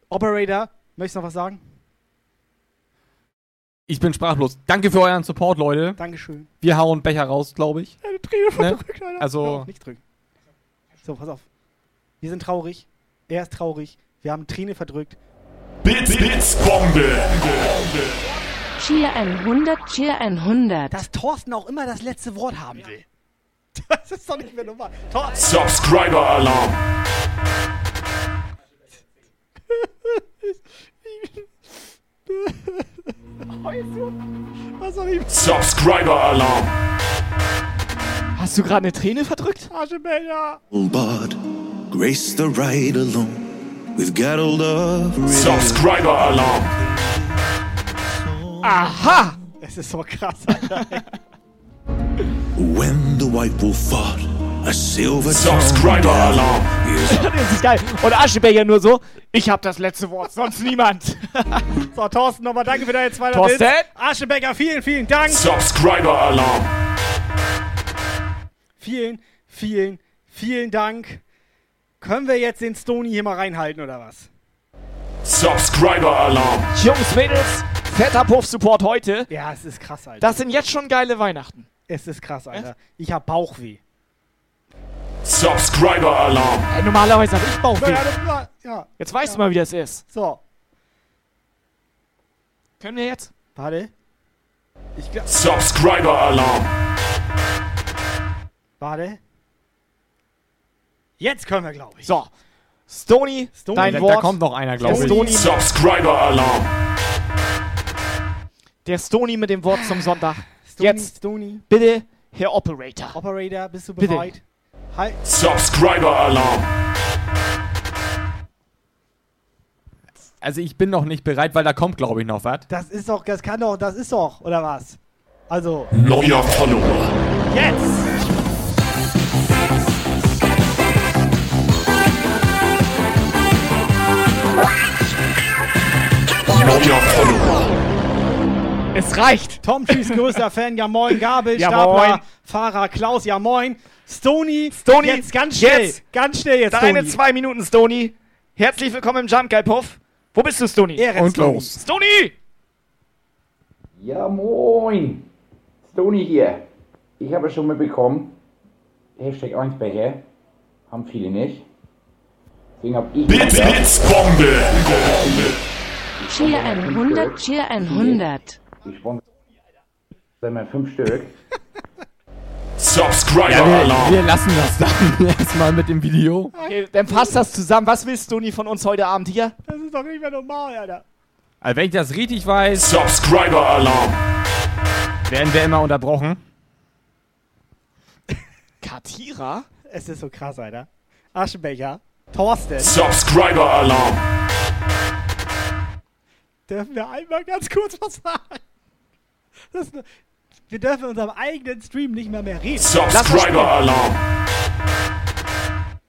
Operator, möchtest du noch was sagen? Ich bin sprachlos. Danke für euren Support, Leute. Dankeschön. Wir hauen Becher raus, glaube ich. Eine Träne Ne? verdrückt, Alter. Also- Ja, nicht drücken. So, pass auf. Wir sind traurig. Er ist traurig. Wir haben Träne verdrückt. Blitz, Blitzbombe. Cheer 100, Cheer 100. Dass Thorsten auch immer das letzte Wort haben will. Das ist doch nicht mehr normal. Thorsten. Subscriber Alarm. Was soll ich? Subscriber Alarm. Hast du gerade eine Träne verdrückt? Aschebecher. Bard, grace the ride alone Subscriber Alarm. Aha! Es ist so krass, Alter. When the white wolf fought a silver Subscriber Alarm. das ist geil. Und Aschebecher nur so, ich hab das letzte Wort, sonst niemand. So, Thorsten, nochmal danke für deine 200 Thorsten? Bits. Aschebecker, vielen, vielen Dank. Subscriber Alarm. Vielen, vielen, vielen Dank. Können wir jetzt den Stony hier mal reinhalten, oder was? Subscriber Alarm. Jungs, Mädels, fetter Puff-Support heute. Ja, es ist krass, Alter. Das sind jetzt schon geile Weihnachten. es ist krass, Alter. Ich hab Bauchweh. Subscriber Alarm. Hey, normalerweise hab ich Bauchweh. Ja, das- ja. Jetzt weißt du mal, wie das ist. So, Können wir jetzt? warte. Ich glaub, Subscriber Alarm. warte. Jetzt können wir, glaube ich. So. Stony, Stony. dein Da, Wort. da kommt noch einer, glaube ich. Stony. Subscriber Alarm. Der Stony mit dem Wort zum Sonntag. Stony, Jetzt Stony. bitte, Herr Operator. Operator, bist du Bitte. bereit? Hi. Subscriber Alarm. Also ich bin noch nicht bereit, weil da kommt, glaube ich, noch was. Das ist doch, das kann doch, das ist doch, oder was? Also, Neuer Follower. jetzt! Es reicht. Tom Trees größter Fan, ja moin, Gabel, Ja, Stapler, moin. Fahrer Klaus, ja moin. Stony, Stony, jetzt ganz schnell, jetzt. ganz schnell jetzt, Deine Stony. zwei Minuten, Stony. Herzlich willkommen im Jump Guy Puff. Wo bist du, Stony? Ehren, Und Stony. los. Stony! Ja, moin. Stony hier. Ich habe schon mitbekommen, Hashtag 1 Becher haben viele nicht. Deswegen habe ich... Blitz, Blitzbombe. Cheer 100, Cheer 100. Ich sponsor mal fünf Stück. Subscriber Ja, wir, Alarm. wir lassen das dann erstmal mit dem Video. Okay, dann passt das zusammen. Was willst Stony von uns heute Abend hier? Das ist doch nicht mehr normal, Alter. Also wenn ich das richtig weiß, Subscriber Alarm. werden wir immer unterbrochen. Katira? Es ist so krass, Alter. Aschenbecher, Thorsten, Subscriber Alarm. dürfen wir einmal ganz kurz was sagen? Das ist ne- wir dürfen in unserem eigenen Stream nicht mehr mehr reden. Subscriber Alarm.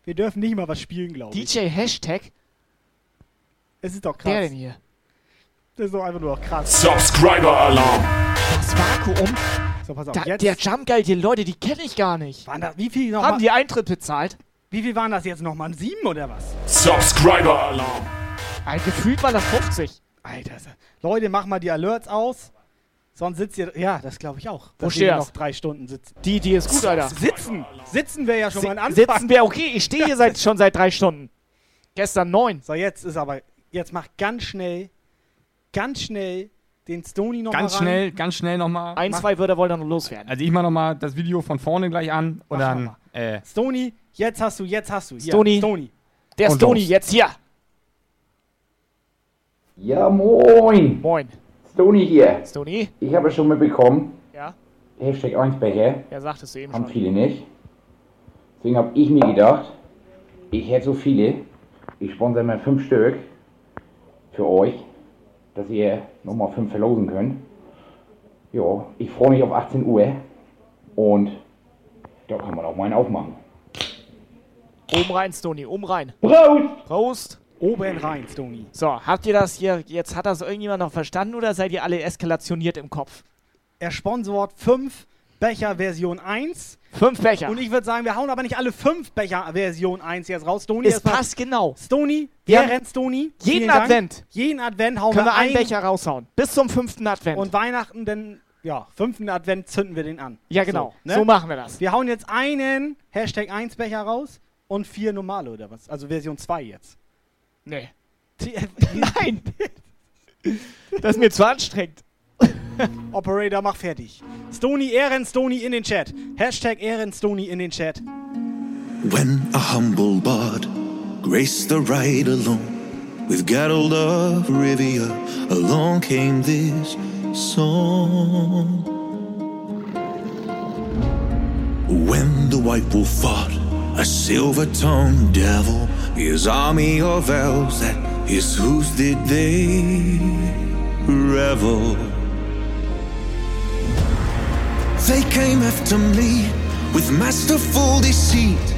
Wir dürfen nicht mal was spielen, glaube ich. DJ Hashtag? Es ist doch krass. Wer denn hier? Das ist doch einfach nur noch krass. Subscriber Alarm. Das Vakuum? So, pass auf. Da, jetzt der Jump Guy, die Leute, die kenne ich gar nicht. waren das, wie viel noch Haben mal, die Eintritt bezahlt? Wie viel waren das jetzt nochmal? Ein Sieben oder was? Subscriber Alarm. Ein gefühlt waren das 50. Alter, Leute, mach mal die Alerts aus. Sonst sitzt ihr. Ja, das glaube ich auch. Wo das? noch drei Stunden sitzen. Die, die ist gut, Alter. Sitzen! Sitzen wir ja schon mal an Anfang. Sitzen wir okay. Ich stehe hier seit, schon seit drei Stunden. Gestern neun. So, jetzt ist aber. Jetzt mach ganz schnell, ganz schnell den Stony noch Ganz mal schnell, ganz schnell nochmal. Ein, zwei Wörter wollen dann noch loswerden. Also ich mach nochmal das Video von vorne gleich an und Mach dann, mal. äh, Stony, jetzt hast du, jetzt hast du. Hier, Stony. Stony. Der Und Stony, los. jetzt hier. Ja, moin. Moin. Stony hier. Stony? Ich habe schon mitbekommen, Ja? Hashtag 1 Becher Ja, sagtest du eben haben schon. viele nicht. Deswegen habe ich mir gedacht, ich hätte so viele, ich sponsere mal fünf Stück für euch, dass ihr nochmal fünf verlosen könnt. Ja, ich freue mich auf 18 Uhr und da kann man auch mal einen aufmachen. Oben rein, Stony, oben rein. Prost! Prost. Oben rein, Stony. So, habt ihr das hier, jetzt hat das irgendjemand noch verstanden oder seid ihr alle eskalationiert im Kopf? Er sponsort fünf Becher Version 1. Fünf Becher. Und ich würde sagen, wir hauen aber nicht alle fünf Becher Version 1 jetzt raus. Stony, Es passt genau. Stony, Wir wer haben rennt Stony? jeden. Advent. Jeden Advent hauen Können wir einen ein- Becher raushauen. Bis zum fünften Advent. Und Weihnachten, dann, ja, fünften Advent zünden wir den an. ja, genau. So, ne? so machen wir das. Wir hauen jetzt einen Hashtag 1 Becher raus und vier normale oder was? Also Version 2 jetzt. Nee. Nein! Das ist mir zu anstrengend. Operator, mach fertig. Stony, Ehren Stony in den Chat. Hashtag Ehren Stony in den Chat. When a humble bard graced the ride alone with Gerald of Rivia, along came this song. When the white wolf fought a silver tongued devil, his army of elves at his hooves did they revel. They came after me with masterful deceit,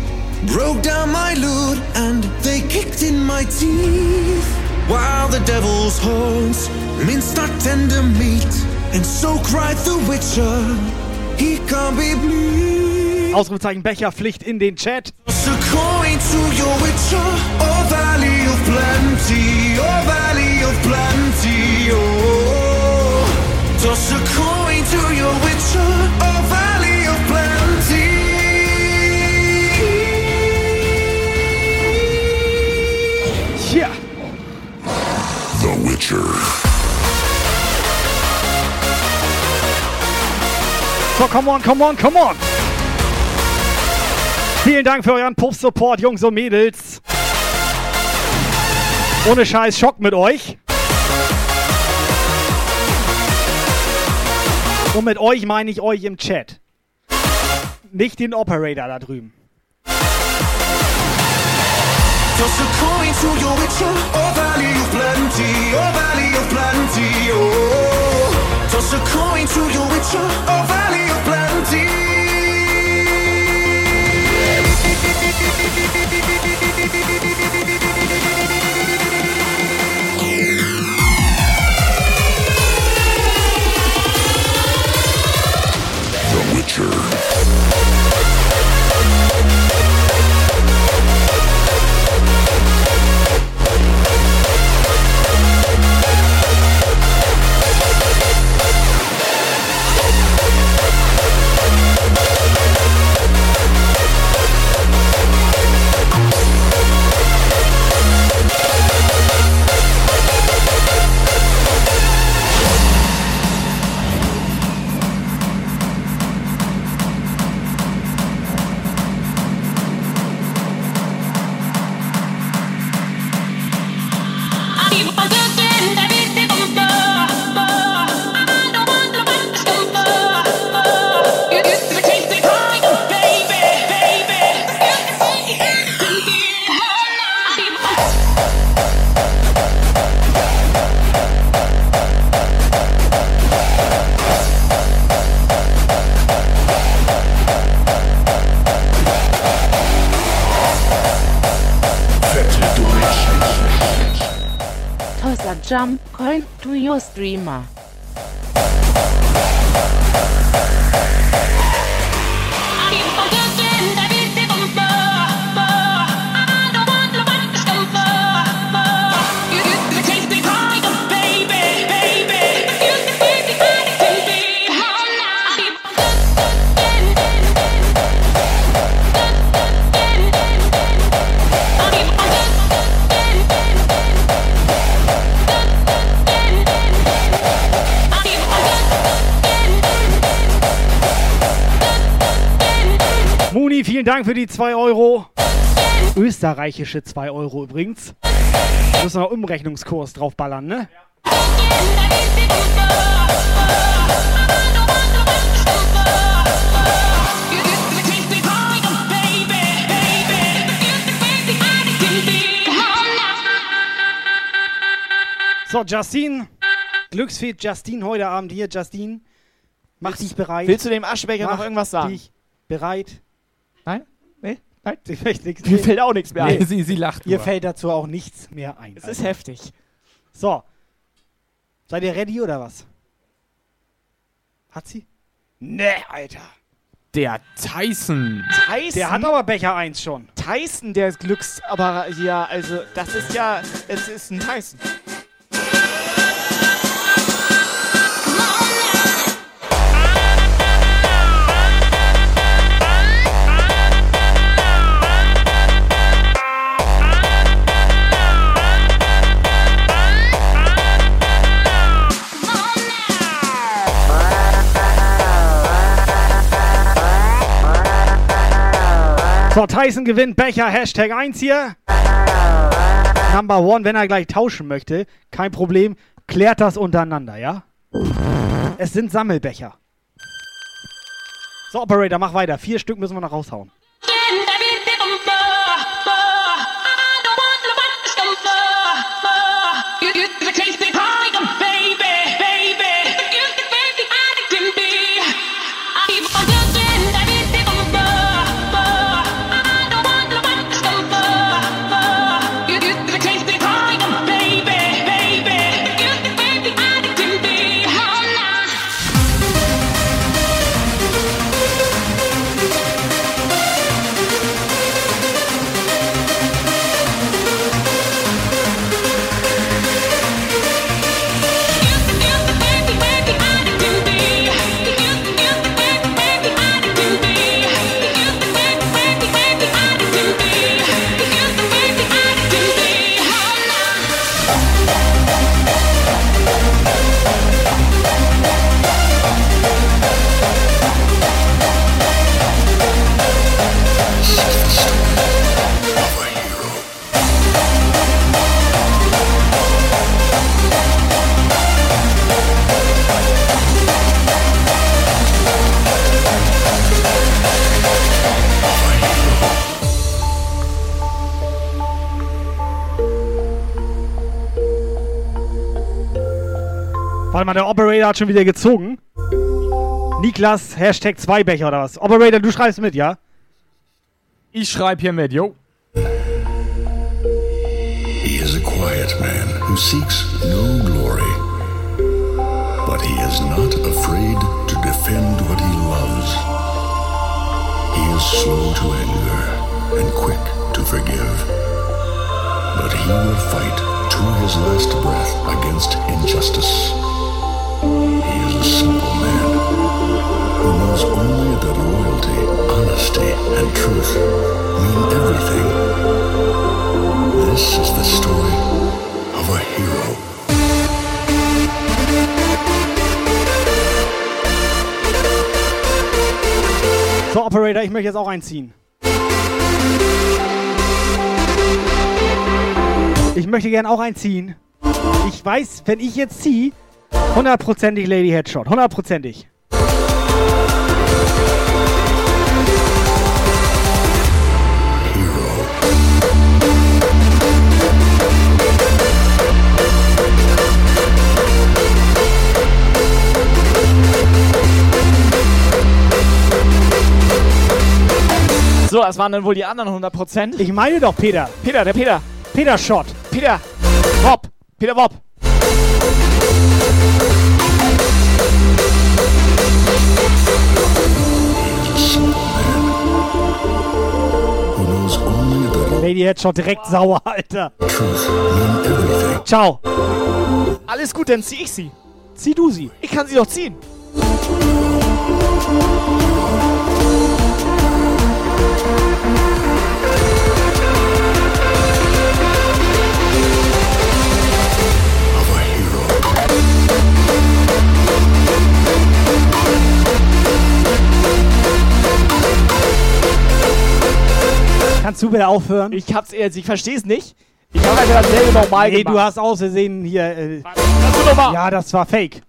broke down my lute, and they kicked in my teeth. While the devil's horns minced our tender meat, and so cried the witcher, he can't be bleed. Ausrufezeichen Becher Pflicht in den Chat. Toss a coin to your witcher, valley of plenty, valley of plenty, oh. Toss a coin to your witcher, oh valley of plenty. Yeah. The Witcher. So, come on, come on, come on. Vielen Dank für euren Puff-Support, Jungs und Mädels. Ohne Scheiß Schock mit euch. Und mit euch meine ich euch im Chat. Nicht den Operator da drüben. Toss a coin to your witcher, oh valley of plenty, oh valley of plenty, oh. Toss a coin to your witcher, oh valley of plenty. beep, beep, beep. Jump coin to your streamer. Vielen Dank für die 2 Euro. Österreichische 2 Euro übrigens. Da müssen wir noch Umrechnungskurs draufballern, ne? So, Justine. Glücksfee Justine heute Abend hier. Justine, mach dich bereit. Willst du dem Aschenbecher Mach noch irgendwas sagen? dich bereit. Nee? Mir fällt auch nichts mehr ein. sie, sie lacht Ihr nur. fällt dazu auch nichts mehr ein. Es ist heftig. So. Seid ihr ready oder was? Hat sie? Nee, Alter. Der Tyson. Tyson? Der hat aber Becher 1 schon. Tyson, der ist Glücks... Aber ja, also, das ist ja... Es ist ein Tyson. So, Tyson gewinnt Becher, Hashtag 1 hier. Number one, wenn er gleich tauschen möchte, kein Problem, klärt das untereinander, ja? Es sind Sammelbecher. So, Operator, mach weiter. Vier Stück müssen wir noch raushauen. Warte mal, der Operator hat schon wieder gezogen. Niklas, Hashtag 2 Becher oder was? Operator, du schreibst mit, ja? Ich schreibe hier mit, jo. He is a quiet man who seeks no glory, but he is not afraid to defend what he loves. He is slow to anger and quick to forgive, but he will fight to his last breath against injustice. Simple man who knows only that loyalty, honesty, and truth mean everything. This is the story of a hero. So, Operator, ich möchte jetzt auch einziehen. Ich möchte gern auch einziehen. Ich weiß, wenn ich jetzt ziehe, hundertprozentig Lady Headshot. Hundertprozentig. So, das waren dann wohl die anderen 100%. Ich meine doch, Peter. Peter, der Peter. Peter Shot. Peter. Bob. Peter Bob. Lady Headshot direkt sauer, Alter. Ciao. Alles gut, dann zieh ich sie. Zieh du sie. Ich kann sie doch ziehen. Kannst du bitte aufhören? Ich hab's jetzt, ich versteh's nicht. Ich habe einfach dasselbe normal Nee, gemacht. du hast aus Versehen hier. Äh, Kannst du nochmal? ja, das war fake.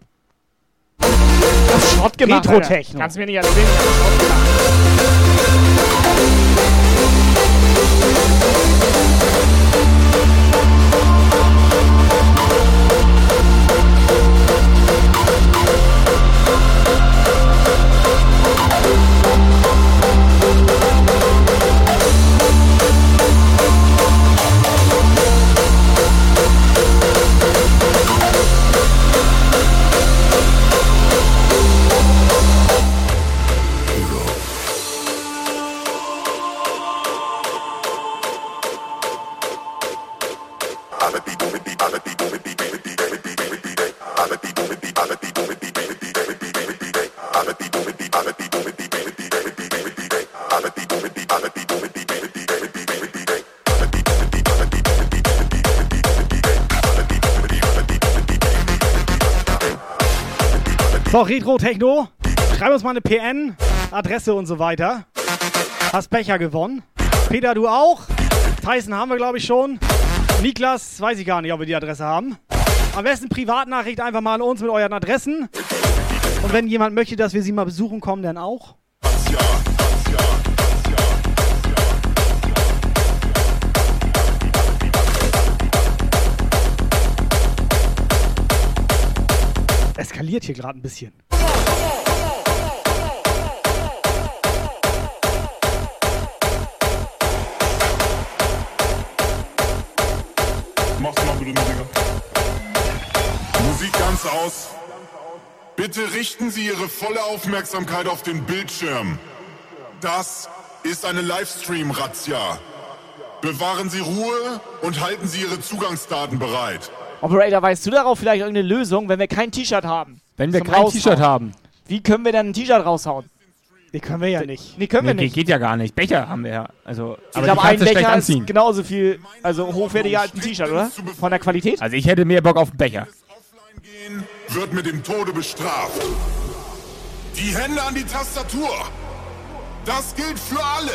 das Schrott gemacht. Retro-Techno. Kannst du mir nicht erzählen, ich hab Schrott gemacht. So, Retro Techno. Schreib uns mal eine PN, Adresse und so weiter. Hast Becher gewonnen. Peter, du auch. Tyson haben wir, glaube ich, schon. Niklas, weiß ich gar nicht, ob wir die Adresse haben. Am besten Privatnachricht einfach mal an uns mit euren Adressen. Und wenn jemand möchte, dass wir sie mal besuchen kommen, dann auch. Eskaliert hier gerade ein bisschen. Mach's mal bitte, Digga. Musik ganz aus. Bitte richten Sie Ihre volle Aufmerksamkeit auf den Bildschirm. Das ist eine Livestream-Razzia. Bewahren Sie Ruhe und halten Sie Ihre Zugangsdaten bereit. Operator, weißt du darauf vielleicht irgendeine Lösung, wenn wir kein T-Shirt haben? Wenn wir kein? T-Shirt haben. Wie können wir dann ein T-Shirt raushauen? Die können wir ja nicht. Nee, können wir Nee, nicht. Geht ja gar nicht. Becher haben wir ja. Also, Ich aber glaube, ein Becher ist anziehen. genauso viel, also hochwertiger als ein T-Shirt, oder? Von der Qualität? Also ich hätte mehr Bock auf einen Becher. Wird mit dem Tode bestraft. Die Hände an die Tastatur. Das gilt für alle.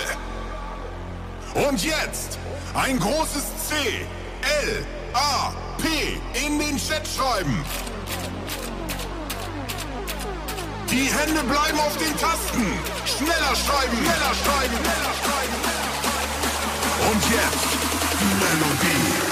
Und jetzt ein großes C, L, P in den Chat schreiben. Die Hände bleiben auf den Tasten. Schneller schreiben, schneller schreiben, schneller schreiben. Und jetzt die Melodie.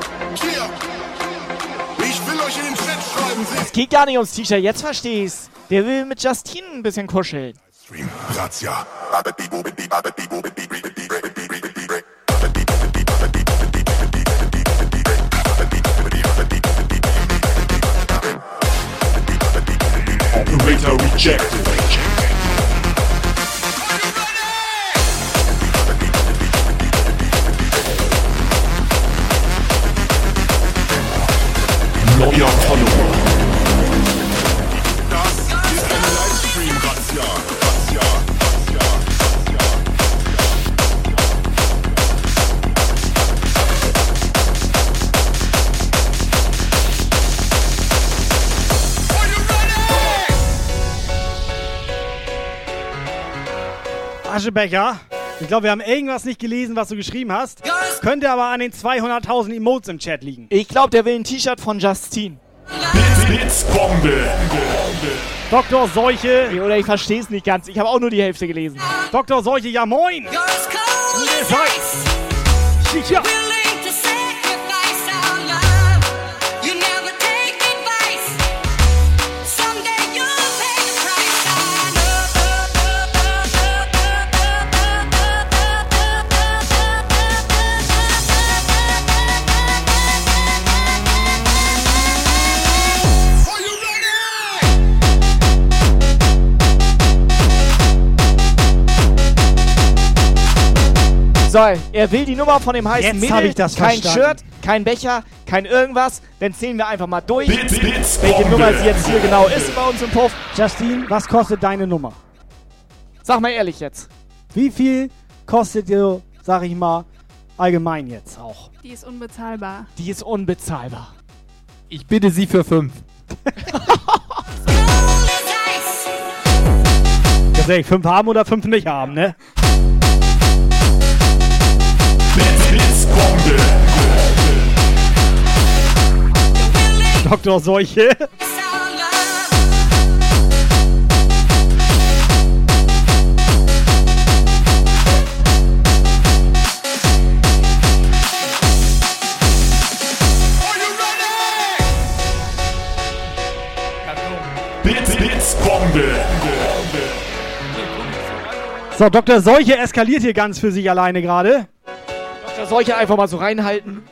Ich will euch in den Chat schreiben. Es geht gar nicht ums T-Shirt, jetzt versteh's. Der will mit Justine ein bisschen kuscheln. Razzia. Operator rejected. Neuer Follower. Aschebecher, ich glaube, wir haben irgendwas nicht gelesen, was du geschrieben hast. Könnte aber an den 200.000 Emotes im Chat liegen. Ich glaube, der will ein T-Shirt von Justine. Blitzbombe. Dr. Seuche. Oder ich verstehe es nicht ganz. Ich habe auch nur die Hälfte gelesen. Dr. Seuche, ja moin. Sicher. So, er will die Nummer von dem heißen Jetzt Mädel. hab ich das kein verstanden. Shirt, kein Becher, kein irgendwas. Dann zählen wir einfach mal durch, Blitz, Blitz, welche Bombe. Nummer sie jetzt hier genau ist bei uns im Puff. Justine, was kostet deine Nummer? Sag mal ehrlich jetzt. Wie viel kostet dir, sag ich mal, allgemein jetzt auch? Die ist unbezahlbar. Die ist unbezahlbar. Ich bitte Sie für fünf. Ehrlich, fünf haben oder fünf nicht haben, ne? Dr. Seuche. So, Dr. Seuche eskaliert hier ganz für sich alleine gerade. Dr. Seuche einfach mal so reinhalten.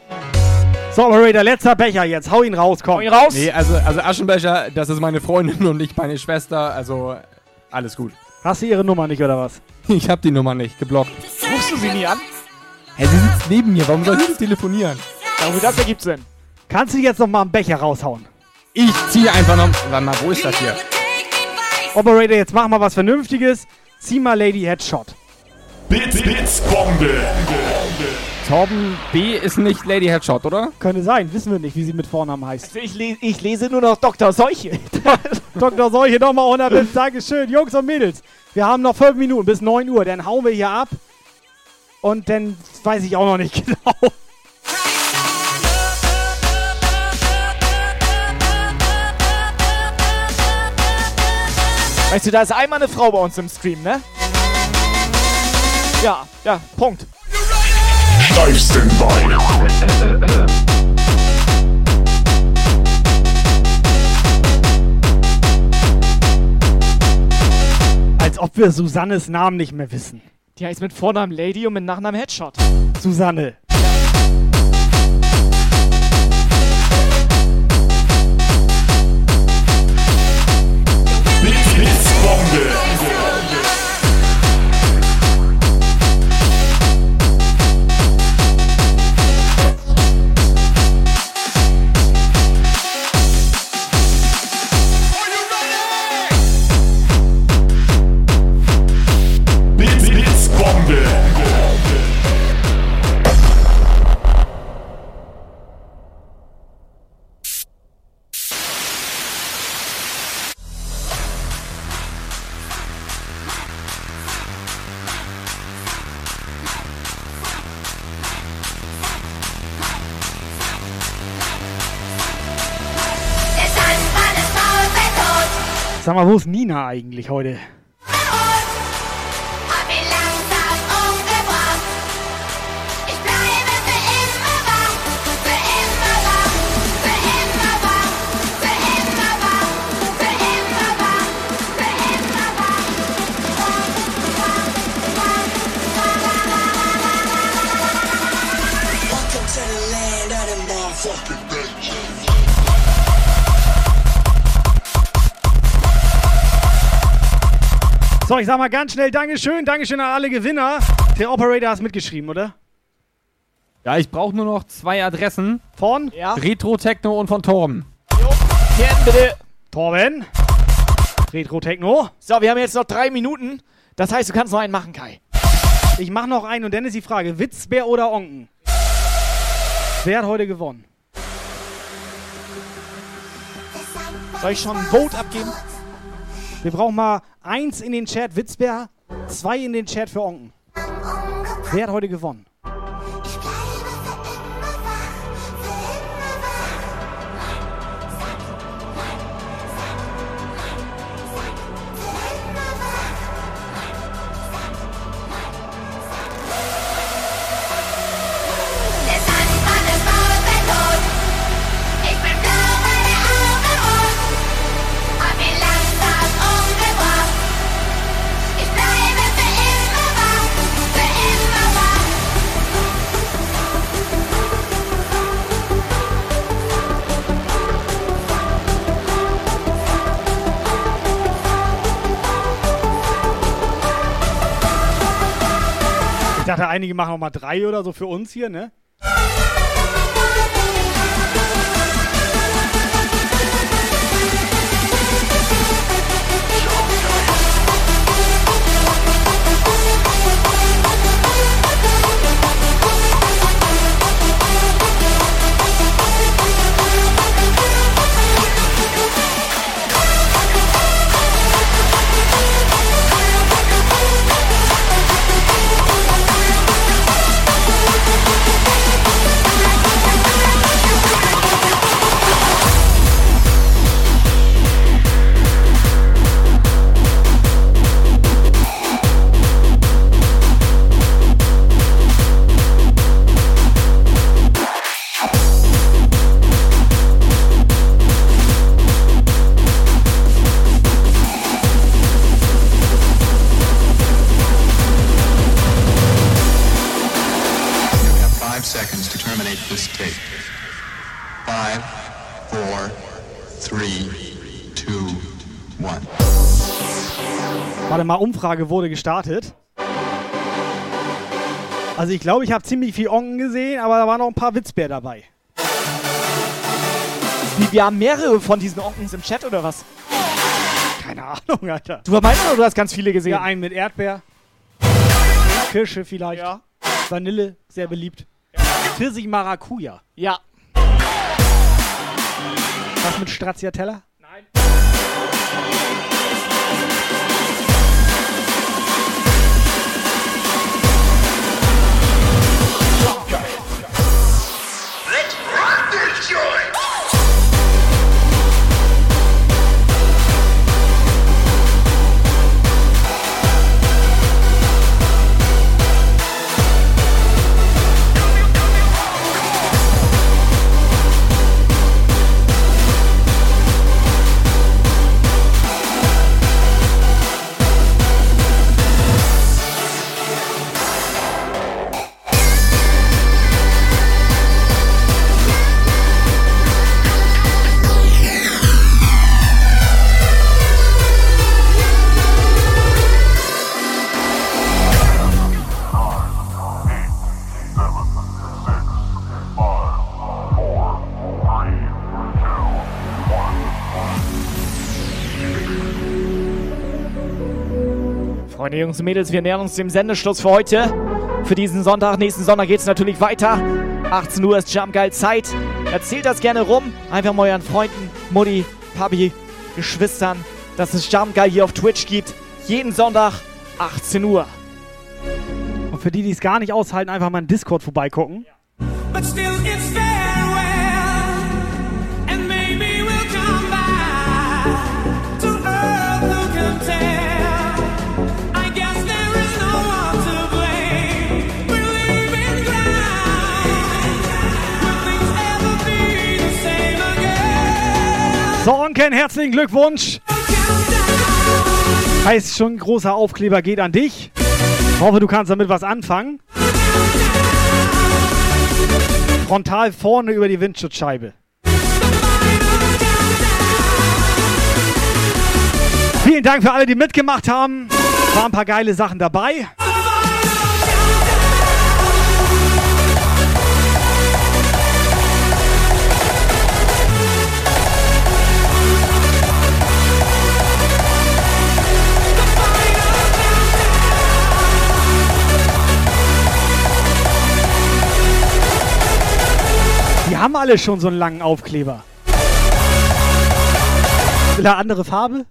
So, Operator, letzter Becher jetzt. Hau ihn raus, komm. Hau ihn raus. Nee, also, also Aschenbecher, das ist meine Freundin und nicht meine Schwester. Also alles gut. Hast du ihre Nummer nicht, oder was? Ich hab die Nummer nicht geblockt. Rufst du sie nie an? Hä, sie sitzt neben mir. Warum soll ich jetzt telefonieren? Ja, wie das ergibt Sinn. Kannst du jetzt noch mal einen Becher raushauen? Ich ziehe einfach noch. Warte mal, wo ist das hier? Operator, jetzt mach mal was Vernünftiges. Zieh mal Lady Headshot. Blitz, Blitzbombe. Torben B ist nicht Lady Headshot, oder? Könnte sein, wissen wir nicht, wie sie mit Vornamen heißt. Also ich, le ich lese nur noch Dr. Seuche. Dr. Seuche, nochmal 100 Bits. Dankeschön, Jungs und Mädels. Wir haben noch 5 Minuten bis 9 Uhr. Dann hauen wir hier ab. Und dann weiß ich auch noch nicht genau. Weißt du, da ist einmal eine Frau bei uns im Stream, ne? Ja, ja, Punkt. Standby. Als ob wir Susannes Namen nicht mehr wissen. Die heißt mit Vornamen Lady und mit Nachnamen Headshot. Susanne. Blitz, Blitzbombe. Wo ist Nina eigentlich heute? So, ich sag mal ganz schnell Dankeschön. Dankeschön an alle Gewinner. Der Operator hat mitgeschrieben, oder? Ja, ich brauche nur noch zwei Adressen. Von? Ja. Retro Techno und von Torben. Ken, bitte. Torben. Retro Techno. So, wir haben jetzt noch drei Minuten. Das heißt, du kannst noch einen machen, Kai. Ich mach noch einen und dann ist die Frage: Witzbär oder Onken? Wer hat heute gewonnen? Soll ich schon ein Vote abgeben? Wir brauchen mal eins in den Chat Witzbär, zwei in den Chat für Onken. Wer hat heute gewonnen? Einige machen auch mal drei oder so für uns hier, ne? Mal, Umfrage wurde gestartet. Also ich glaube, ich habe ziemlich viel Onken gesehen, aber da waren noch ein paar Witzbär dabei. Wie, wir haben mehrere von diesen Onkens im Chat oder was? Keine Ahnung, Alter. Du meinst oder du hast ganz viele gesehen? Ja, einen mit Erdbeer. Kirsche vielleicht. Vanille, sehr beliebt. Pfirsich Maracuja. Ja. Was mit Stracciatella? Freunde, Jungs und Mädels, wir nähern uns dem Sendeschluss für heute. Für diesen Sonntag. Nächsten Sonntag geht es natürlich weiter. 18 Uhr ist Jump Geil Zeit. Erzählt das gerne rum. Einfach mal euren Freunden, Mutti, Papi, Geschwistern, dass es Jump Geil hier auf Twitch gibt. Jeden Sonntag, 18 Uhr. Und für die, die es gar nicht aushalten, einfach mal in Discord vorbeigucken. But still it's So, Onken, herzlichen Glückwunsch. Heißt schon, großer Aufkleber geht an dich. Hoffe, du kannst damit was anfangen. Frontal vorne über die Windschutzscheibe. Vielen Dank für alle, die mitgemacht haben. Waren ein paar geile Sachen dabei. Die haben alle schon so einen langen Aufkleber. Will er andere Farbe?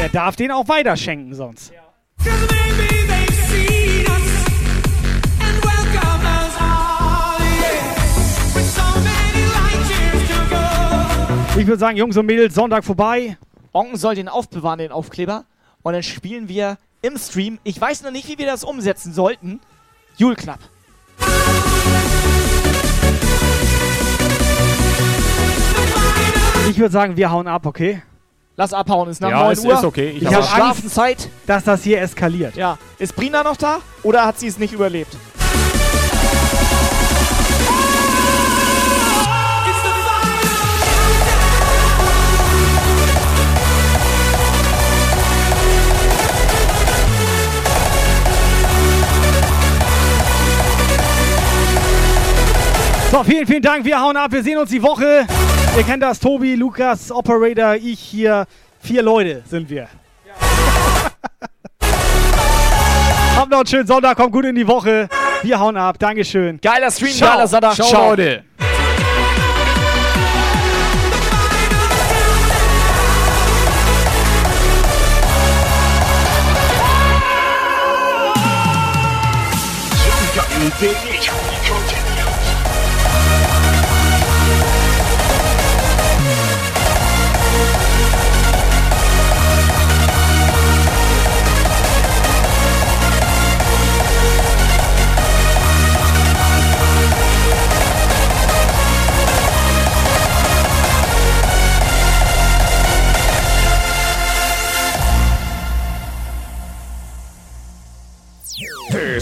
Er darf den auch weiterschenken sonst. Maybe they've seen us and welcome us all, yeah. With so many light years to go. Ich würde sagen, Jungs und Mädels, Sonntag vorbei. Onken soll den aufbewahren, den Aufkleber. Und dann spielen wir im Stream. Ich weiß noch nicht, wie wir das umsetzen sollten. Jule Club. Ich würde sagen, wir hauen ab, okay? Lass abhauen, ist nach Ja, 9 ist- Uhr. ist okay. Ich Ich hab habe Angst, Schlafenszeit. dass das hier eskaliert. Ja. Ist Brina noch da? Oder hat sie es nicht überlebt? So, vielen, vielen Dank. Wir hauen ab. Wir sehen uns die Woche. Ihr kennt das. Tobi, Lukas, Operator, ich hier. Vier Leute sind wir. Habt noch einen schönen Sonntag. Kommt gut in die Woche. Wir hauen ab. Dankeschön. Geiler Stream, Ciao. geiler Sonntag. Ciao, Ciao. Leute. This